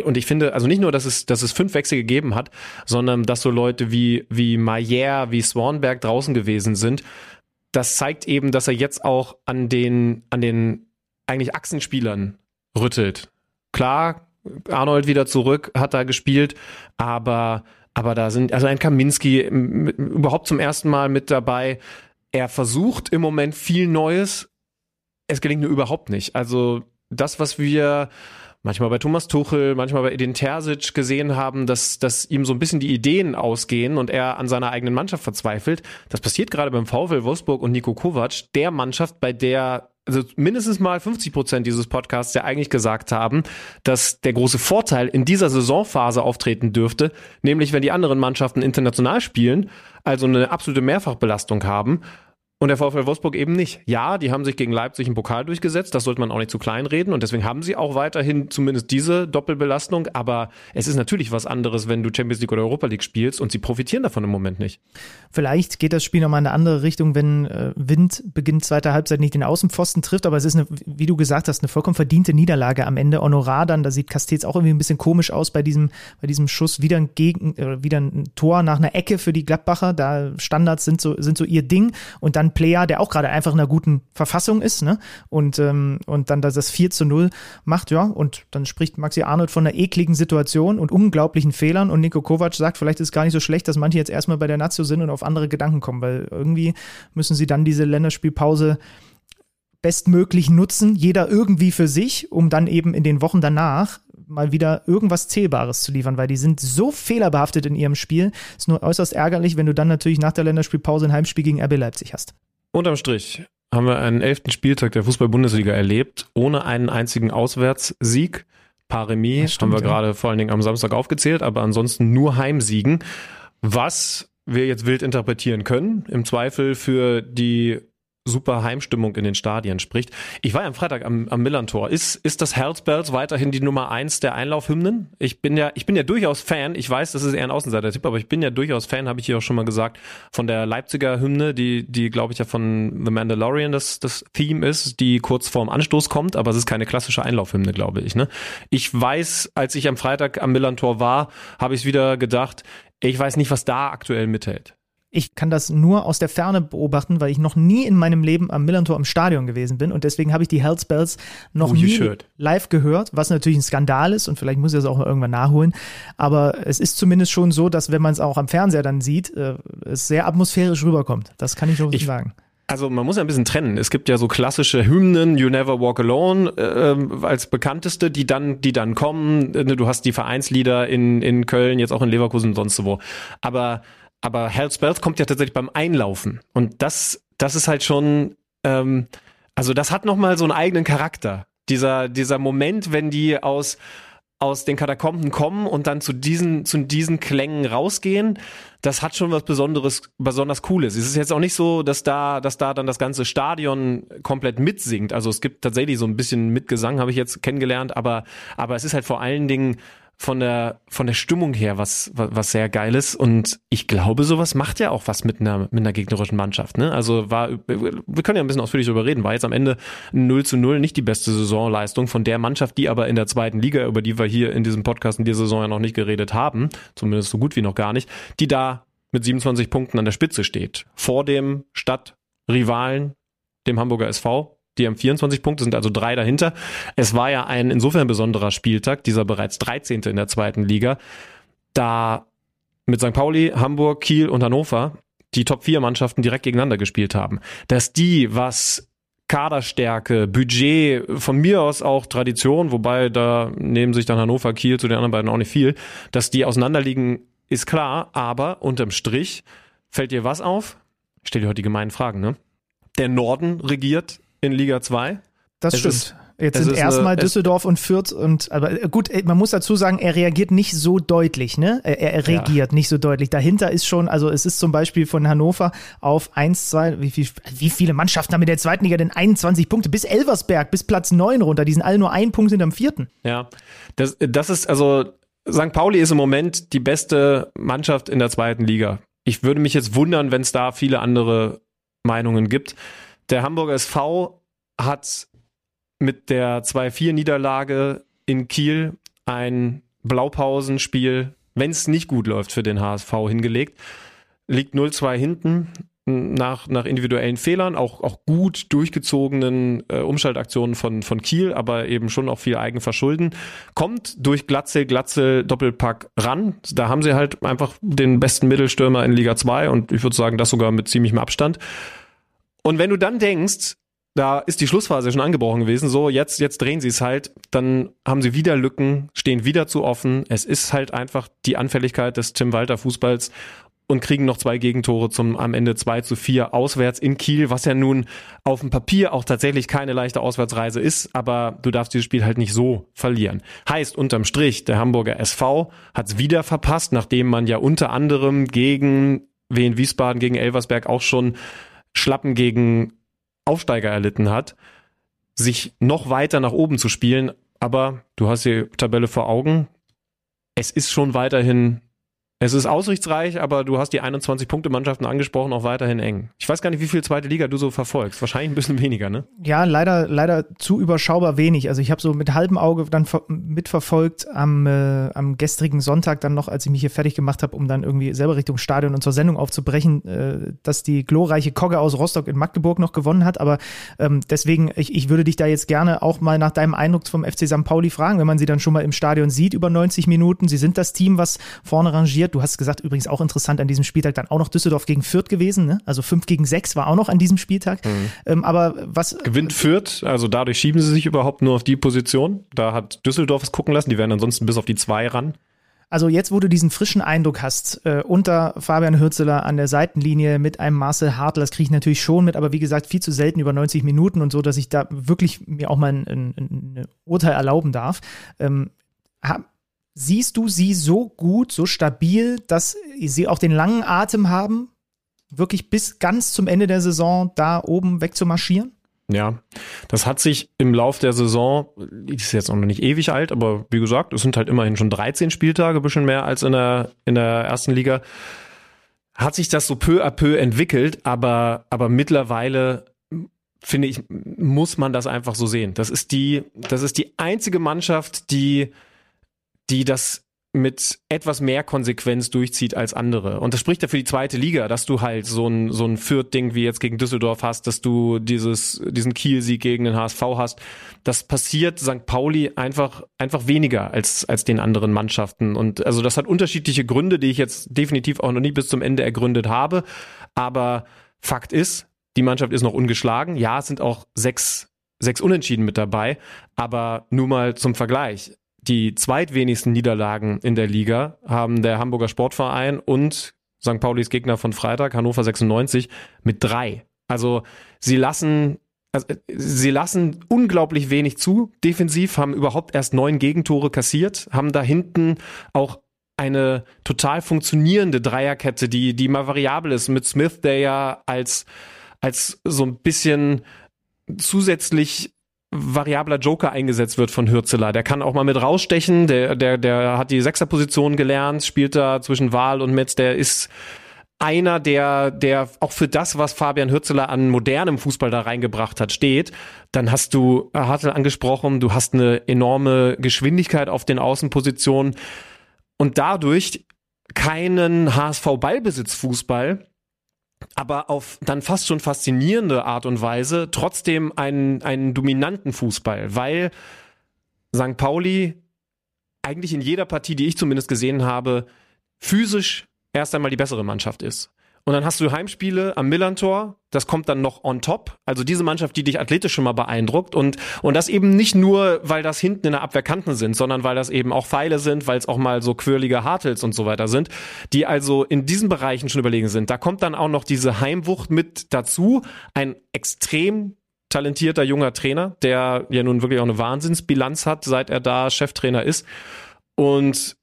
Und ich finde, also nicht nur, dass es, dass es fünf Wechsel gegeben hat, sondern dass so Leute wie, wie Mayer, wie Swanberg draußen gewesen sind. Das zeigt eben, dass er jetzt auch an den, an den eigentlich Achsenspielern rüttelt. Klar, Arnold wieder zurück, hat da gespielt, aber, aber da sind, also ein Kaminski überhaupt zum ersten Mal mit dabei. Er versucht im Moment viel Neues. Es gelingt nur überhaupt nicht. Also das, was wir manchmal bei Thomas Tuchel, manchmal bei Edin Terzic gesehen haben, dass, dass ihm so ein bisschen die Ideen ausgehen und er an seiner eigenen Mannschaft verzweifelt. Das passiert gerade beim VfL Wolfsburg und Nico Kovac, der Mannschaft, bei der also mindestens mal 50 Prozent dieses Podcasts ja eigentlich gesagt haben, dass der große Vorteil in dieser Saisonphase auftreten dürfte, nämlich wenn die anderen Mannschaften international spielen, also eine absolute Mehrfachbelastung haben und der VfL Wolfsburg eben nicht. Ja, die haben sich gegen Leipzig im Pokal durchgesetzt, das sollte man auch nicht zu klein reden. Und deswegen haben sie auch weiterhin zumindest diese Doppelbelastung, aber es ist natürlich was anderes, wenn du Champions League oder Europa League spielst und sie profitieren davon im Moment nicht. Vielleicht geht das Spiel nochmal in eine andere Richtung, wenn äh, Wind beginnt zweiter Halbzeit nicht den Außenpfosten trifft, aber es ist eine, wie du gesagt hast, eine vollkommen verdiente Niederlage am Ende. Honorar dann, da sieht Castells auch irgendwie ein bisschen komisch aus bei diesem, bei diesem Schuss, wieder ein Gegen, äh, wieder ein Tor nach einer Ecke für die Gladbacher, da Standards sind so, sind so ihr Ding. Und dann Player, der auch gerade einfach in einer guten Verfassung ist, ne? Und, ähm, und dann das 4 zu 0 macht, ja, und dann spricht Maxi Arnold von einer ekligen Situation und unglaublichen Fehlern und Nico Kovac sagt, vielleicht ist es gar nicht so schlecht, dass manche jetzt erstmal bei der Nazio sind und auf andere Gedanken kommen, weil irgendwie müssen sie dann diese Länderspielpause bestmöglich nutzen, jeder irgendwie für sich, um dann eben in den Wochen danach mal wieder irgendwas Zählbares zu liefern, weil die sind so fehlerbehaftet in ihrem Spiel. Ist nur äußerst ärgerlich, wenn du dann natürlich nach der Länderspielpause ein Heimspiel gegen RB Leipzig hast. Unterm Strich haben wir einen elften Spieltag der Fußball-Bundesliga erlebt, ohne einen einzigen Auswärtssieg. Paar Remis haben wir ja. gerade vor allen Dingen am Samstag aufgezählt, aber ansonsten nur Heimsiegen. Was wir jetzt wild interpretieren können, im Zweifel für die super Heimstimmung in den Stadien spricht. Ich war ja am Freitag am, am Millantor. Ist, ist das Hells Bells weiterhin die Nummer eins der Einlaufhymnen? Ich bin ja, ich bin ja durchaus Fan. Ich weiß, das ist eher ein Außenseiter-Tipp, aber ich bin ja durchaus Fan, habe ich hier auch schon mal gesagt, von der Leipziger Hymne, die, die glaube ich ja von The Mandalorian das, das Theme ist, die kurz vorm Anstoß kommt, aber es ist keine klassische Einlaufhymne, glaube ich. Ne? Ich weiß, als ich am Freitag am Millantor war, habe ich wieder gedacht, ich weiß nicht, was da aktuell mithält. Ich kann das nur aus der Ferne beobachten, weil ich noch nie in meinem Leben am Millantor im Stadion gewesen bin und deswegen habe ich die Hells Bells noch oh, nie should. live gehört, was natürlich ein Skandal ist und vielleicht muss ich das auch irgendwann nachholen. Aber es ist zumindest schon so, dass wenn man es auch am Fernseher dann sieht, äh, es sehr atmosphärisch rüberkommt. Das kann ich schon ich, sagen. Also man muss ja ein bisschen trennen. Es gibt ja so klassische Hymnen, You Never Walk Alone äh, als bekannteste, die dann, die dann kommen. Du hast die Vereinslieder in in Köln, jetzt auch in Leverkusen und sonst wo. Aber aber Hell's Bells kommt ja tatsächlich beim Einlaufen. Und das, das ist halt schon, ähm, also das hat nochmal so einen eigenen Charakter. Dieser, dieser Moment, wenn die aus, aus den Katakomben kommen und dann zu diesen, zu diesen Klängen rausgehen, das hat schon was Besonderes, besonders Cooles. Es ist jetzt auch nicht so, dass da, dass da dann das ganze Stadion komplett mitsingt. Also es gibt tatsächlich so ein bisschen Mitgesang, habe ich jetzt kennengelernt, aber, aber es ist halt vor allen Dingen von der von der Stimmung her was was, was sehr geiles und ich glaube sowas macht ja auch was mit einer mit einer gegnerischen Mannschaft ne? Also war wir können ja ein bisschen ausführlich darüber reden. War jetzt am Ende 0 zu 0 nicht die beste Saisonleistung von der Mannschaft die aber in der zweiten Liga über die wir hier in diesem Podcast in dieser Saison ja noch nicht geredet haben zumindest so gut wie noch gar nicht die da mit 27 Punkten an der Spitze steht. Vor dem Stadtrivalen dem Hamburger SV die haben 24 Punkte, sind also drei dahinter. Es war ja ein insofern besonderer Spieltag, dieser bereits 13. in der zweiten Liga, da mit St. Pauli, Hamburg, Kiel und Hannover die Top 4 Mannschaften direkt gegeneinander gespielt haben. Dass die, was Kaderstärke, Budget, von mir aus auch Tradition, wobei da nehmen sich dann Hannover, Kiel zu den anderen beiden auch nicht viel, dass die auseinanderliegen, ist klar, aber unterm Strich fällt dir was auf? stell dir heute die gemeinen Fragen, ne? Der Norden regiert in Liga 2. Das es stimmt. Jetzt Es sind ist erstmal Düsseldorf und Fürth und aber äh, gut, äh, man muss dazu sagen, er reagiert nicht so deutlich, ne? Er, er reagiert nicht so deutlich. Dahinter ist schon, also es ist zum Beispiel von Hannover auf 1, 2, wie, viel, wie viele Mannschaften haben in der zweiten Liga denn 21 Punkte? Bis Elversberg, bis Platz 9 runter. Die sind alle nur ein Punkt hinterm vierten. Ja, das, das ist also St. Pauli ist im Moment die beste Mannschaft in der zweiten Liga. Ich würde mich jetzt wundern, wenn es da viele andere Meinungen gibt. Der Hamburger SV hat mit der 2-4-Niederlage in Kiel ein Blaupausenspiel, wenn es nicht gut läuft für den HSV hingelegt. Liegt 0-2 hinten nach, nach individuellen Fehlern, auch, auch gut durchgezogenen äh, Umschaltaktionen von, von Kiel, aber eben schon auch viel Eigenverschulden. Kommt durch Glatzel, Glatzel, Doppelpack ran. Da haben sie halt einfach den besten Mittelstürmer in Liga 2 und ich würde sagen, das sogar mit ziemlichem Abstand. Und wenn du dann denkst, da ist die Schlussphase schon angebrochen gewesen, so jetzt, jetzt drehen sie es halt, dann haben sie wieder Lücken, stehen wieder zu offen. Es ist halt einfach die Anfälligkeit des Tim Walter Fußballs und kriegen noch zwei Gegentore zum am Ende 2 zu 4 auswärts in Kiel, was ja nun auf dem Papier auch tatsächlich keine leichte Auswärtsreise ist, aber du darfst dieses Spiel halt nicht so verlieren. Heißt unterm Strich, der Hamburger SV hat es wieder verpasst, nachdem man ja unter anderem gegen Wien Wiesbaden, gegen Elversberg auch schon Schlappen gegen Aufsteiger erlitten hat, sich noch weiter nach oben zu spielen. Aber du hast die Tabelle vor Augen. Es ist schon weiterhin, es ist aussichtsreich, aber du hast die 21-Punkte-Mannschaften angesprochen, auch weiterhin eng. Ich weiß gar nicht, wie viel zweite Liga du so verfolgst. Wahrscheinlich ein bisschen weniger, ne? Ja, leider, leider zu überschaubar wenig. Also ich habe so mit halbem Auge dann ver mitverfolgt am, äh, am gestrigen Sonntag dann noch, als ich mich hier fertig gemacht habe, um dann irgendwie selber Richtung Stadion und zur Sendung aufzubrechen, äh, dass die glorreiche Kogge aus Rostock in Magdeburg noch gewonnen hat. Aber ähm, deswegen, ich, ich würde dich da jetzt gerne auch mal nach deinem Eindruck vom FC St. Pauli fragen, wenn man sie dann schon mal im Stadion sieht über 90 Minuten. Sie sind das Team, was vorne rangiert. Du hast gesagt, übrigens auch interessant an diesem Spieltag dann auch noch Düsseldorf gegen Fürth gewesen. Ne? Also 5 gegen 6 war auch noch an diesem Spieltag. Ähm, aber was Gewinnt Fürth, also dadurch schieben sie sich überhaupt nur auf die Position. Da hat Düsseldorf es gucken lassen, die wären ansonsten bis auf die zwei ran. Also jetzt, wo du diesen frischen Eindruck hast, äh, unter Fabian Hürzeler an der Seitenlinie mit einem Marcel Hartl, das kriege ich natürlich schon mit, aber wie gesagt, viel zu selten über 90 Minuten und so, dass ich da wirklich mir auch mal ein, ein, ein Urteil erlauben darf. Ähm, siehst du sie so gut, so stabil, dass sie auch den langen Atem haben, wirklich bis ganz zum Ende der Saison da oben wegzumarschieren? Ja, das hat sich im Lauf der Saison, die ist jetzt auch noch nicht ewig alt, aber wie gesagt, es sind halt immerhin schon 13 Spieltage, ein bisschen mehr als in der, in der ersten Liga, hat sich das so peu à peu entwickelt, aber, aber mittlerweile finde ich, muss man das einfach so sehen. Das ist die, das ist die einzige Mannschaft, die, die das mit etwas mehr Konsequenz durchzieht als andere. Und das spricht ja für die zweite Liga, dass du halt so ein, so ein Fürth-Ding wie jetzt gegen Düsseldorf hast, dass du dieses, diesen Kiel-Sieg gegen den HSV hast. Das passiert St. Pauli einfach, einfach weniger als, als den anderen Mannschaften. Und also das hat unterschiedliche Gründe, die ich jetzt definitiv auch noch nie bis zum Ende ergründet habe. Aber Fakt ist, die Mannschaft ist noch ungeschlagen. Ja, es sind auch sechs, sechs Unentschieden mit dabei. Aber nur mal zum Vergleich die zweitwenigsten Niederlagen in der Liga haben der Hamburger Sportverein und St. Paulis Gegner von Freitag, Hannover 96, mit drei. Also sie lassen, also sie lassen unglaublich wenig zu. Defensiv haben überhaupt erst neun Gegentore kassiert, haben da hinten auch eine total funktionierende Dreierkette, die, die mal variabel ist mit Smith, der ja als, als so ein bisschen zusätzlich variabler Joker eingesetzt wird von Hürzeler. Der kann auch mal mit rausstechen, der, der, der hat die Sechserposition gelernt, spielt da zwischen Wahl und Metz, der ist einer, der, der auch für das, was Fabian Hürzeler an modernem Fußball da reingebracht hat, steht. Dann hast du Hartl angesprochen, du hast eine enorme Geschwindigkeit auf den Außenpositionen und dadurch keinen HSV-Ballbesitzfußball, aber auf dann fast schon faszinierende Art und Weise trotzdem einen, einen dominanten Fußball, weil St. Pauli eigentlich in jeder Partie, die ich zumindest gesehen habe, physisch erst einmal die bessere Mannschaft ist. Und dann hast du Heimspiele am Millantor, das kommt dann noch on top. Also diese Mannschaft, die dich athletisch schon mal beeindruckt und, und das eben nicht nur, weil das hinten in der Abwehr Kanten sind, sondern weil das eben auch Pfeile sind, weil es auch mal so quirlige Hartels und so weiter sind, die also in diesen Bereichen schon überlegen sind. Da kommt dann auch noch diese Heimwucht mit dazu, ein extrem talentierter junger Trainer, der ja nun wirklich auch eine Wahnsinnsbilanz hat, seit er da Cheftrainer ist. Und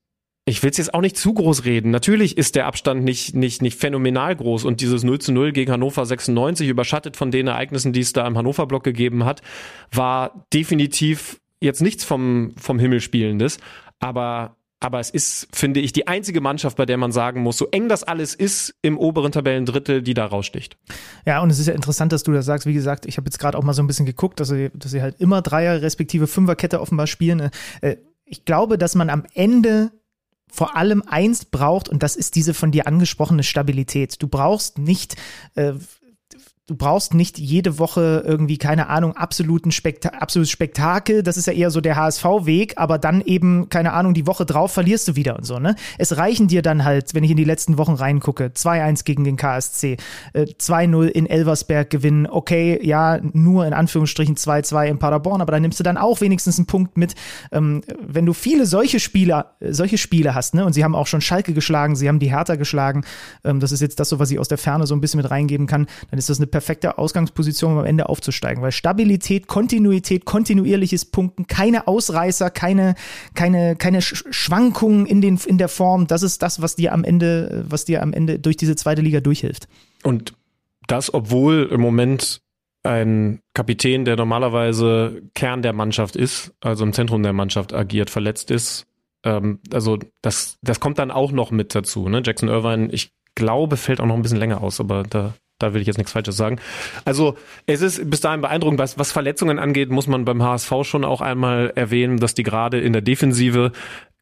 ich will es jetzt auch nicht zu groß reden. Natürlich ist der Abstand nicht, nicht, nicht phänomenal groß und dieses 0 zu 0 gegen Hannover 96, überschattet von den Ereignissen, die es da im Hannover-Block gegeben hat, war definitiv jetzt nichts vom, vom Himmel spielendes. Aber aber es ist, finde ich, die einzige Mannschaft, bei der man sagen muss, so eng das alles ist im oberen Tabellendrittel, die da raussticht. Ja, und es ist ja interessant, dass du das sagst. Wie gesagt, ich habe jetzt gerade auch mal so ein bisschen geguckt, dass sie, dass sie halt immer Dreier respektive Fünferkette offenbar spielen. Äh, ich glaube, dass man am Ende vor allem eins braucht, und das ist diese von dir angesprochene Stabilität. Du brauchst nicht äh, du brauchst nicht jede Woche irgendwie, keine Ahnung, absoluten Spekta absolutes Spektakel. Das ist ja eher so der HSV-Weg, aber dann eben, keine Ahnung, die Woche drauf verlierst du wieder und so, ne? Es reichen dir dann halt, wenn ich in die letzten Wochen reingucke, 2-1 gegen den KSC, äh, 2-0 in Elversberg gewinnen, okay, ja, nur in Anführungsstrichen 2-2 in Paderborn, aber dann nimmst du dann auch wenigstens einen Punkt mit. Ähm, wenn du viele solche Spiele, solche Spiele hast, ne? Und sie haben auch schon Schalke geschlagen, sie haben die Hertha geschlagen, ähm, das ist jetzt das so, was ich aus der Ferne so ein bisschen mit reingeben kann, dann ist das eine perfekte Ausgangsposition, um am Ende aufzusteigen. Weil Stabilität, Kontinuität, kontinuierliches Punkten, keine Ausreißer, keine, keine, keine Schwankungen in, den, in der Form, das ist das, was dir am Ende, was dir am Ende durch diese zweite Liga durchhilft. Und das, obwohl im Moment ein Kapitän, der normalerweise Kern der Mannschaft ist, also im Zentrum der Mannschaft agiert, verletzt ist. Ähm, also das, das kommt dann auch noch mit dazu. Ne? Jackson Irvine, ich glaube, fällt auch noch ein bisschen länger aus, aber da da will ich jetzt nichts Falsches sagen. Also es ist bis dahin beeindruckend, was, was Verletzungen angeht, muss man beim HSV schon auch einmal erwähnen, dass die gerade in der Defensive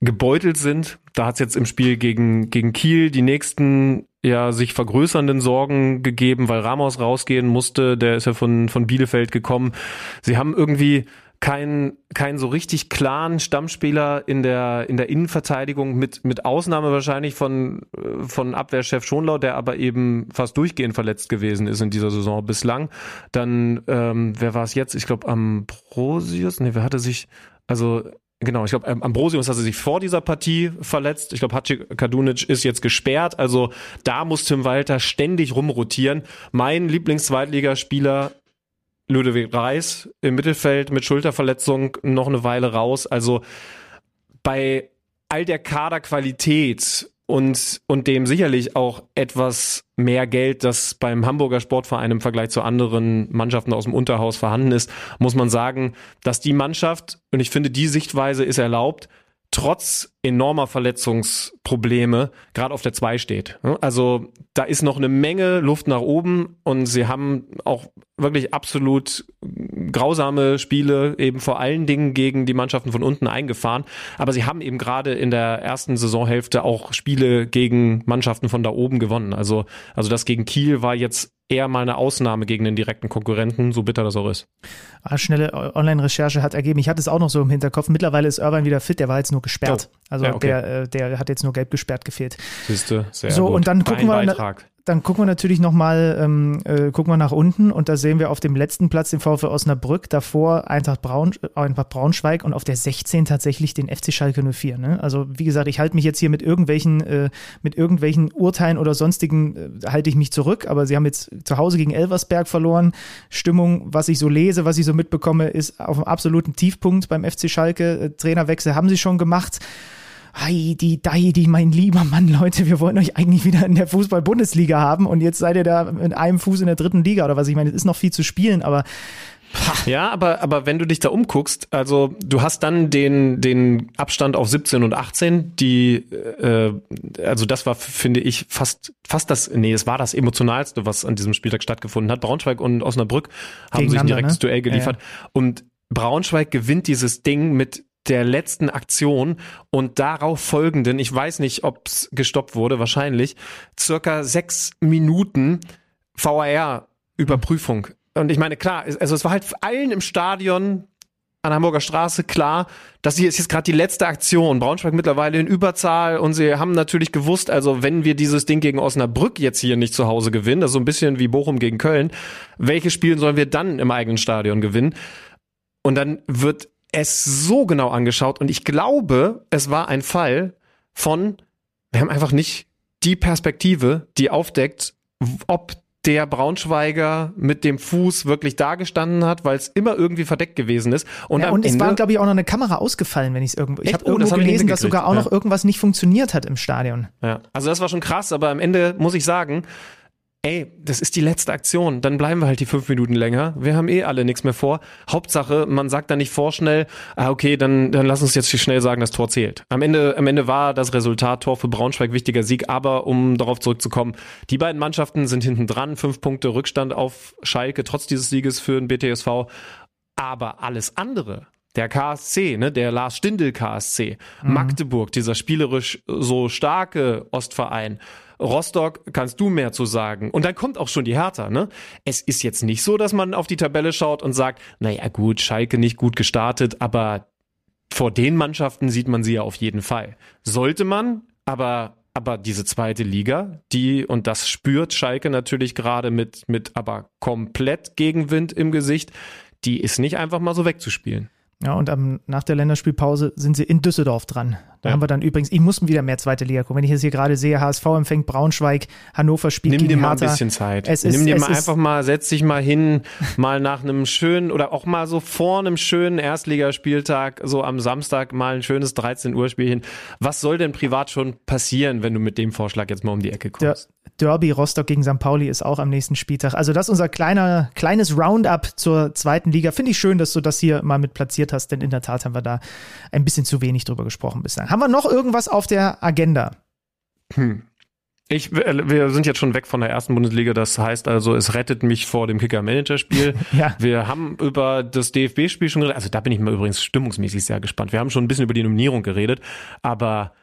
gebeutelt sind. Da hat es jetzt im Spiel gegen, gegen Kiel die nächsten ja sich vergrößernden Sorgen gegeben, weil Ramos rausgehen musste. Der ist ja von, von Bielefeld gekommen. Sie haben irgendwie keinen keinen so richtig klaren Stammspieler in der in der Innenverteidigung mit mit Ausnahme wahrscheinlich von von Abwehrchef Schonlau, der aber eben fast durchgehend verletzt gewesen ist in dieser Saison bislang. Dann ähm, wer war es jetzt? Ich glaube Ambrosius. Nee, wer hatte sich also Genau, ich glaube, Ambrosius hatte sich vor dieser Partie verletzt. Ich glaube, Haci Kadunic ist jetzt gesperrt. Also da muss Tim Walter ständig rumrotieren. Mein Lieblings-Zweitligaspieler Ludwig Reis im Mittelfeld mit Schulterverletzung noch eine Weile raus. Also bei all der Kaderqualität und, und dem sicherlich auch etwas mehr Geld, das beim Hamburger Sportverein im Vergleich zu anderen Mannschaften aus dem Unterhaus vorhanden ist, muss man sagen, dass die Mannschaft, und ich finde, die Sichtweise ist erlaubt, trotz enormer Verletzungsprobleme gerade auf der 2 steht. Also da ist noch eine Menge Luft nach oben und sie haben auch wirklich absolut grausame Spiele eben vor allen Dingen gegen die Mannschaften von unten eingefahren. Aber sie haben eben gerade in der ersten Saisonhälfte auch Spiele gegen Mannschaften von da oben gewonnen. Also, also das gegen Kiel war jetzt eher mal eine Ausnahme gegen den direkten Konkurrenten, so bitter das auch ist. Ah, schnelle Online-Recherche hat ergeben, ich hatte es auch noch so im Hinterkopf, mittlerweile ist Irvine wieder fit, der war jetzt nur gesperrt. Oh. Also ja, okay. der, äh, der hat jetzt nur gelb gesperrt gefehlt. Siehste, sehr so, gut. und dann gucken wir, Beitrag dann gucken wir natürlich nochmal, ähm, äh, gucken wir nach unten und da sehen wir auf dem letzten Platz den VfL Osnabrück, davor Eintracht, Braun, äh, Eintracht Braunschweig und auf der 16 tatsächlich den FC Schalke 04. Ne? Also wie gesagt, ich halte mich jetzt hier mit irgendwelchen, äh, mit irgendwelchen Urteilen oder sonstigen, äh, halte ich mich zurück, aber sie haben jetzt zu Hause gegen Elversberg verloren. Stimmung, was ich so lese, was ich so mitbekomme, ist auf einem absoluten Tiefpunkt beim FC Schalke. Äh, Trainerwechsel haben sie schon gemacht. Heidi, Deidi, mein lieber Mann, Leute, wir wollen euch eigentlich wieder in der Fußball-Bundesliga haben und jetzt seid ihr da mit einem Fuß in der dritten Liga oder was ich meine, es ist noch viel zu spielen, aber ja, aber, aber wenn du dich da umguckst, also du hast dann den, den Abstand auf 17 und 18, die, äh, also das war, finde ich, fast, fast das, nee, es war das emotionalste, was an diesem Spieltag stattgefunden hat. Braunschweig und Osnabrück haben sich ein direktes ne? Duell geliefert. Ja. Und Braunschweig gewinnt dieses Ding mit der letzten Aktion und darauf folgenden, ich weiß nicht, ob es gestoppt wurde, wahrscheinlich, circa sechs Minuten VAR-Überprüfung. Und ich meine, klar, also es war halt allen im Stadion an Hamburger Straße klar, dass hier ist jetzt gerade die letzte Aktion. Braunschweig mittlerweile in Überzahl und sie haben natürlich gewusst, also wenn wir dieses Ding gegen Osnabrück jetzt hier nicht zu Hause gewinnen, das ist so ein bisschen wie Bochum gegen Köln, welche Spiele sollen wir dann im eigenen Stadion gewinnen? Und dann wird es so genau angeschaut und ich glaube, es war ein Fall von, wir haben einfach nicht die Perspektive, die aufdeckt, ob der Braunschweiger mit dem Fuß wirklich dagestanden hat, weil es immer irgendwie verdeckt gewesen ist. Und, ja, und es war, glaube ich, auch noch eine Kamera ausgefallen, wenn ich es irgendwo. Ich habe Oh, irgendwo das hab gelesen, dass sogar auch Ja. noch irgendwas nicht funktioniert hat im Stadion. Ja, also das war schon krass, aber am Ende muss ich sagen, ey, das ist die letzte Aktion, dann bleiben wir halt die fünf Minuten länger. Wir haben eh alle nichts mehr vor. Hauptsache, man sagt da nicht vorschnell, ah, okay, dann, dann lass uns jetzt schnell sagen, das Tor zählt. Am Ende, am Ende war das Resultat Tor für Braunschweig wichtiger Sieg, aber um darauf zurückzukommen, die beiden Mannschaften sind hinten dran, fünf Punkte Rückstand auf Schalke, trotz dieses Sieges für den BTSV. Aber alles andere, der KSC, ne, der Lars Stindl KSC, Magdeburg, dieser spielerisch so starke Ostverein, Rostock kannst du mehr zu sagen. Und dann kommt auch schon die Hertha, ne? Es ist jetzt nicht so, dass man auf die Tabelle schaut und sagt, naja gut, Schalke nicht gut gestartet, aber vor den Mannschaften sieht man sie ja auf jeden Fall. Sollte man, aber aber diese zweite Liga, die, und das spürt Schalke natürlich gerade mit, mit aber komplett Gegenwind im Gesicht, die ist nicht einfach mal so wegzuspielen. Ja, und am, nach der Länderspielpause sind sie in Düsseldorf dran. Da Ja. haben wir dann übrigens, ich muss wieder mehr zweite Liga gucken. Wenn ich jetzt hier gerade sehe, HSV empfängt Braunschweig, Hannover spielt Nimm gegen dir mal ein Hertha. bisschen Zeit. Es Nimm ist- dir mal einfach mal, setz dich mal hin, mal nach einem schönen oder auch mal so vor einem schönen Erstligaspieltag, so am Samstag mal ein schönes 13 Uhr Spielchen. Was soll denn privat schon passieren, wenn du mit dem Vorschlag jetzt mal um die Ecke Der kommst? Derby Rostock gegen St. Pauli ist auch am nächsten Spieltag. Also das ist unser kleiner, kleines Roundup zur zweiten Liga. Finde ich schön, dass du das hier mal mit platziert hast, denn in der Tat haben wir da ein bisschen zu wenig drüber gesprochen bislang. Haben wir noch irgendwas auf der Agenda? Ich, wir sind jetzt schon weg von der ersten Bundesliga. Das heißt also, es rettet mich vor dem Kicker-Manager-Spiel. Ja. Wir haben über das DFB-Spiel schon geredet. Also da bin ich mal übrigens stimmungsmäßig sehr gespannt. Wir haben schon ein bisschen über die Nominierung geredet. Aber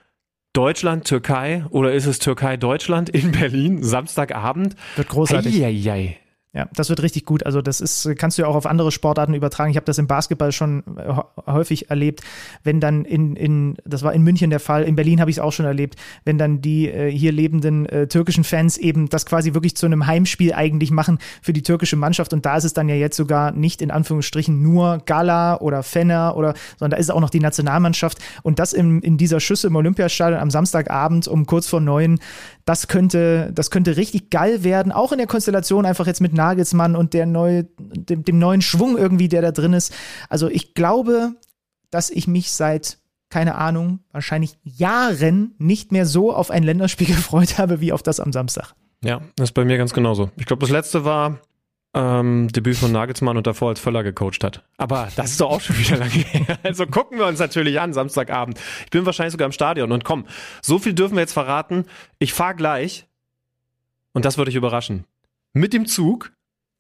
Deutschland, Türkei oder ist es Türkei, Deutschland in Berlin, Samstagabend? Wird großartig. Eieiei. Ja, das wird richtig gut. Also das ist, kannst du ja auch auf andere Sportarten übertragen. Ich habe das im Basketball schon äh, hä- häufig erlebt, wenn dann in, in, das war in München der Fall, in Berlin habe ich es auch schon erlebt, wenn dann die äh, hier lebenden äh, türkischen Fans eben das quasi wirklich zu einem Heimspiel eigentlich machen für die türkische Mannschaft. Und da ist es dann ja jetzt sogar nicht in Anführungsstrichen nur Gala oder Fenner oder, sondern da ist auch noch die Nationalmannschaft. Und das in, in dieser Schüsse im Olympiastadion am Samstagabend um kurz vor neun, das könnte, das könnte richtig geil werden. Auch in der Konstellation einfach jetzt mit Nagelsmann und der neue, dem, dem neuen Schwung irgendwie, der da drin ist. Also ich glaube, dass ich mich seit, keine Ahnung, wahrscheinlich Jahren nicht mehr so auf ein Länderspiel gefreut habe wie auf das am Samstag. Ja, das ist bei mir ganz genauso. Ich glaube, das letzte war ähm, Debüt von Nagelsmann und davor als Völler gecoacht hat. Aber das ist doch auch schon wieder lange her. Also gucken wir uns natürlich an, Samstagabend. Ich bin wahrscheinlich sogar im Stadion. Und komm, so viel dürfen wir jetzt verraten. Ich fahre gleich, und das würde ich überraschen, mit dem Zug.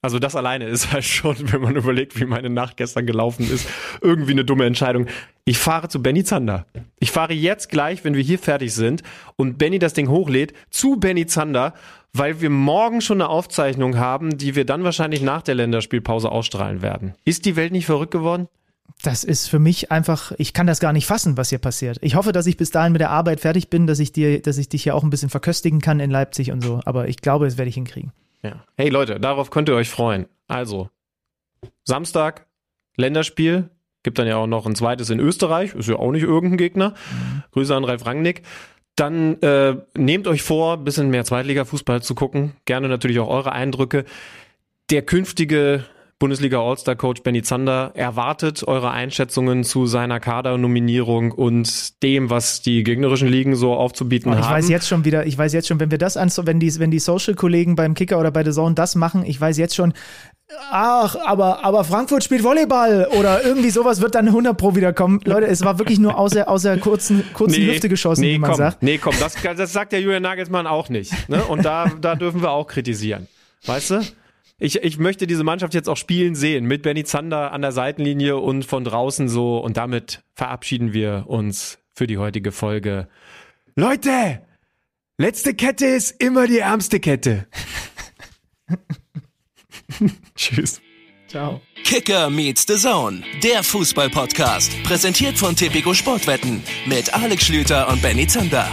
Also das alleine ist halt schon, wenn man überlegt, wie meine Nacht gestern gelaufen ist, irgendwie eine dumme Entscheidung. Ich fahre zu Benny Zander. Ich fahre jetzt gleich, wenn wir hier fertig sind und Benny das Ding hochlädt, zu Benny Zander, weil wir morgen schon eine Aufzeichnung haben, die wir dann wahrscheinlich nach der Länderspielpause ausstrahlen werden. Ist die Welt nicht verrückt geworden? Das ist für mich einfach, ich kann das gar nicht fassen, was hier passiert. Ich hoffe, dass ich bis dahin mit der Arbeit fertig bin, dass ich dir, dass ich dich hier auch ein bisschen verköstigen kann in Leipzig und so. Aber ich glaube, das werde ich hinkriegen. Ja. Hey Leute, darauf könnt ihr euch freuen. Also, Samstag, Länderspiel. Gibt dann ja auch noch ein zweites in Österreich. Ist ja auch nicht irgendein Gegner. Grüße an Ralf Rangnick. Dann äh, nehmt euch vor, ein bisschen mehr Zweitliga-Fußball zu gucken. Gerne natürlich auch eure Eindrücke. Der künftige Bundesliga All-Star-Coach Benny Zander erwartet eure Einschätzungen zu seiner Kadernominierung und dem, was die gegnerischen Ligen so aufzubieten ich haben. weiß jetzt schon wieder, ich weiß jetzt schon, wenn wir das an, wenn die, wenn die Social-Kollegen beim Kicker oder bei The Zone das machen, ich weiß jetzt schon, ach, aber, aber Frankfurt spielt Volleyball oder irgendwie sowas wird dann 100 Pro wieder kommen. Leute, es war wirklich nur außer, außer kurzen, kurzen Hüfte geschossen, nee, wie man komm, sagt. Nee, komm, das, das sagt der Julian Nagelsmann auch nicht. Ne? Und da, da dürfen wir auch kritisieren. Weißt du? Ich, ich möchte diese Mannschaft jetzt auch spielen sehen, mit Benny Zander an der Seitenlinie und von draußen so. Und damit verabschieden wir uns für die heutige Folge. Leute, letzte Kette ist immer die ärmste Kette. Tschüss. Ciao. Kicker meets the Zone, der Fußball-Podcast. Präsentiert von Tipico Sportwetten mit Alex Schlüter und Benny Zander.